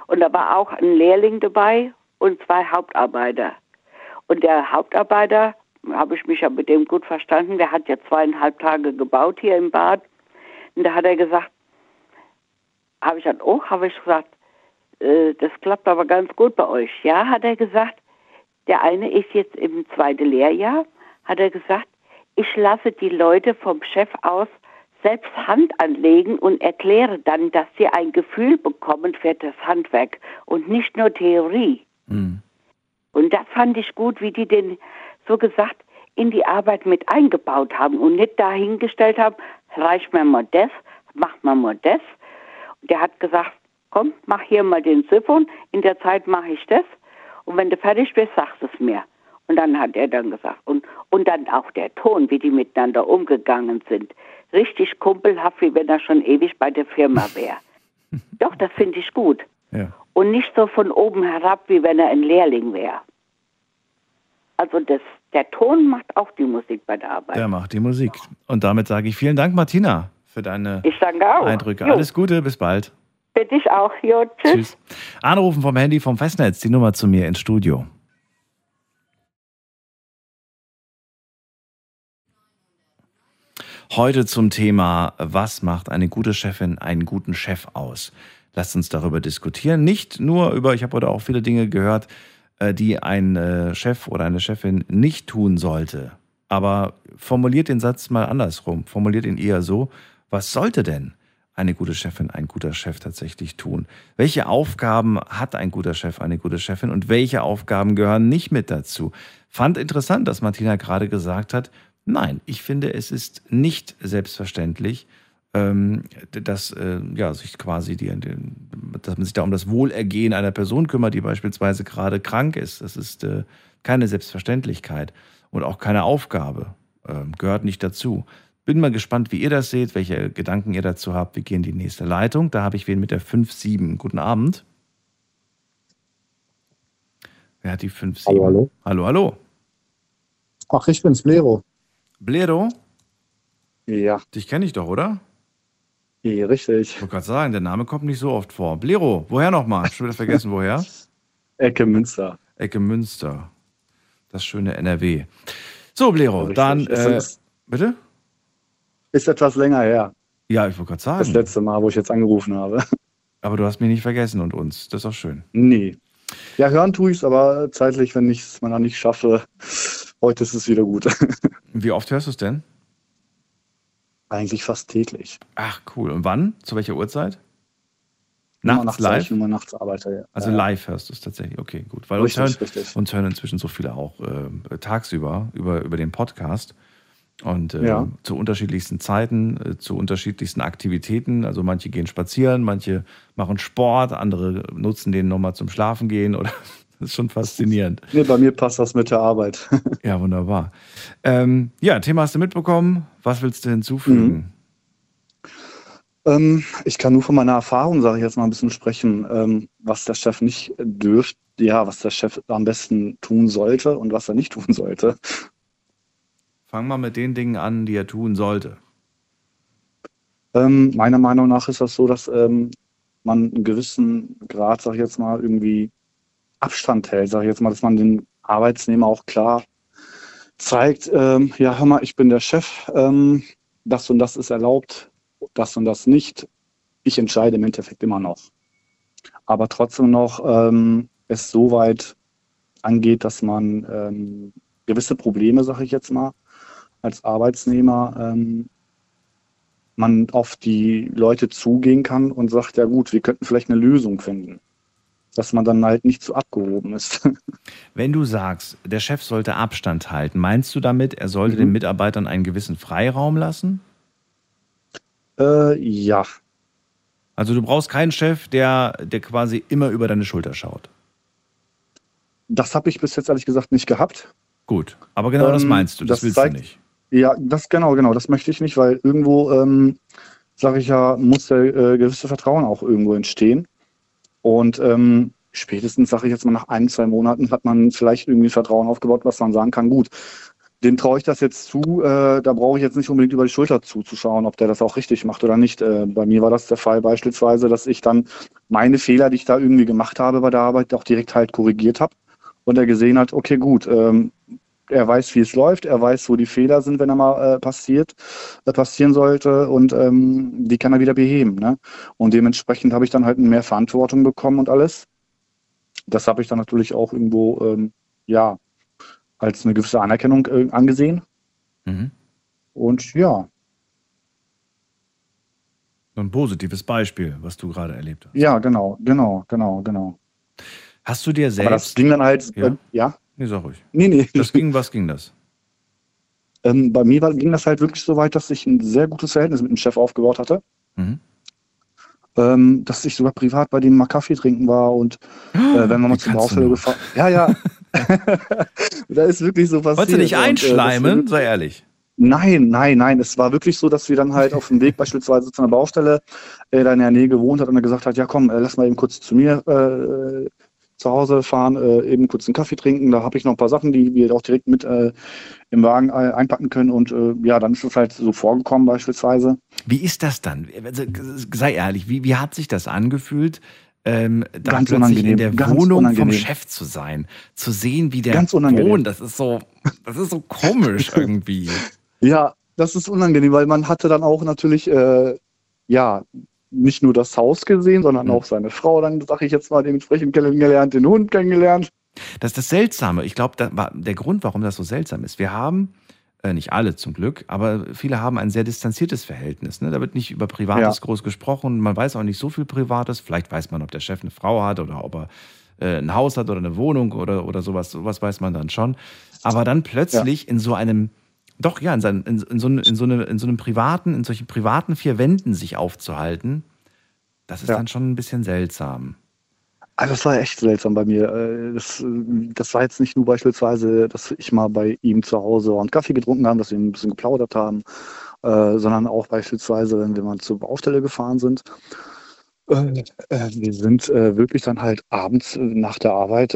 Und da war auch ein Lehrling dabei und zwei Hauptarbeiter. Und der Hauptarbeiter, habe ich mich ja mit dem gut verstanden, der hat ja zweieinhalb Tage gebaut hier im Bad. Und da hat er gesagt, habe ich dann auch, habe ich gesagt, äh, das klappt aber ganz gut bei euch. Ja, hat er gesagt, der eine ist jetzt im zweiten Lehrjahr, hat er gesagt, ich lasse die Leute vom Chef aus selbst Hand anlegen und erkläre dann, dass sie ein Gefühl bekommen für das Handwerk und nicht nur Theorie. Hm. Und das fand ich gut, wie die den so gesagt in die Arbeit mit eingebaut haben und nicht dahingestellt haben, reich mir mal das, mach mal mal das. Der hat gesagt, komm, mach hier mal den Siphon, in der Zeit mache ich das und wenn du fertig bist, sagst du es mir. Und dann hat er dann gesagt, und, und dann auch der Ton, wie die miteinander umgegangen sind. Richtig kumpelhaft, wie wenn er schon ewig bei der Firma wäre. Doch, das finde ich gut. Ja. Und nicht so von oben herab, wie wenn er ein Lehrling wäre. Also das, der Ton macht auch die Musik bei der Arbeit. Der macht die Musik. Und damit sage ich vielen Dank, Martina, für deine. Eindrücke. Jo. Alles Gute, bis bald. Für dich auch. Jo, tschüss. Tschüss. Anrufen vom Handy vom Festnetz, die Nummer zu mir ins Studio. Heute zum Thema, was macht eine gute Chefin einen guten Chef aus? Lasst uns darüber diskutieren. Nicht nur über, ich habe heute auch viele Dinge gehört, äh, die ein äh, Chef oder eine Chefin nicht tun sollte. Aber formuliert den Satz mal andersrum. Formuliert ihn eher so, was sollte denn eine gute Chefin, ein guter Chef tatsächlich tun? Welche Aufgaben hat ein guter Chef, eine gute Chefin und welche Aufgaben gehören nicht mit dazu? Fand interessant, dass Martina gerade gesagt hat, nein, ich finde, es ist nicht selbstverständlich, ähm, dass äh, ja, sich quasi die, dass man sich da um das Wohlergehen einer Person kümmert, die beispielsweise gerade krank ist. Das ist äh, keine Selbstverständlichkeit und auch keine Aufgabe. Ähm, gehört nicht dazu. Bin mal gespannt, wie ihr das seht, welche Gedanken ihr dazu habt. Wir gehen in die nächste Leitung. Da habe ich wen mit der 5-7. Guten Abend. Wer hat die 5-7? Hallo, hallo. Hallo, hallo. Ach, ich bin's, Blero. Blero? Ja. Dich kenne ich doch, oder? Ja, richtig. Ich wollte gerade sagen, der Name kommt nicht so oft vor. Blero, woher nochmal? Schon wieder vergessen, woher? Ecke Münster. Ecke Münster. Das schöne NRW. So, Blero, dann. Äh, bitte? Ist etwas länger her. Ja, ich wollte gerade Das sagen. letzte Mal, wo ich jetzt angerufen habe. Aber du hast mich nicht vergessen und uns. Das ist auch schön. Nee. Ja, hören tue ich's, aber zeitlich, wenn ich es mal noch nicht schaffe, heute ist es wieder gut. Wie oft hörst du es denn? Eigentlich fast täglich. Ach, cool. Und wann? Zu welcher Uhrzeit? Nachts nachts, live? Ich nur nachts arbeite. Ja. Also Ja. live hörst du es tatsächlich. Okay, gut. Weil uns Richtig, hören, richtig. uns hören inzwischen so viele auch äh, tagsüber über, über den Podcast. Und äh, Ja. zu unterschiedlichsten Zeiten, äh, zu unterschiedlichsten Aktivitäten. Also manche gehen spazieren, manche machen Sport, andere nutzen den nochmal zum Schlafen gehen. Oder das ist schon faszinierend. Nee, bei mir passt das mit der Arbeit. Ja, wunderbar. Ähm, ja, Thema hast du mitbekommen. Was willst du hinzufügen? Ähm, ich kann nur von meiner Erfahrung, sage ich jetzt mal ein bisschen sprechen, ähm, was der Chef nicht dürfte, ja, was der Chef am besten tun sollte und was er nicht tun sollte. Fang mal mit den Dingen an, die er tun sollte. Ähm, meiner Meinung nach ist das so, dass ähm, man einen gewissen Grad, sag ich jetzt mal, irgendwie Abstand hält. Sag ich jetzt mal, dass man den Arbeitsnehmer auch klar zeigt, ähm, ja, hör mal, ich bin der Chef, ähm, das und das ist erlaubt, das und das nicht. Ich entscheide im Endeffekt immer noch. Aber trotzdem noch ähm, es so weit angeht, dass man ähm, gewisse Probleme, sag ich jetzt mal, als Arbeitsnehmer ähm, man auf die Leute zugehen kann und sagt, ja gut, wir könnten vielleicht eine Lösung finden. Dass man dann halt nicht zu abgehoben ist. Wenn du sagst, der Chef sollte Abstand halten, meinst du damit, er sollte Mhm. den Mitarbeitern einen gewissen Freiraum lassen? äh, ja, Also du brauchst keinen Chef, der, der quasi immer über deine Schulter schaut. das habe ich bis jetzt ehrlich gesagt nicht gehabt. Gut, aber genau das Ähm, meinst du, das, das willst zeigt- du nicht. Ja, das genau, genau, das möchte ich nicht, weil irgendwo, ähm, sage ich ja, muss der äh, gewisse Vertrauen auch irgendwo entstehen. Und ähm, spätestens, sage ich jetzt mal, nach ein, zwei Monaten hat man vielleicht irgendwie Vertrauen aufgebaut, was man sagen kann, gut, dem traue ich das jetzt zu, äh, da brauche ich jetzt nicht unbedingt über die Schulter zuzuschauen, ob der das auch richtig macht oder nicht. Äh, bei mir war das der Fall beispielsweise, dass ich dann meine Fehler, die ich da irgendwie gemacht habe bei der Arbeit, auch direkt halt korrigiert habe und er gesehen hat, okay, gut, ähm, er weiß, wie es läuft, er weiß, wo die Fehler sind, wenn er mal äh, passiert, äh, passieren sollte und ähm, die kann er wieder beheben. Ne? Und dementsprechend habe ich dann halt mehr Verantwortung bekommen und alles. Das habe ich dann natürlich auch irgendwo, ähm, ja, als eine gewisse Anerkennung äh, angesehen. Mhm. Und ja, So Ein positives Beispiel, was du gerade erlebt hast. ja, genau, genau, genau, genau. Hast du dir Aber das selbst. ging dann halt, Ja? äh, ja, Nee, sag ruhig. nee, nee. Das ging, was ging das? Ähm, bei mir war, ging das halt wirklich so weit, dass ich ein sehr gutes Verhältnis mit dem Chef aufgebaut hatte. Mhm. Ähm, dass ich sogar privat bei dem mal Kaffee trinken war und äh, wenn wir mal du Baustelle gefahren. Ja, ja. da ist wirklich so passiert. Wolltest du dich Und, äh, einschleimen? Sei ehrlich. Nein, nein, nein. Es war wirklich so, dass wir dann halt auf dem Weg beispielsweise zu einer Baustelle, äh, da in der Nähe gewohnt hat und er gesagt hat, ja komm, äh, lass mal eben kurz zu mir äh, zu Hause fahren, äh, eben kurz einen Kaffee trinken. Da habe ich noch ein paar Sachen, die wir auch direkt mit äh, im Wagen äh, einpacken können und äh, ja, dann ist es halt so vorgekommen beispielsweise. Wie ist das dann? Also, sei ehrlich, wie, wie hat sich das angefühlt, ähm, da Ganz plötzlich unangenehm, in der ganz Wohnung vom unangenehm. Chef zu sein, zu sehen, wie der wohnt, das ist so, das ist so komisch irgendwie. Ja, das ist unangenehm, weil man hatte dann auch natürlich, äh, ja, nicht nur das Haus gesehen, sondern Mhm. auch seine Frau, dann sage ich jetzt mal dementsprechend kennengelernt, den Hund kennengelernt. Das ist das Seltsame. Ich glaube, da war der Grund, warum das so seltsam ist. Wir haben, äh, nicht alle zum Glück, aber viele haben ein sehr distanziertes Verhältnis. Ne? Da wird nicht über Privates Ja. groß gesprochen. Man weiß auch nicht so viel Privates. Vielleicht weiß man, ob der Chef eine Frau hat oder ob er äh, ein Haus hat oder eine Wohnung oder, oder sowas. Sowas weiß man dann schon. Aber dann plötzlich in so einem, doch ja, in, seinem, in, in, so, einem- in, so einem, in so einem privaten, in solchen privaten vier Wänden sich aufzuhalten, das ist Ja. dann schon ein bisschen seltsam. Also das war echt seltsam bei mir. Äh, Das, äh, das war jetzt nicht nur beispielsweise, dass ich mal bei ihm zu Hause und Kaffee getrunken haben, dass wir ein bisschen geplaudert haben, äh, sondern auch beispielsweise, wenn wir mal zur Baustelle gefahren sind. Äh, äh, wir sind äh, wirklich dann halt abends nach der Arbeit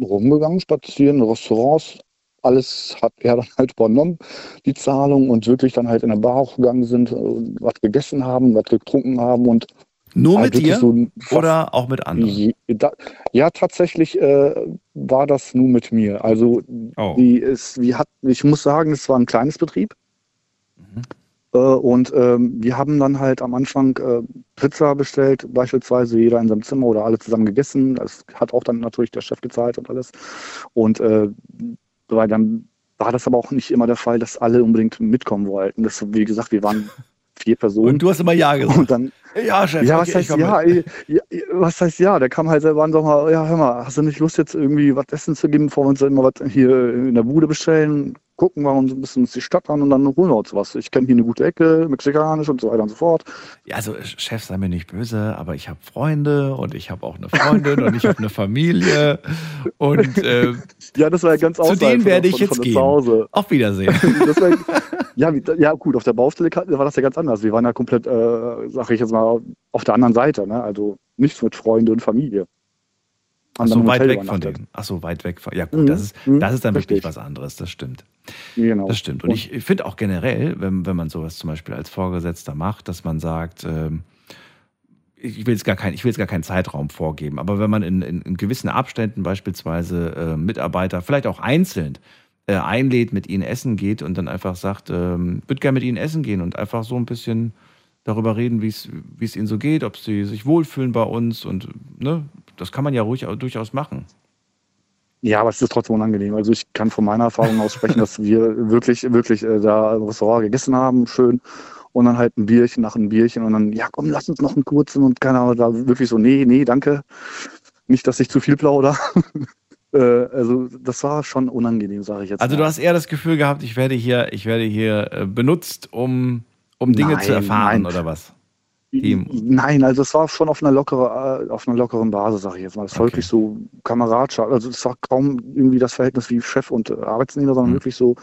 rumgegangen, spazieren, Restaurants. Alles hat er dann halt übernommen, die Zahlung, und wirklich dann halt in der Bar auch gegangen sind, äh, was gegessen haben, was getrunken haben und Nur halt mit dir so oder auch mit anderen? Da, ja, tatsächlich äh, war das nur mit mir. Also Oh. die ist, wir hat, ich muss sagen, es war ein kleines Betrieb. Mhm. Äh, und ähm, wir haben dann halt am Anfang äh, Pizza bestellt, beispielsweise jeder in seinem Zimmer oder alle zusammen gegessen. Das hat auch dann natürlich der Chef gezahlt und alles. Und äh, weil dann war das aber auch nicht immer der Fall, dass alle unbedingt mitkommen wollten. Das, wie gesagt, wir waren vier Personen. Und du hast immer Ja gesagt. Und dann, Ja, Chef. ja, okay, was ich heißt ja, mit. ja? Was heißt ja? Der kam halt selber an, sag mal, ja, hör mal, hast du nicht Lust jetzt irgendwie was essen zu geben, bevor wir uns immer was hier in der Bude bestellen? Gucken wir uns ein bisschen uns die Stadt an und dann holen wir uns was. Ich kenne hier eine gute Ecke, mexikanisch und so weiter und so fort. Ja, also Chef, sei mir nicht böse, aber ich habe Freunde und ich habe auch eine Freundin und ich habe eine Familie und äh, Ja, das war ja ganz zu denen werde ich von- jetzt von gehen. Auf Wiedersehen. War, ja, ja, gut, auf der Baustelle war das ja ganz anders. Wir waren ja komplett, äh, sag ich jetzt mal, auf der anderen Seite. Ne? Also nichts mit Freunde und Familie. Ach so, weit weg von denen. Ach so, weit weg von. Ja, gut, Mhm, das ist, mhm, das ist dann wirklich was anderes, das stimmt. Genau. Das stimmt. Und ich ich finde auch generell, wenn, wenn man sowas zum Beispiel als Vorgesetzter macht, dass man sagt, ähm, ich will jetzt gar kein, ich will jetzt gar keinen Zeitraum vorgeben, aber wenn man in, in, in gewissen Abständen beispielsweise äh, Mitarbeiter, vielleicht auch einzeln, äh, einlädt, mit ihnen essen geht und dann einfach sagt, ähm, würde gerne mit ihnen essen gehen und einfach so ein bisschen darüber reden, wie es ihnen so geht, ob sie sich wohlfühlen bei uns und ne, das kann man ja ruhig durchaus machen. Ja, aber es ist trotzdem unangenehm. Also ich kann von meiner Erfahrung aus sprechen, dass wir wirklich, wirklich äh, da im Restaurant gegessen haben, schön. Und dann halt ein Bierchen nach einem Bierchen und dann, ja komm, lass uns noch einen kurzen und keine Ahnung, da wirklich so, nee, nee, danke. Nicht, dass ich zu viel plauder. äh, also das war schon unangenehm, sage ich jetzt. Also mal. du hast eher das Gefühl gehabt, ich werde hier, ich werde hier äh, benutzt, um, um Dinge zu Nein, erfahren nein. oder was? Team. Nein, also es war schon auf einer lockeren, auf einer lockeren Basis, sage ich jetzt mal. Es war Okay. wirklich so Kameradschaft. Also es war kaum irgendwie das Verhältnis wie Chef und äh, Arbeitsnehmer, sondern Mhm. wirklich so,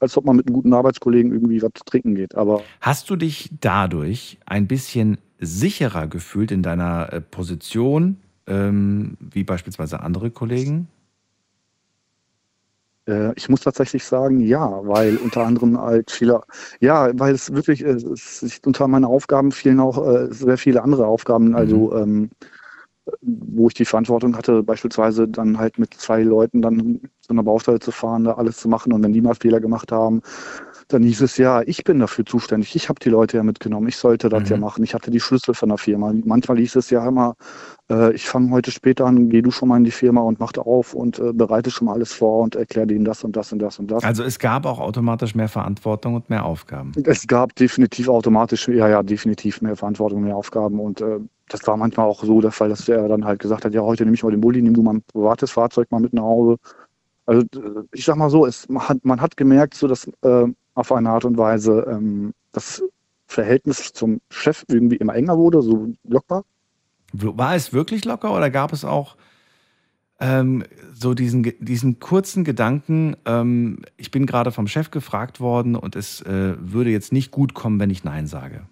als ob man mit einem guten Arbeitskollegen irgendwie was trinken geht. Aber Hast du dich dadurch ein bisschen sicherer gefühlt in deiner äh, Position, ähm, wie beispielsweise andere Kollegen? Äh, ich muss tatsächlich sagen, ja, weil unter anderem halt viele, ja, weil es wirklich, äh, es ist, unter meinen Aufgaben fielen auch äh, sehr viele andere Aufgaben, also ähm, wo ich die Verantwortung hatte, beispielsweise dann halt mit zwei Leuten dann zu einer Baustelle zu fahren, da alles zu machen und wenn die mal Fehler gemacht haben, dann hieß es ja, ich bin dafür zuständig, ich habe die Leute ja mitgenommen, ich sollte das Mhm. ja machen, ich hatte die Schlüssel von der Firma. Manchmal hieß es ja immer, äh, ich fange heute später an, geh du schon mal in die Firma und mach da auf und äh, bereite schon mal alles vor und erklär denen das und das und das und das. Also es gab auch automatisch mehr Verantwortung und mehr Aufgaben. Es gab definitiv automatisch, ja, ja, definitiv mehr Verantwortung, mehr Aufgaben und äh, das war manchmal auch so der Fall, dass der dann halt gesagt hat, ja, heute nehme ich mal den Bulli, nimm du mal ein privates Fahrzeug mal mit nach Hause. Also ich sag mal so, es, man, hat, man hat gemerkt, so dass äh, auf eine Art und Weise ähm, das Verhältnis zum Chef irgendwie immer enger wurde, so locker. War es wirklich locker oder gab es auch ähm, so diesen, diesen kurzen Gedanken, ähm, ich bin gerade vom Chef gefragt worden und es äh, würde jetzt nicht gut kommen, wenn ich Nein sage.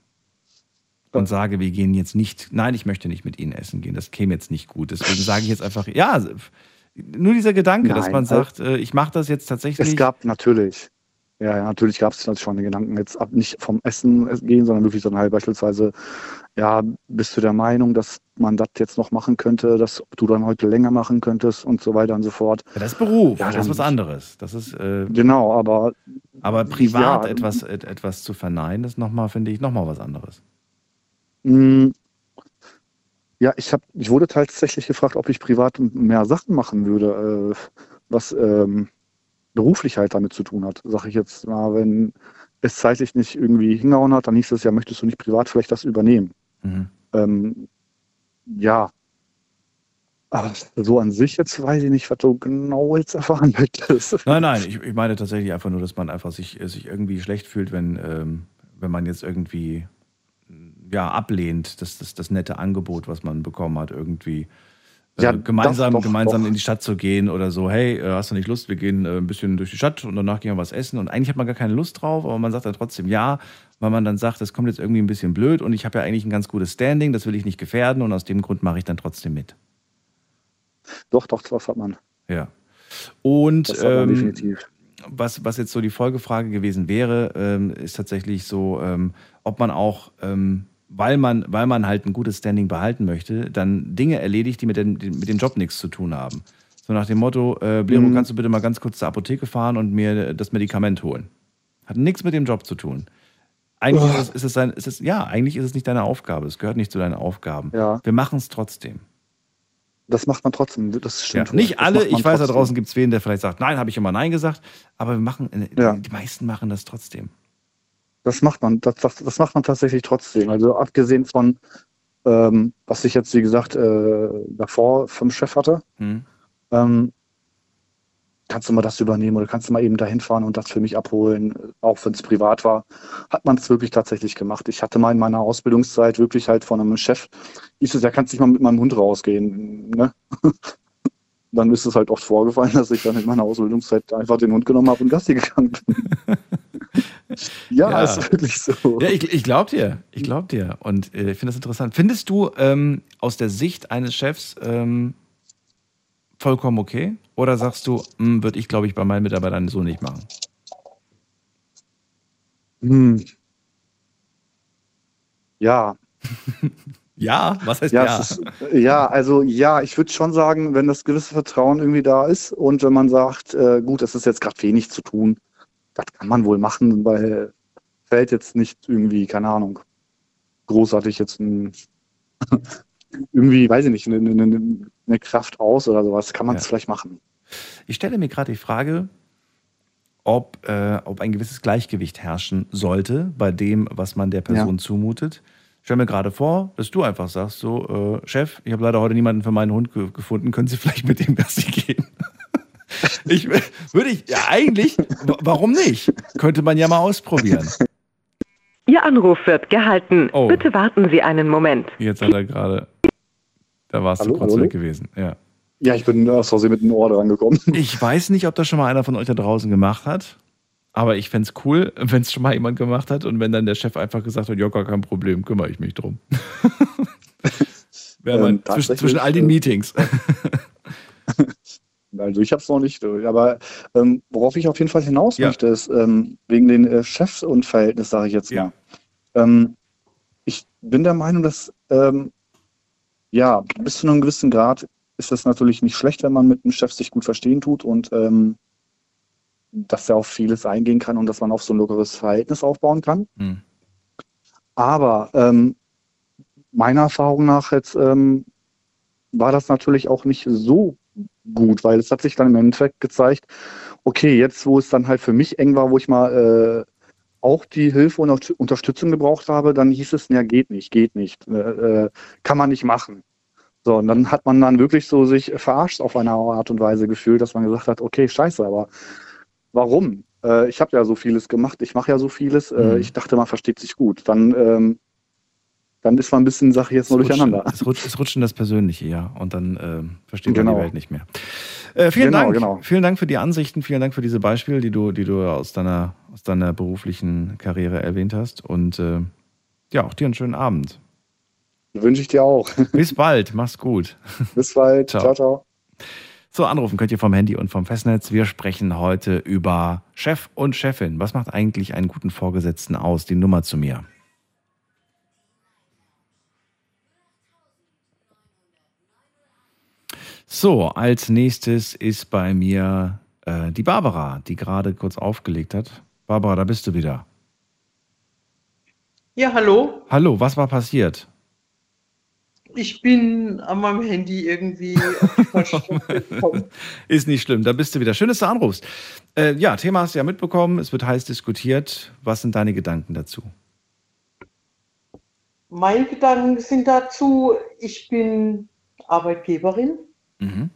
Und sage, wir gehen jetzt nicht, nein, ich möchte nicht mit Ihnen essen gehen, das käme jetzt nicht gut. Deswegen sage ich jetzt einfach, ja, Nur dieser Gedanke, dass Nein, man also- sagt, äh, ich mache das jetzt tatsächlich. Es gab natürlich, ja, ja natürlich gab es schon den Gedanken, jetzt ab nicht vom Essen gehen, sondern wirklich dann halt beispielsweise, ja, bist du der Meinung, dass man das jetzt noch machen könnte, dass du dann heute länger machen könntest und so weiter und so fort. Ja, das ist Beruf, Ja, das ist was anderes. Das ist, äh, Genau, aber aber privat ja. etwas, et- etwas zu verneinen, ist nochmal, finde ich, nochmal was anderes. mh, ja, ich habe, ich wurde tatsächlich gefragt, ob ich privat mehr Sachen machen würde, äh, was ähm, beruflich halt damit zu tun hat. Sag ich jetzt mal, wenn es zeitlich nicht irgendwie hingehauen hat, dann hieß es ja, möchtest du nicht privat vielleicht das übernehmen? Mhm. Ähm, ja. Aber so an sich jetzt weiß ich nicht, was du genau jetzt erfahren möchtest. Nein, nein, ich, ich meine tatsächlich einfach nur, dass man einfach sich, äh, sich irgendwie schlecht fühlt, wenn, ähm, wenn man jetzt irgendwie ja, ablehnt, das, das, das nette Angebot, was man bekommen hat, irgendwie äh, Ja, gemeinsam, das doch, gemeinsam doch. in die Stadt zu gehen oder so, hey, äh, hast du nicht Lust, wir gehen äh, ein bisschen durch die Stadt und danach gehen wir was essen. Und eigentlich hat man gar keine Lust drauf, aber man sagt dann trotzdem ja, weil man dann sagt, das kommt jetzt irgendwie ein bisschen blöd und ich habe ja eigentlich ein ganz gutes Standing, das will ich nicht gefährden und aus dem Grund mache ich dann trotzdem mit. Doch, doch, das hat man. Ja. Und Das hat man ähm, definitiv. was, was jetzt so die Folgefrage gewesen wäre, ähm, ist tatsächlich so, ähm, ob man auch, ähm, weil, man, weil man halt ein gutes Standing behalten möchte, dann Dinge erledigt, die mit dem, mit dem Job nichts zu tun haben. So nach dem Motto, äh, Blero, Mhm. kannst du bitte mal ganz kurz zur Apotheke fahren und mir das Medikament holen? Hat nichts mit dem Job zu tun. Eigentlich Oh. ist, es, ist, es sein, ist es, ja, eigentlich ist es nicht deine Aufgabe. Es gehört nicht zu deinen Aufgaben. Ja. Wir machen es trotzdem. Das macht man trotzdem. Das Ja, stimmt. wohl. nicht alle, ich weiß, da trotzdem. draußen gibt es wen, der vielleicht sagt, nein, habe ich immer Nein gesagt, aber wir machen, Ja. die meisten machen das trotzdem. Das macht man, das, das, das macht man tatsächlich trotzdem. Also abgesehen von, ähm, was ich jetzt, wie gesagt, äh, davor vom Chef hatte, Hm? ähm, kannst du mal das übernehmen oder kannst du mal eben dahin fahren und das für mich abholen, auch wenn es privat war, hat man es wirklich tatsächlich gemacht. Ich hatte mal in meiner Ausbildungszeit wirklich halt von einem Chef, hieß es, ja, kannst nicht mal mit meinem Hund rausgehen, ne? Dann ist es halt oft vorgefallen, dass ich dann in meiner Ausbildungszeit einfach den Hund genommen habe und Gassi gegangen bin. ja, Ja. ist wirklich so. Ja, ich, ich glaube dir. Ich glaube dir. Und äh, ich finde das interessant. Findest du ähm, aus der Sicht eines Chefs ähm, vollkommen okay? Oder sagst du, würde ich, glaube ich, bei meinen Mitarbeitern so nicht machen? Hm. Ja, Ja, was heißt ja, ja? Ist, ja, also ja, ich würde schon sagen, wenn das gewisse Vertrauen irgendwie da ist und wenn man sagt, äh, gut, es ist jetzt gerade wenig zu tun, das kann man wohl machen, weil fällt jetzt nicht irgendwie, keine Ahnung, großartig jetzt ein, irgendwie, weiß ich nicht, eine, eine, eine Kraft aus oder sowas, kann man es Ja. vielleicht machen. Ich stelle mir gerade die Frage, ob, äh, ob ein gewisses Gleichgewicht herrschen sollte bei dem, was man der Person zumutet. Ich stelle mir gerade vor, dass du einfach sagst, so, äh, Chef, ich habe leider heute niemanden für meinen Hund ge gefunden, können Sie vielleicht mit dem Gassi gehen? Ich würde ich, ja eigentlich, wa- warum nicht? Könnte man ja mal ausprobieren. Ihr Anruf wird gehalten. Oh. Bitte warten Sie einen Moment. Jetzt hat er gerade, da warst du kurz hallo? weg gewesen, ja. Ja, ich bin aus Versehen mit einem Ohr dran gekommen. Ich weiß nicht, ob das schon mal einer von euch da draußen gemacht hat. Aber ich fände es cool, wenn es schon mal jemand gemacht hat und wenn dann der Chef einfach gesagt hat, ja, gar kein Problem, kümmere ich mich drum. Wäre Ähm, zwischen, zwischen all den äh, Meetings. Also ich habe es noch nicht, aber ähm, worauf ich auf jeden Fall hinaus Ja. möchte, ist ähm, wegen den äh, Chefs und Verhältnis, sage ich jetzt Ja. mal. Ähm, ich bin der Meinung, dass ähm, ja, bis zu einem gewissen Grad ist es natürlich nicht schlecht, wenn man mit einem Chef sich gut verstehen tut und ähm, dass er auf vieles eingehen kann und dass man auf so ein lockeres Verhältnis aufbauen kann. Hm. Aber ähm, meiner Erfahrung nach jetzt war das natürlich auch nicht so gut, weil es hat sich dann im Endeffekt gezeigt, okay, jetzt wo es dann halt für mich eng war, wo ich mal äh, auch die Hilfe und Unter- Unterstützung gebraucht habe, dann hieß es, ja, geht nicht, geht nicht, äh, äh, kann man nicht machen. So, und dann hat man dann wirklich so sich verarscht auf eine Art und Weise gefühlt, dass man gesagt hat, okay, scheiße, aber warum? Äh, ich habe ja so vieles gemacht, ich mache ja so vieles, äh, Mhm. ich dachte, man versteht sich gut. Dann, ähm, dann ist man ein bisschen Sache jetzt nur Es rutscht- durcheinander. Es rutscht, es rutscht in das Persönliche, ja. Und dann ähm, versteht man Genau. die Welt nicht mehr. Äh, vielen Genau, Dank. genau. Vielen Dank für die Ansichten, vielen Dank für diese Beispiele, die du, die du aus deiner, aus deiner beruflichen Karriere erwähnt hast. Und äh, ja, auch dir einen schönen Abend. Wünsche ich dir auch. Bis bald, mach's gut. Bis bald. Ciao. ciao. ciao. So, anrufen könnt ihr vom Handy und vom Festnetz. Wir sprechen heute über Chef und Chefin. Was macht eigentlich einen guten Vorgesetzten aus? Die Nummer zu mir. So, als nächstes ist bei mir äh, die Barbara, die gerade kurz aufgelegt hat. Barbara, da bist du wieder. Ja, hallo. Hallo, was war passiert? Ich bin an meinem Handy irgendwie. Ist nicht schlimm, da bist du wieder. Schön, dass du anrufst. Äh, ja, Thema hast du ja mitbekommen, es wird heiß diskutiert. Was sind deine Gedanken dazu? Meine Gedanken sind dazu, ich bin Arbeitgeberin. Mhm.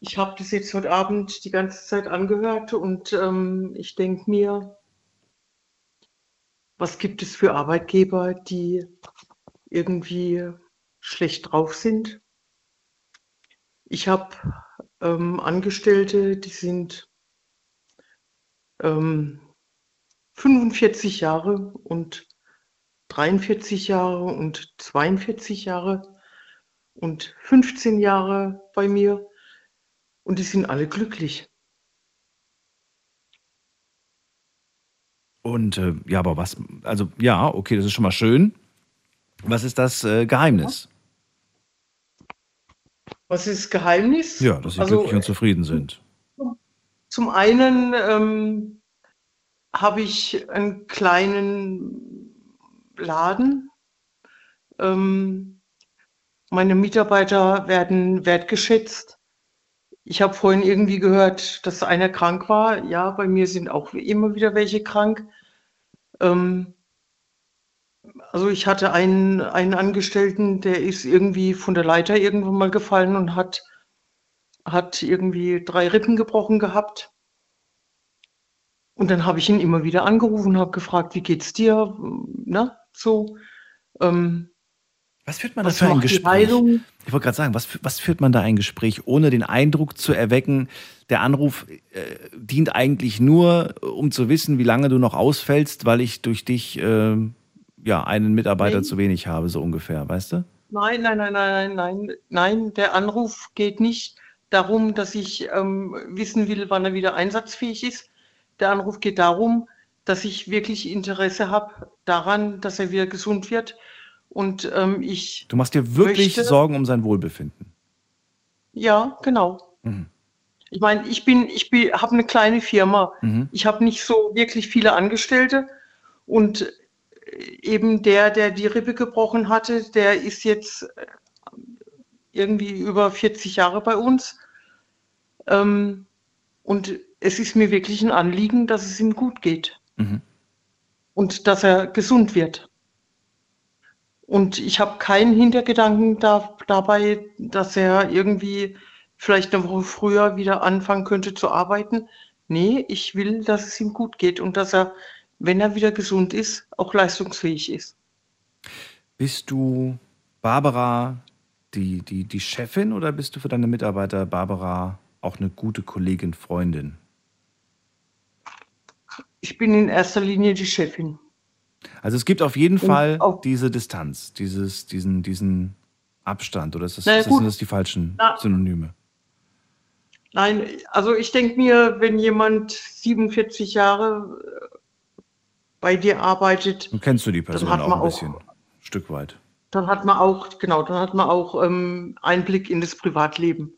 Ich habe das jetzt heute Abend die ganze Zeit angehört und ähm, ich denke mir, was gibt es für Arbeitgeber, die irgendwie schlecht drauf sind? Ich habe ähm, Angestellte, die sind ähm, 45 Jahre und 43 Jahre und 42 Jahre und 15 Jahre bei mir und die sind alle glücklich. Und äh, ja, aber was, also ja, okay, das ist schon mal schön. Was ist das äh, Geheimnis? Was ist Geheimnis? Ja, dass sie Also, glücklich und zufrieden sind. Zum einen ähm, habe ich einen kleinen Laden. Ähm, meine Mitarbeiter werden wertgeschätzt. Ich habe vorhin irgendwie gehört, dass einer krank war. Ja, bei mir sind auch immer wieder welche krank. Ähm, also ich hatte einen, einen Angestellten, der ist irgendwie von der Leiter irgendwann mal gefallen und hat, hat irgendwie drei Rippen gebrochen gehabt. Und dann habe ich ihn immer wieder angerufen, habe gefragt, wie geht's dir? Na, so. Ähm, Was führt man da was für ein Gespräch? Heilung? Ich wollte gerade sagen, was, was führt man da ein Gespräch, ohne den Eindruck zu erwecken, der Anruf äh, dient eigentlich nur, um zu wissen, wie lange du noch ausfällst, weil ich durch dich äh, ja einen Mitarbeiter Nee. zu wenig habe, so ungefähr, weißt du? Nein, nein, nein, nein, nein, nein, nein, der Anruf geht nicht darum, dass ich ähm, wissen will, wann er wieder einsatzfähig ist. Der Anruf geht darum, dass ich wirklich Interesse habe daran, dass er wieder gesund wird. Und ähm, ich, Du machst dir wirklich Möchte- Sorgen um sein Wohlbefinden. ja, genau. Mhm. Ich meine, ich bin, ich bin, habe eine kleine Firma. Mhm. Ich habe nicht so wirklich viele Angestellte und eben der, der die Rippe gebrochen hatte, der ist jetzt äh, irgendwie über 40 Jahre bei uns. Ähm, und es ist mir wirklich ein Anliegen, dass es ihm gut geht Mhm. und dass er gesund wird. Und ich habe keinen Hintergedanken da, dabei, dass er irgendwie vielleicht eine Woche früher wieder anfangen könnte zu arbeiten. Nee, ich will, dass es ihm gut geht und dass er, wenn er wieder gesund ist, auch leistungsfähig ist. Bist du Barbara die, die, die Chefin oder bist du für deine Mitarbeiter Barbara auch eine gute Kollegin, Freundin? Ich bin in erster Linie die Chefin. Also es gibt auf jeden Und Fall auch- diese Distanz, dieses, diesen, diesen Abstand oder ist das, Na ja, ist das, gut. sind das die falschen Na- Synonyme? Nein, also ich denke mir, wenn jemand 47 Jahre äh, bei dir arbeitet, Nun kennst du die Person hat auch ein auch- bisschen, ein Stück weit. dann hat man auch, genau, dann hat man auch ähm, Einblick in das Privatleben.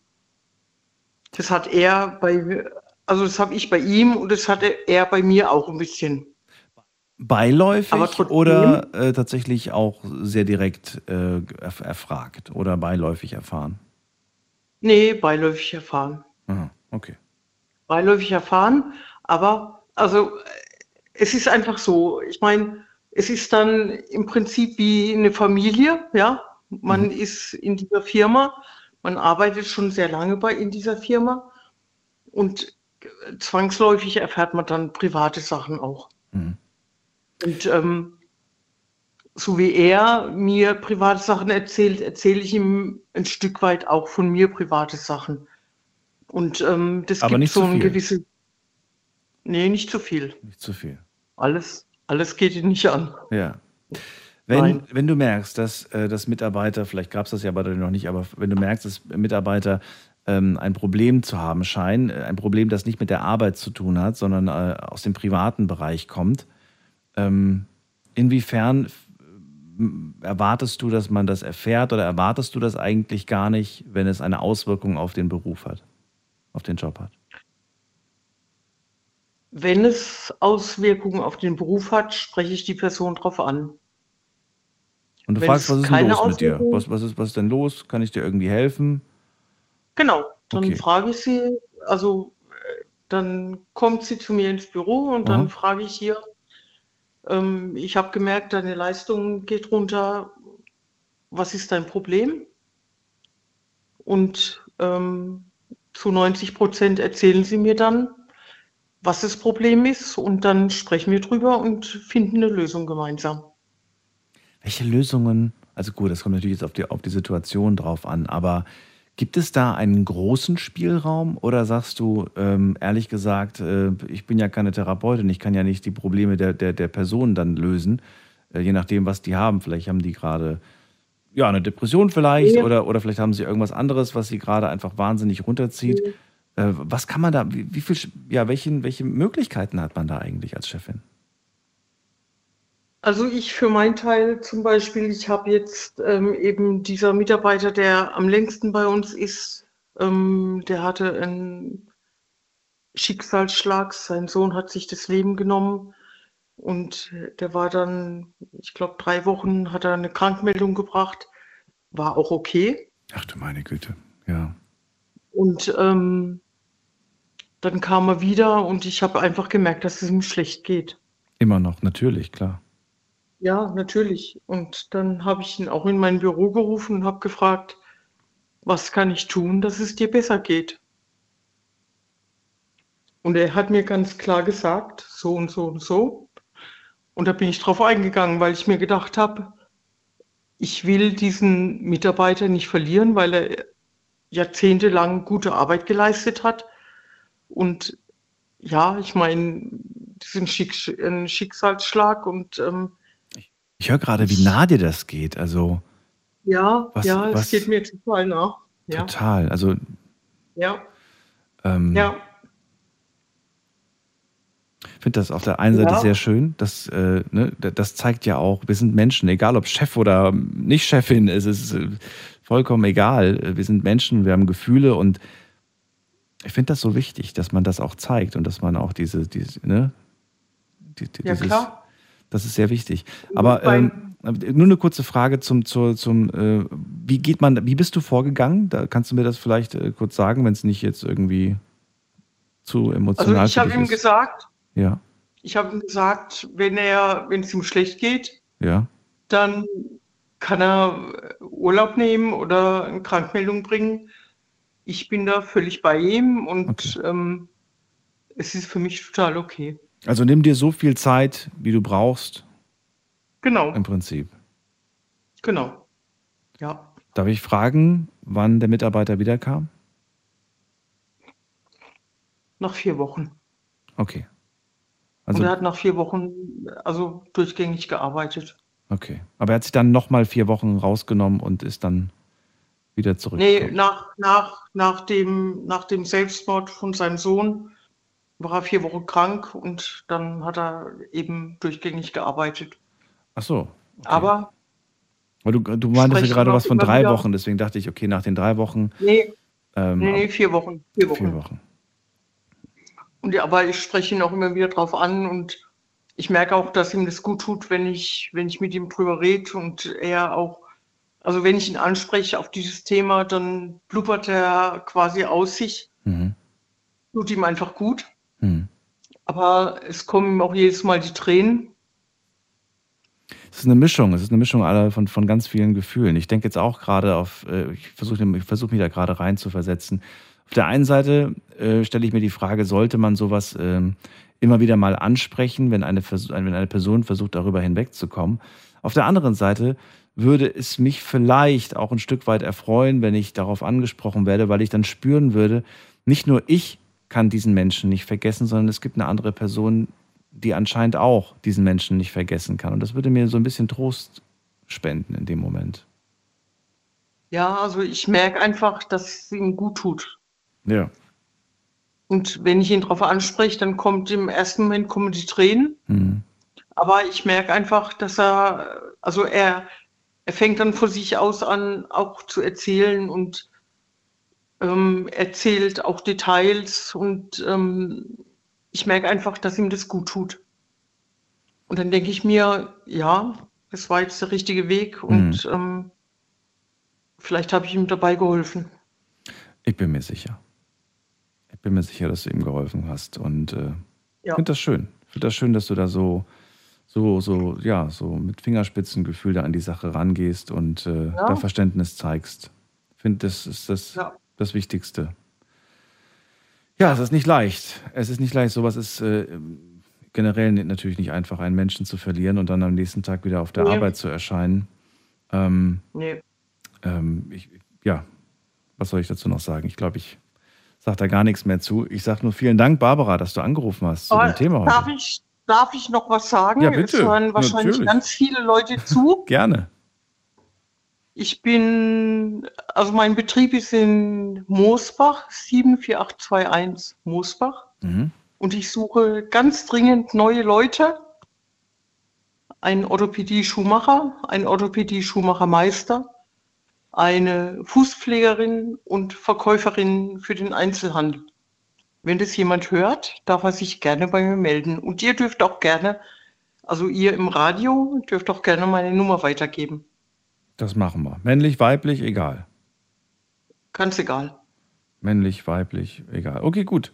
Das hat er bei, also das habe ich bei ihm und das hatte er bei mir auch ein bisschen. Beiläufig oder äh, tatsächlich auch sehr direkt äh, erf erfragt oder beiläufig erfahren? Nee, beiläufig erfahren. Aha, okay. Beiläufig erfahren, aber also äh, es ist einfach so, ich meine, es ist dann im Prinzip wie eine Familie, ja. Man ist in dieser Firma, man arbeitet schon sehr lange bei in dieser Firma und äh, zwangsläufig erfährt man dann private Sachen auch. Mhm. Und ähm, so wie er mir private Sachen erzählt, erzähle ich ihm ein Stück weit auch von mir private Sachen. Und ähm, das Aber gibt nicht so ein gewisses. Nee, nicht zu viel. Nicht zu viel. Alles, alles geht ihn nicht an. Ja. Wenn, Nein. wenn du merkst, dass, äh, dass Mitarbeiter, vielleicht gab es das ja bei dir noch nicht, aber wenn du merkst, dass Mitarbeiter ähm, ein Problem zu haben scheinen, äh, ein Problem, das nicht mit der Arbeit zu tun hat, sondern äh, aus dem privaten Bereich kommt, ähm, inwiefern erwartest du, dass man das erfährt oder erwartest du das eigentlich gar nicht, wenn es eine Auswirkung auf den Beruf hat, auf den Job hat? Wenn es Auswirkungen auf den Beruf hat, spreche ich die Person drauf an. Und du Wenn fragst, was ist denn los mit dir? Was, was, ist, was ist denn los? Kann ich dir irgendwie helfen? Genau, dann Okay. frage ich sie, also äh, dann kommt sie zu mir ins Büro und dann Aha. frage ich hier, ähm, ich habe gemerkt, deine Leistung geht runter, was ist dein Problem? Und ähm, zu 90 Prozent erzählen sie mir dann, was das Problem ist und dann sprechen wir drüber und finden eine Lösung gemeinsam. Welche Lösungen, also gut, das kommt natürlich jetzt auf die, auf die Situation drauf an, aber gibt es da einen großen Spielraum oder sagst du, ähm, ehrlich gesagt, äh, ich bin ja keine Therapeutin, ich kann ja nicht die Probleme der, der, der Person dann lösen, äh, je nachdem, was die haben. Vielleicht haben die gerade ja, eine Depression vielleicht Ja. oder, oder vielleicht haben sie irgendwas anderes, was sie gerade einfach wahnsinnig runterzieht. Äh, was kann man da, wie, wie viel, ja, welchen, welche Möglichkeiten hat man da eigentlich als Chefin? Also ich für meinen Teil zum Beispiel, ich habe jetzt ähm, eben dieser Mitarbeiter, der am längsten bei uns ist, ähm, der hatte einen Schicksalsschlag. Sein Sohn hat sich das Leben genommen und der war dann, ich glaube, drei Wochen hat er eine Krankmeldung gebracht, war auch okay. Ach du meine Güte, ja. Und ähm, dann kam er wieder und ich habe einfach gemerkt, dass es ihm schlecht geht. Immer noch, natürlich, klar. Ja, natürlich. Und dann habe ich ihn auch in mein Büro gerufen und habe gefragt, was kann ich tun, dass es dir besser geht? Und er hat mir ganz klar gesagt, so und so und so. Und da bin ich drauf eingegangen, weil ich mir gedacht habe, ich will diesen Mitarbeiter nicht verlieren, weil er jahrzehntelang gute Arbeit geleistet hat. Und ja, ich meine, das ist ein, Schick ein Schicksalsschlag und ähm, Ich höre gerade, wie nah dir das geht. Also ja, Was- ja, es geht mir total nach. Ja, total. Also ja, ähm, ja. ich finde das auf der einen Seite Ja. sehr schön. Das, äh, ne, das zeigt ja auch, wir sind Menschen, egal ob Chef oder nicht Chefin, es ist äh, vollkommen egal. Wir sind Menschen, wir haben Gefühle und ich finde das so wichtig, dass man das auch zeigt und dass man auch diese, diese ne? Die, die, Ja, dieses, klar. Das ist sehr wichtig. Aber Beim- ähm, nur eine kurze Frage zum, zur, zum, äh, wie geht man, wie bist du vorgegangen? Da kannst du mir das vielleicht äh, kurz sagen, wenn es nicht jetzt irgendwie zu Also emotional ich für habe ihm ist. gesagt, Ja, ich habe ihm gesagt, wenn er, wenn es ihm schlecht geht, ja. dann kann er äh, Urlaub nehmen oder eine Krankmeldung bringen. Ich bin da völlig bei ihm und ähm, es ist für mich total okay. Also nimm dir so viel Zeit, wie du brauchst, Genau, im Prinzip. genau. Ja, Darf ich fragen, wann der Mitarbeiter wiederkam? nach vier Wochen. Okay. und Also, er hat nach vier Wochen also durchgängig gearbeitet. okay. Aber er hat sich dann nochmal vier Wochen rausgenommen und ist dann wieder zurück. Nee, nach, nach, nach, dem, nach dem Selbstmord von seinem Sohn war er vier Wochen krank und dann hat er eben durchgängig gearbeitet. Ach so. Aber Weil du, du meintest ja gerade was von drei wieder. Wochen, deswegen dachte ich, okay, nach den drei Wochen. nee, Ähm, nee, nee, vier Wochen. Vier Wochen. Vier Wochen. Und ja, aber ich spreche ihn auch immer wieder drauf an und ich merke auch, dass ihm das gut tut, wenn ich, wenn ich mit ihm drüber rede und er auch, also wenn ich ihn anspreche auf dieses Thema, dann blubbert er quasi aus sich, Mhm. tut ihm einfach gut. Mhm. Aber es kommen ihm auch jedes Mal die Tränen. Es ist eine Mischung, es ist eine Mischung aller von, von ganz vielen Gefühlen. Ich denke jetzt auch gerade auf, äh, ich versuche ich versuch mich da gerade rein zu versetzen. Auf der einen Seite äh, stelle ich mir die Frage, sollte man sowas ähm, immer wieder mal ansprechen, wenn eine, wenn eine Person versucht, darüber hinwegzukommen. Auf der anderen Seite würde es mich vielleicht auch ein Stück weit erfreuen, wenn ich darauf angesprochen werde, weil ich dann spüren würde, nicht nur ich kann diesen Menschen nicht vergessen, sondern es gibt eine andere Person, die anscheinend auch diesen Menschen nicht vergessen kann. Und das würde mir so ein bisschen Trost spenden in dem Moment? Ja, also ich merke einfach, dass es ihm gut tut. Ja. Und wenn ich ihn darauf anspreche, dann kommt im ersten Moment kommen die Tränen. Mhm. Aber ich merke einfach, dass er, also er, er fängt dann vor sich aus an, auch zu erzählen und ähm, erzählt auch Details und ähm, ich merke einfach, dass ihm das gut tut. Und dann denke ich mir, ja, es war jetzt der richtige Weg und ähm, vielleicht habe ich ihm dabei geholfen. Ich bin mir sicher. Ich bin mir sicher, dass du ihm geholfen hast. Und äh, ich Ja. finde das schön. Ich finde das schön, dass du da so, so, so, ja, so mit Fingerspitzengefühl da an die Sache rangehst und äh, Ja. da Verständnis zeigst. Ich finde, das ist das, Ja. Das Wichtigste. Ja, es ist nicht leicht. Es ist nicht leicht. Sowas ist äh, generell natürlich nicht einfach, einen Menschen zu verlieren und dann am nächsten Tag wieder auf der Nee. Arbeit zu erscheinen. Ähm, Nee. ähm, ich, ja, was soll ich dazu noch sagen? Ich glaube, ich sage da gar nichts mehr zu. Ich sage nur vielen Dank, Barbara, dass du angerufen hast zu Aber dem Thema heute. darf, ich, darf ich noch was sagen? Ja, bitte. Es hören wahrscheinlich Natürlich. ganz viele Leute zu. Gerne. Ich bin, also mein Betrieb ist in Moosbach, 74821 Moosbach. Mhm. Und ich suche ganz dringend neue Leute. Einen Orthopädie-Schuhmacher, einen Orthopädie-Schuhmachermeister, eine Fußpflegerin und Verkäuferin für den Einzelhandel. Wenn das jemand hört, darf er sich gerne bei mir melden. Und ihr dürft auch gerne, also ihr im Radio, dürft auch gerne meine Nummer weitergeben. Das machen wir. Männlich, weiblich, egal. Ganz egal. Männlich, weiblich, egal. Okay, gut.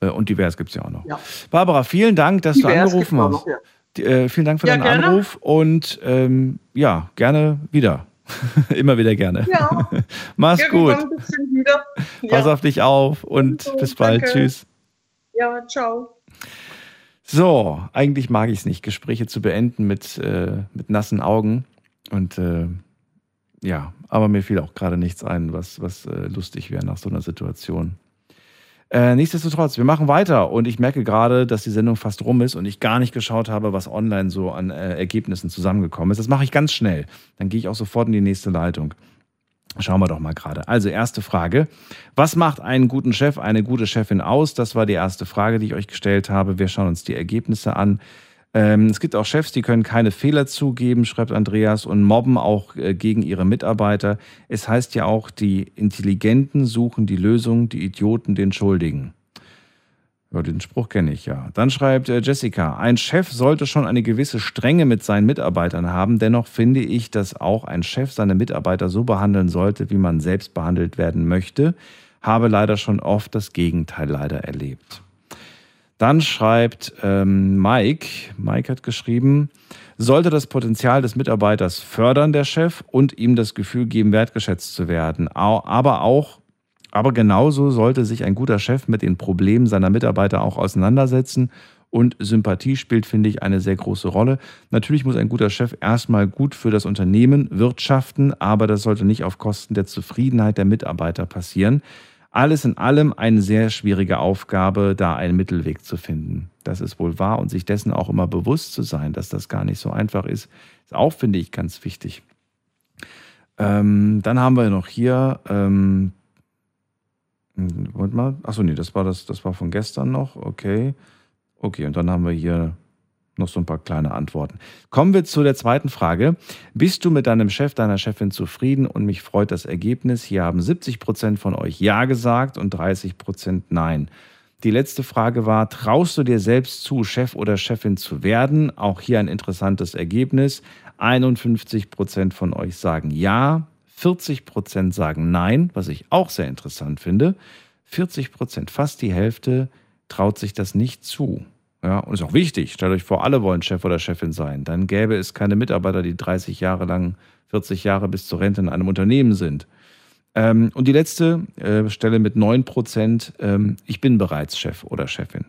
Äh, Und divers gibt es ja auch noch. Ja. Barbara, vielen Dank, dass Divers du angerufen hast. noch, ja. Die- Äh, vielen Dank für Ja, deinen gerne. Anruf und ähm, ja, gerne wieder. Immer wieder gerne. Ja. Mach's gut. Irgendwann wieder. Pass auf dich auf und So, bis bald. danke. Tschüss. Ja, ciao. So, eigentlich mag ich es nicht, Gespräche zu beenden mit, äh, mit nassen Augen. Und äh, ja, aber mir fiel auch gerade nichts ein, was, was äh, lustig wäre nach so einer Situation. Äh, nichtsdestotrotz, wir machen weiter und ich merke gerade, dass die Sendung fast rum ist und ich gar nicht geschaut habe, was online so an äh, Ergebnissen zusammengekommen ist. Das mache ich ganz schnell. Dann gehe ich auch sofort in die nächste Leitung. Schauen wir doch mal gerade. Also erste Frage. Was macht einen guten Chef, eine gute Chefin aus? Das war die erste Frage, die ich euch gestellt habe. Wir schauen uns die Ergebnisse an. Ähm, es gibt auch Chefs, die können keine Fehler zugeben, schreibt Andreas, und mobben auch äh, gegen ihre Mitarbeiter. Es heißt ja auch, die Intelligenten suchen die Lösung, die Idioten den Schuldigen. Ja, den Spruch kenne ich ja. Dann schreibt äh, Jessica, ein Chef sollte schon eine gewisse Strenge mit seinen Mitarbeitern haben. Dennoch finde ich, dass auch ein Chef seine Mitarbeiter so behandeln sollte, wie man selbst behandelt werden möchte. Habe leider schon oft das Gegenteil leider erlebt. Dann schreibt ähm, Mike, Mike hat geschrieben, sollte das Potenzial des Mitarbeiters fördern, der Chef, und ihm das Gefühl geben, wertgeschätzt zu werden. Aber auch, aber genauso sollte sich ein guter Chef mit den Problemen seiner Mitarbeiter auch auseinandersetzen. Und Sympathie spielt, finde ich, eine sehr große Rolle. Natürlich muss ein guter Chef erstmal gut für das Unternehmen wirtschaften, aber das sollte nicht auf Kosten der Zufriedenheit der Mitarbeiter passieren. Alles in allem eine sehr schwierige Aufgabe, da einen Mittelweg zu finden. Das ist wohl wahr und sich dessen auch immer bewusst zu sein, dass das gar nicht so einfach ist, ist auch, finde ich, ganz wichtig. Ähm, dann haben wir noch hier, ähm, hm, Moment mal, achso, nee, das war das, das war von gestern noch, okay. Okay, und dann haben wir hier noch so ein paar kleine Antworten. Kommen wir zu der zweiten Frage. Bist du mit deinem Chef, deiner Chefin zufrieden und mich freut das Ergebnis? Hier haben 70 Prozent von euch Ja gesagt und 30 Prozent Nein. Die letzte Frage war, traust du dir selbst zu, Chef oder Chefin zu werden? Auch hier ein interessantes Ergebnis. 51 Prozent von euch sagen Ja, 40 Prozent sagen Nein, was ich auch sehr interessant finde. 40 Prozent, fast die Hälfte, traut sich das nicht zu. Ja, und ist auch wichtig. Stellt euch vor, alle wollen Chef oder Chefin sein. Dann gäbe es keine Mitarbeiter, die 30 Jahre lang, 40 Jahre bis zur Rente in einem Unternehmen sind. Ähm, und die letzte äh, Stelle mit 9 Prozent, ähm, ich bin bereits Chef oder Chefin.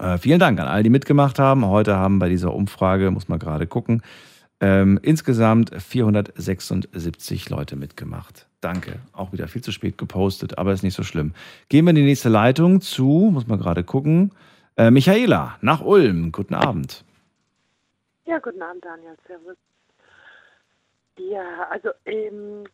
Äh, vielen Dank an all, die mitgemacht haben. Heute haben bei dieser Umfrage, muss man gerade gucken, ähm, insgesamt 476 Leute mitgemacht. Danke. Auch wieder viel zu spät gepostet, aber ist nicht so schlimm. Gehen wir in die nächste Leitung zu, muss man gerade gucken. Äh, Michaela, nach Ulm. Guten Abend. Ja, guten Abend, Daniel. Servus. Ja, also ähm,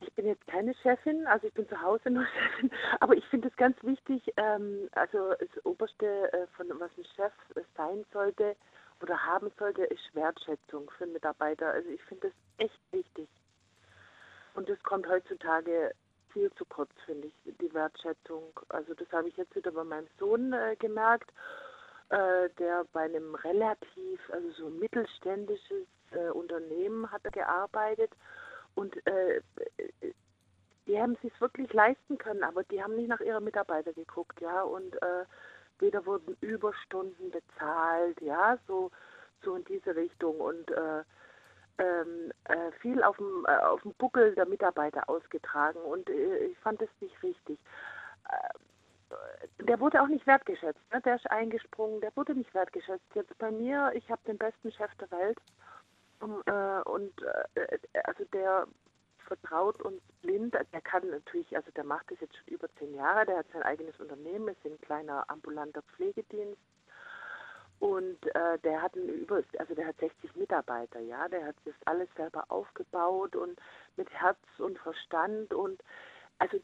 ich bin jetzt keine Chefin, also ich bin zu Hause nur Chefin, aber ich finde es ganz wichtig, ähm, also das Oberste, äh, von was ein Chef sein sollte oder haben sollte, ist Wertschätzung für Mitarbeiter. Also ich finde das echt wichtig. Und das kommt heutzutage viel zu kurz, finde ich, die Wertschätzung. Also das habe ich jetzt wieder bei meinem Sohn äh, gemerkt, äh, der bei einem relativ, also so mittelständisches äh, Unternehmen hat gearbeitet. Und äh, die haben es wirklich leisten können, aber die haben nicht nach ihren Mitarbeitern geguckt, ja, und äh, weder wurden Überstunden bezahlt, ja, so, so in diese Richtung. Und äh, ähm, äh, viel auf dem, äh, auf dem Buckel der Mitarbeiter ausgetragen und äh, ich fand das nicht richtig. Äh, der wurde auch nicht wertgeschätzt, ne? der ist eingesprungen, der wurde nicht wertgeschätzt. Jetzt bei mir, ich habe den besten Chef der Welt und, äh, und äh, also der vertraut uns blind, der kann natürlich, also der macht das jetzt schon über zehn Jahre, der hat sein eigenes Unternehmen, ist ein kleiner ambulanter Pflegedienst und äh, der hat über, also der hat 60 Mitarbeiter, ja, der hat das alles selber aufgebaut und mit Herz und Verstand und also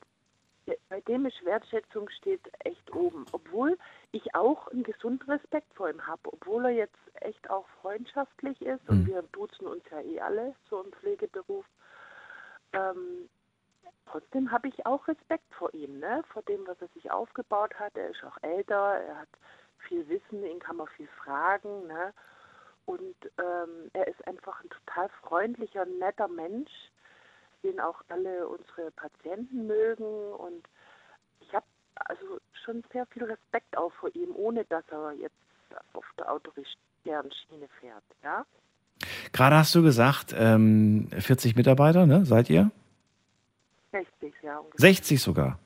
bei dem ist Wertschätzung steht echt oben, obwohl ich auch einen gesunden Respekt vor ihm habe, obwohl er jetzt echt auch freundschaftlich ist und Mhm. wir duzen uns ja eh alle so im Pflegeberuf. Ähm, trotzdem habe ich auch Respekt vor ihm, ne? vor dem, was er sich aufgebaut hat. Er ist auch älter, er hat viel Wissen, ihn kann man viel fragen. Ne? Und ähm, er ist einfach ein total freundlicher, netter Mensch, den auch alle unsere Patienten mögen. Und ich habe also schon sehr viel Respekt auch vor ihm, ohne dass er jetzt auf der autoritären Schiene fährt. Ja? Gerade hast du gesagt, ähm, 40 Mitarbeiter, ne? Seid ihr? 60, ja. Ungefähr. 60 sogar.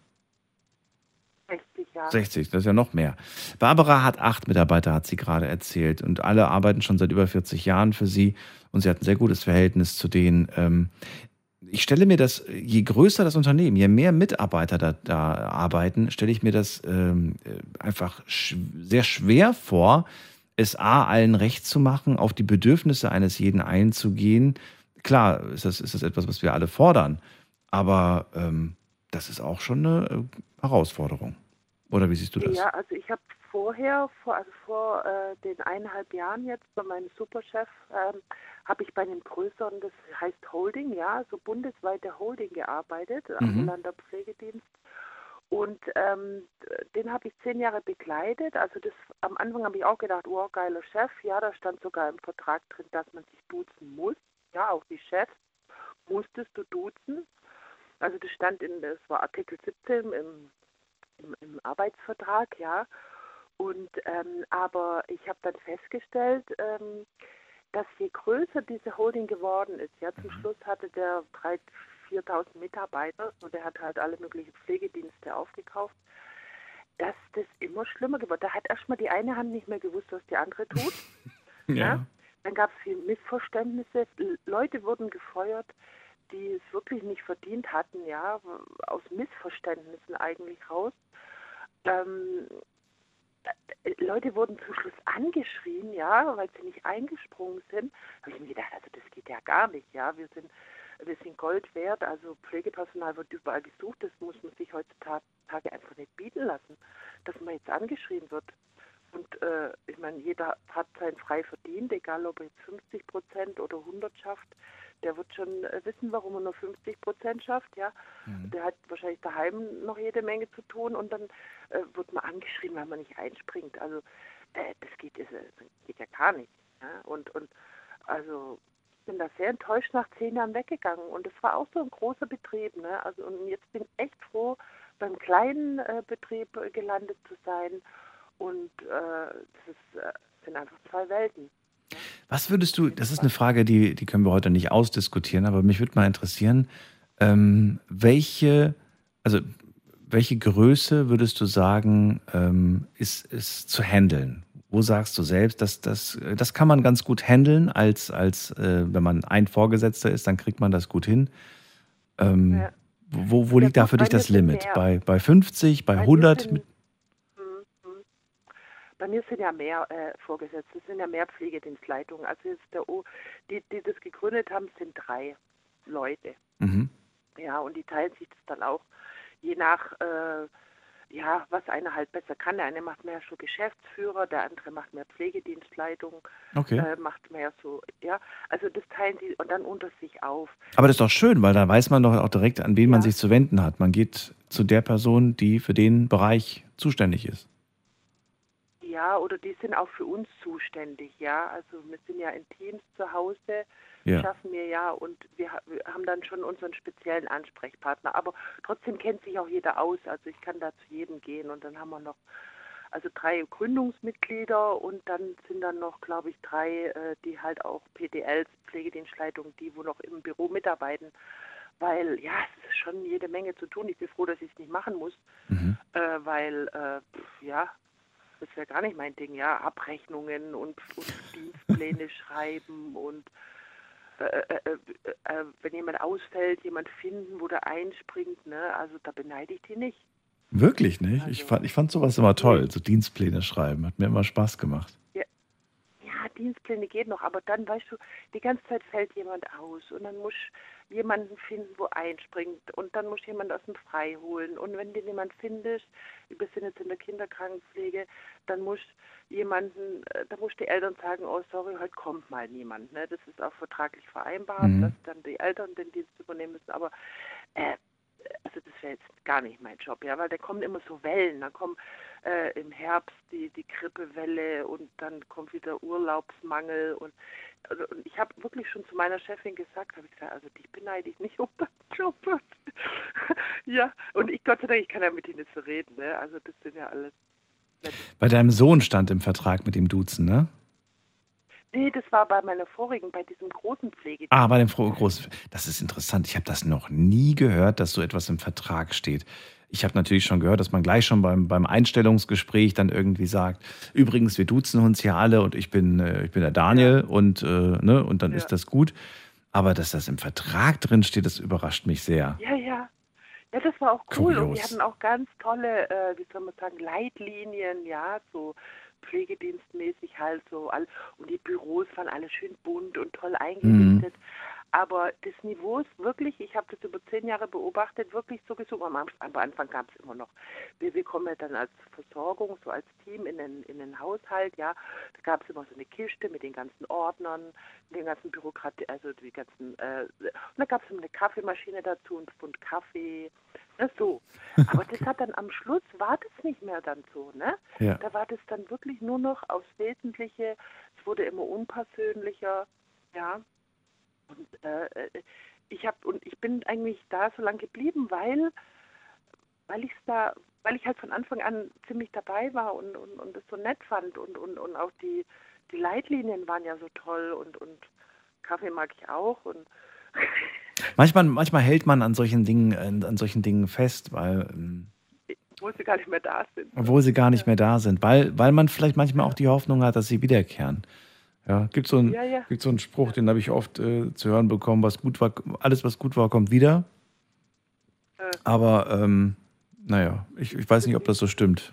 60, ja. 60, das ist ja noch mehr. Barbara hat acht Mitarbeiter, hat sie gerade erzählt. Und alle arbeiten schon seit über 40 Jahren für sie. Und sie hat ein sehr gutes Verhältnis zu denen. Ähm, ich stelle mir das, je größer das Unternehmen, je mehr Mitarbeiter da, da arbeiten, stelle ich mir das ähm, äh, einfach sehr schwer vor, es A, allen recht zu machen, auf die Bedürfnisse eines jeden einzugehen. Klar, ist das, ist das etwas, was wir alle fordern. Aber ähm, das ist auch schon eine äh, Herausforderung. Oder wie siehst du das? Ja, also ich habe vorher, vor, also vor äh, den eineinhalb Jahren jetzt bei meinem Superchef, ähm, habe ich bei einem größeren, das heißt Holding, ja, so bundesweite Holding gearbeitet, Mhm. ambulanter Pflegedienst. Und ähm, den habe ich zehn Jahre begleitet. Also das am Anfang habe ich auch gedacht, oh, geiler Chef. Ja, da stand sogar im Vertrag drin, dass man sich duzen muss. Ja, auch die Chefs musstest du duzen. Also das stand in, das war Artikel 17 im, im, im Arbeitsvertrag, ja. Und ähm, aber ich habe dann festgestellt, ähm, dass je größer diese Holding geworden ist, ja, zum Schluss hatte der 3.000, 4.000 Mitarbeiter und der hat halt alle möglichen Pflegedienste aufgekauft, dass das immer schlimmer geworden Da hat erstmal die eine Hand nicht mehr gewusst, was die andere tut. Ja. Dann gab es viele Missverständnisse. Leute wurden gefeuert, die es wirklich nicht verdient hatten, ja, aus Missverständnissen eigentlich raus. Ähm, äh, Leute wurden zum Schluss angeschrien, ja, weil sie nicht eingesprungen sind. Da habe ich mir gedacht, also das geht ja gar nicht, ja. Wir sind, wir sind Gold wert, also Pflegepersonal wird überall gesucht, das muss man sich heutzutage einfach nicht bieten lassen, dass man jetzt angeschrien wird. Und äh, ich meine, jeder hat sein frei verdient, egal ob er jetzt 50 Prozent oder 100 schafft. Der wird schon äh, wissen, warum er nur 50 Prozent schafft. Ja, der hat wahrscheinlich daheim noch jede Menge zu tun und dann äh, wird man angeschrien, weil man nicht einspringt. Also äh, das geht, das, das geht ja gar nicht. Ja? Und und also ich bin da sehr enttäuscht nach zehn Jahren weggegangen und es war auch so ein großer Betrieb. Ne? Also und jetzt bin ich echt froh, beim kleinen äh, Betrieb äh, gelandet zu sein. Und äh, das ist, äh, sind einfach zwei Welten. Was würdest du, das ist eine Frage, die, die können wir heute nicht ausdiskutieren, aber mich würde mal interessieren, ähm, welche, also welche Größe würdest du sagen, ähm, ist, ist zu handeln? Wo sagst du selbst, dass das, das kann man ganz gut handeln, als, als äh, wenn man ein Vorgesetzter ist, dann kriegt man das gut hin. Ähm, Ja. Wo, wo liegt da für dich das Limit? Bei, bei 50, bei Bei mir 100? Bei mir sind ja mehr äh, Vorgesetzte, es sind ja mehr Pflegedienstleitungen. Also jetzt der o, die, die das gegründet haben, sind drei Leute. Mhm. Ja, und die teilen sich das dann auch je nach, äh, ja, was einer halt besser kann. Der eine macht mehr so Geschäftsführer, der andere macht mehr Pflegedienstleitung, Okay. äh, macht mehr so, ja, also das teilen die und dann unter sich auf. Aber das ist doch schön, weil dann weiß man doch auch direkt, an wen man sich zu wenden hat. Man geht zu der Person, die für den Bereich zuständig ist. Ja, oder die sind auch für uns zuständig, ja. Also wir sind ja in Teams zu Hause, Ja. schaffen wir ja und wir, wir haben dann schon unseren speziellen Ansprechpartner. Aber trotzdem kennt sich auch jeder aus. Also ich kann da zu jedem gehen und dann haben wir noch also drei Gründungsmitglieder und dann sind dann noch, glaube ich, drei, äh, die halt auch PDLs, Pflegedienstleitungen, die wo noch im Büro mitarbeiten. Weil ja, es ist schon jede Menge zu tun. Ich bin froh, dass ich es nicht machen muss, äh, weil äh, pf, ja, das wäre gar nicht mein Ding, ja, Abrechnungen und, und Dienstpläne schreiben und äh, äh, äh, äh, wenn jemand ausfällt, jemand finden, wo der einspringt, ne, also da beneide ich die nicht. Wirklich nicht? Ich fand, ich fand sowas immer toll, so Dienstpläne schreiben. Hat mir immer Spaß gemacht. Ja, Dienstpläne geht noch, aber dann, weißt du, die ganze Zeit fällt jemand aus und dann muss jemanden finden, wo einspringt und dann muss jemand aus dem Frei holen und wenn du jemand findest, wir sind jetzt in der Kinderkrankenpflege, dann muss jemanden, äh, da muss die Eltern sagen, oh sorry, heute kommt mal niemand. Ne? Das ist auch vertraglich vereinbart, Mhm. dass dann die Eltern den Dienst übernehmen müssen, aber äh, also das wäre jetzt gar nicht mein Job, ja, weil da kommen immer so Wellen, dann kommen äh, im Herbst die, die Grippewelle und dann kommt wieder Urlaubsmangel und, also, und ich habe wirklich schon zu meiner Chefin gesagt, habe ich gesagt, also dich beneide ich nicht um deinen Job. ja, und ich Gott sei Dank, ich kann ja mit ihnen so reden, ne? also das sind ja alles Bei deinem Sohn stand im Vertrag mit dem Duzen, ne? Nee, das war bei meiner vorigen, bei diesem großen Pflegedienst. Ah, bei dem Fro Groß. Das ist interessant. Ich habe das noch nie gehört, dass so etwas im Vertrag steht. Ich habe natürlich schon gehört, dass man gleich schon beim, beim Einstellungsgespräch dann irgendwie sagt, übrigens, wir duzen uns hier alle und ich bin, äh, ich bin der Daniel und, äh, ne, und dann ist das gut. Aber dass das im Vertrag drin steht, das überrascht mich sehr. Ja, ja. Ja, das war auch cool. Und die Kurios. hatten auch ganz tolle, äh, wie soll man sagen, Leitlinien, ja, so pflegedienstmäßig halt so. All, und die Büros waren alle schön bunt und toll eingerichtet. Aber das Niveau ist wirklich, ich habe das über zehn Jahre beobachtet, wirklich so gesucht. Am, am Anfang gab es immer noch, wir, wir kommen ja dann als Versorgung, so als Team in den, in den Haushalt, ja. Da gab es immer so eine Kiste mit den ganzen Ordnern, den ganzen Bürokratie, also die ganzen, äh, und da gab es immer eine Kaffeemaschine dazu, ein Pfund Kaffee, ne, so. Aber das hat dann am Schluss, war das nicht mehr dann so, ne? Ja. Da war das dann wirklich nur noch aufs Wesentliche, es wurde immer unpersönlicher, ja. Und äh, äh, ich habe und ich bin eigentlich da so lange geblieben, weil weil ich da, weil ich halt von Anfang an ziemlich dabei war und und, und es so nett fand und und und auch die die Leitlinien waren ja so toll und und Kaffee mag ich auch und Manchmal, manchmal hält man an solchen Dingen, äh, an solchen Dingen fest, weil, ähm, obwohl sie gar nicht mehr da sind. obwohl sie gar nicht mehr da sind, weil, weil man vielleicht manchmal auch die Hoffnung hat, dass sie wiederkehren. Ja, gibt so einen, Ja, ja. gibt so einen Spruch, den habe ich oft äh, zu hören bekommen, was gut war, alles was gut war, kommt wieder. Aber ähm, naja, ich, ich weiß nicht, ob das so stimmt.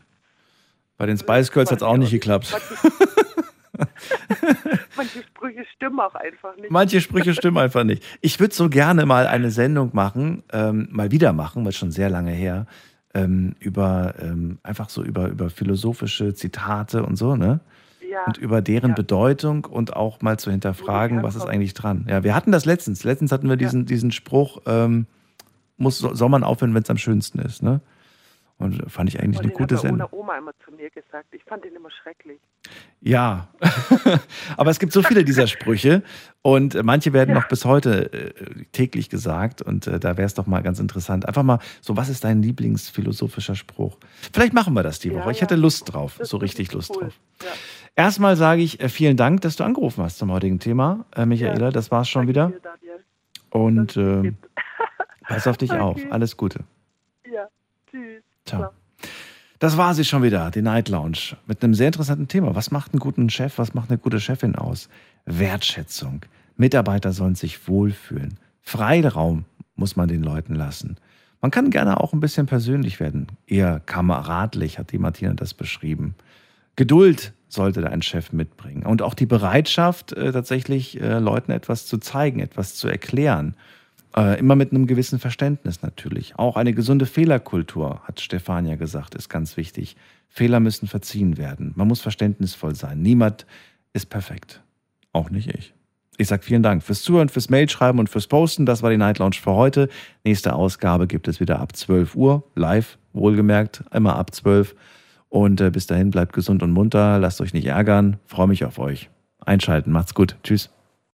Bei den Spice Girls hat es auch nicht geklappt. Manche Sprüche stimmen auch einfach nicht. Manche Sprüche stimmen einfach nicht. Ich würde so gerne mal eine Sendung machen, ähm, mal wieder machen, weil schon sehr lange her, ähm, über ähm, einfach so über, über philosophische Zitate und so, ne? Ja. Und über deren Bedeutung und auch mal zu hinterfragen, was ist eigentlich dran. Ja, wir hatten das letztens. Letztens hatten wir diesen, diesen Spruch, ähm, muss, soll man aufhören, wenn es am schönsten ist, ne? Und fand ich eigentlich Und eine gute hat meine Sendung. Oma immer zu mir gesagt. Ich fand den immer schrecklich. Ja, aber es gibt so viele dieser Sprüche und äh, manche werden noch bis heute äh, täglich gesagt und äh, da wäre es doch mal ganz interessant. Einfach mal so, was ist dein Lieblingsphilosophischer Spruch? Vielleicht machen wir das die Ja, Woche. Ich ja. hätte Lust drauf, so richtig Lust drauf. Erstmal sage ich äh, vielen Dank, dass du angerufen hast zum heutigen Thema, äh, Michaela. Das war's schon wieder. Und äh, pass auf dich auf. Alles Gute. Ja, tschüss. Ciao. Das war sie schon wieder, die Night Lounge. Mit einem sehr interessanten Thema. Was macht einen guten Chef? Was macht eine gute Chefin aus? Wertschätzung. Mitarbeiter sollen sich wohlfühlen. Freiraum muss man den Leuten lassen. Man kann gerne auch ein bisschen persönlich werden. Eher kameradlich, hat die Martina das beschrieben. Geduld sollte dein Chef mitbringen. Und auch die Bereitschaft, äh, tatsächlich äh, Leuten etwas zu zeigen, etwas zu erklären. Äh, immer mit einem gewissen Verständnis natürlich. Auch eine gesunde Fehlerkultur, hat Stefania gesagt, ist ganz wichtig. Fehler müssen verziehen werden. Man muss verständnisvoll sein. Niemand ist perfekt. Auch nicht ich. Ich sage vielen Dank fürs Zuhören, fürs Mailschreiben und fürs Posten. Das war die Night Lounge für heute. Nächste Ausgabe gibt es wieder ab 12 Uhr. Live, wohlgemerkt, immer ab 12 Uhr. Und äh, bis dahin bleibt gesund und munter, lasst euch nicht ärgern. Freue mich auf euch. Einschalten, macht's gut. Tschüss.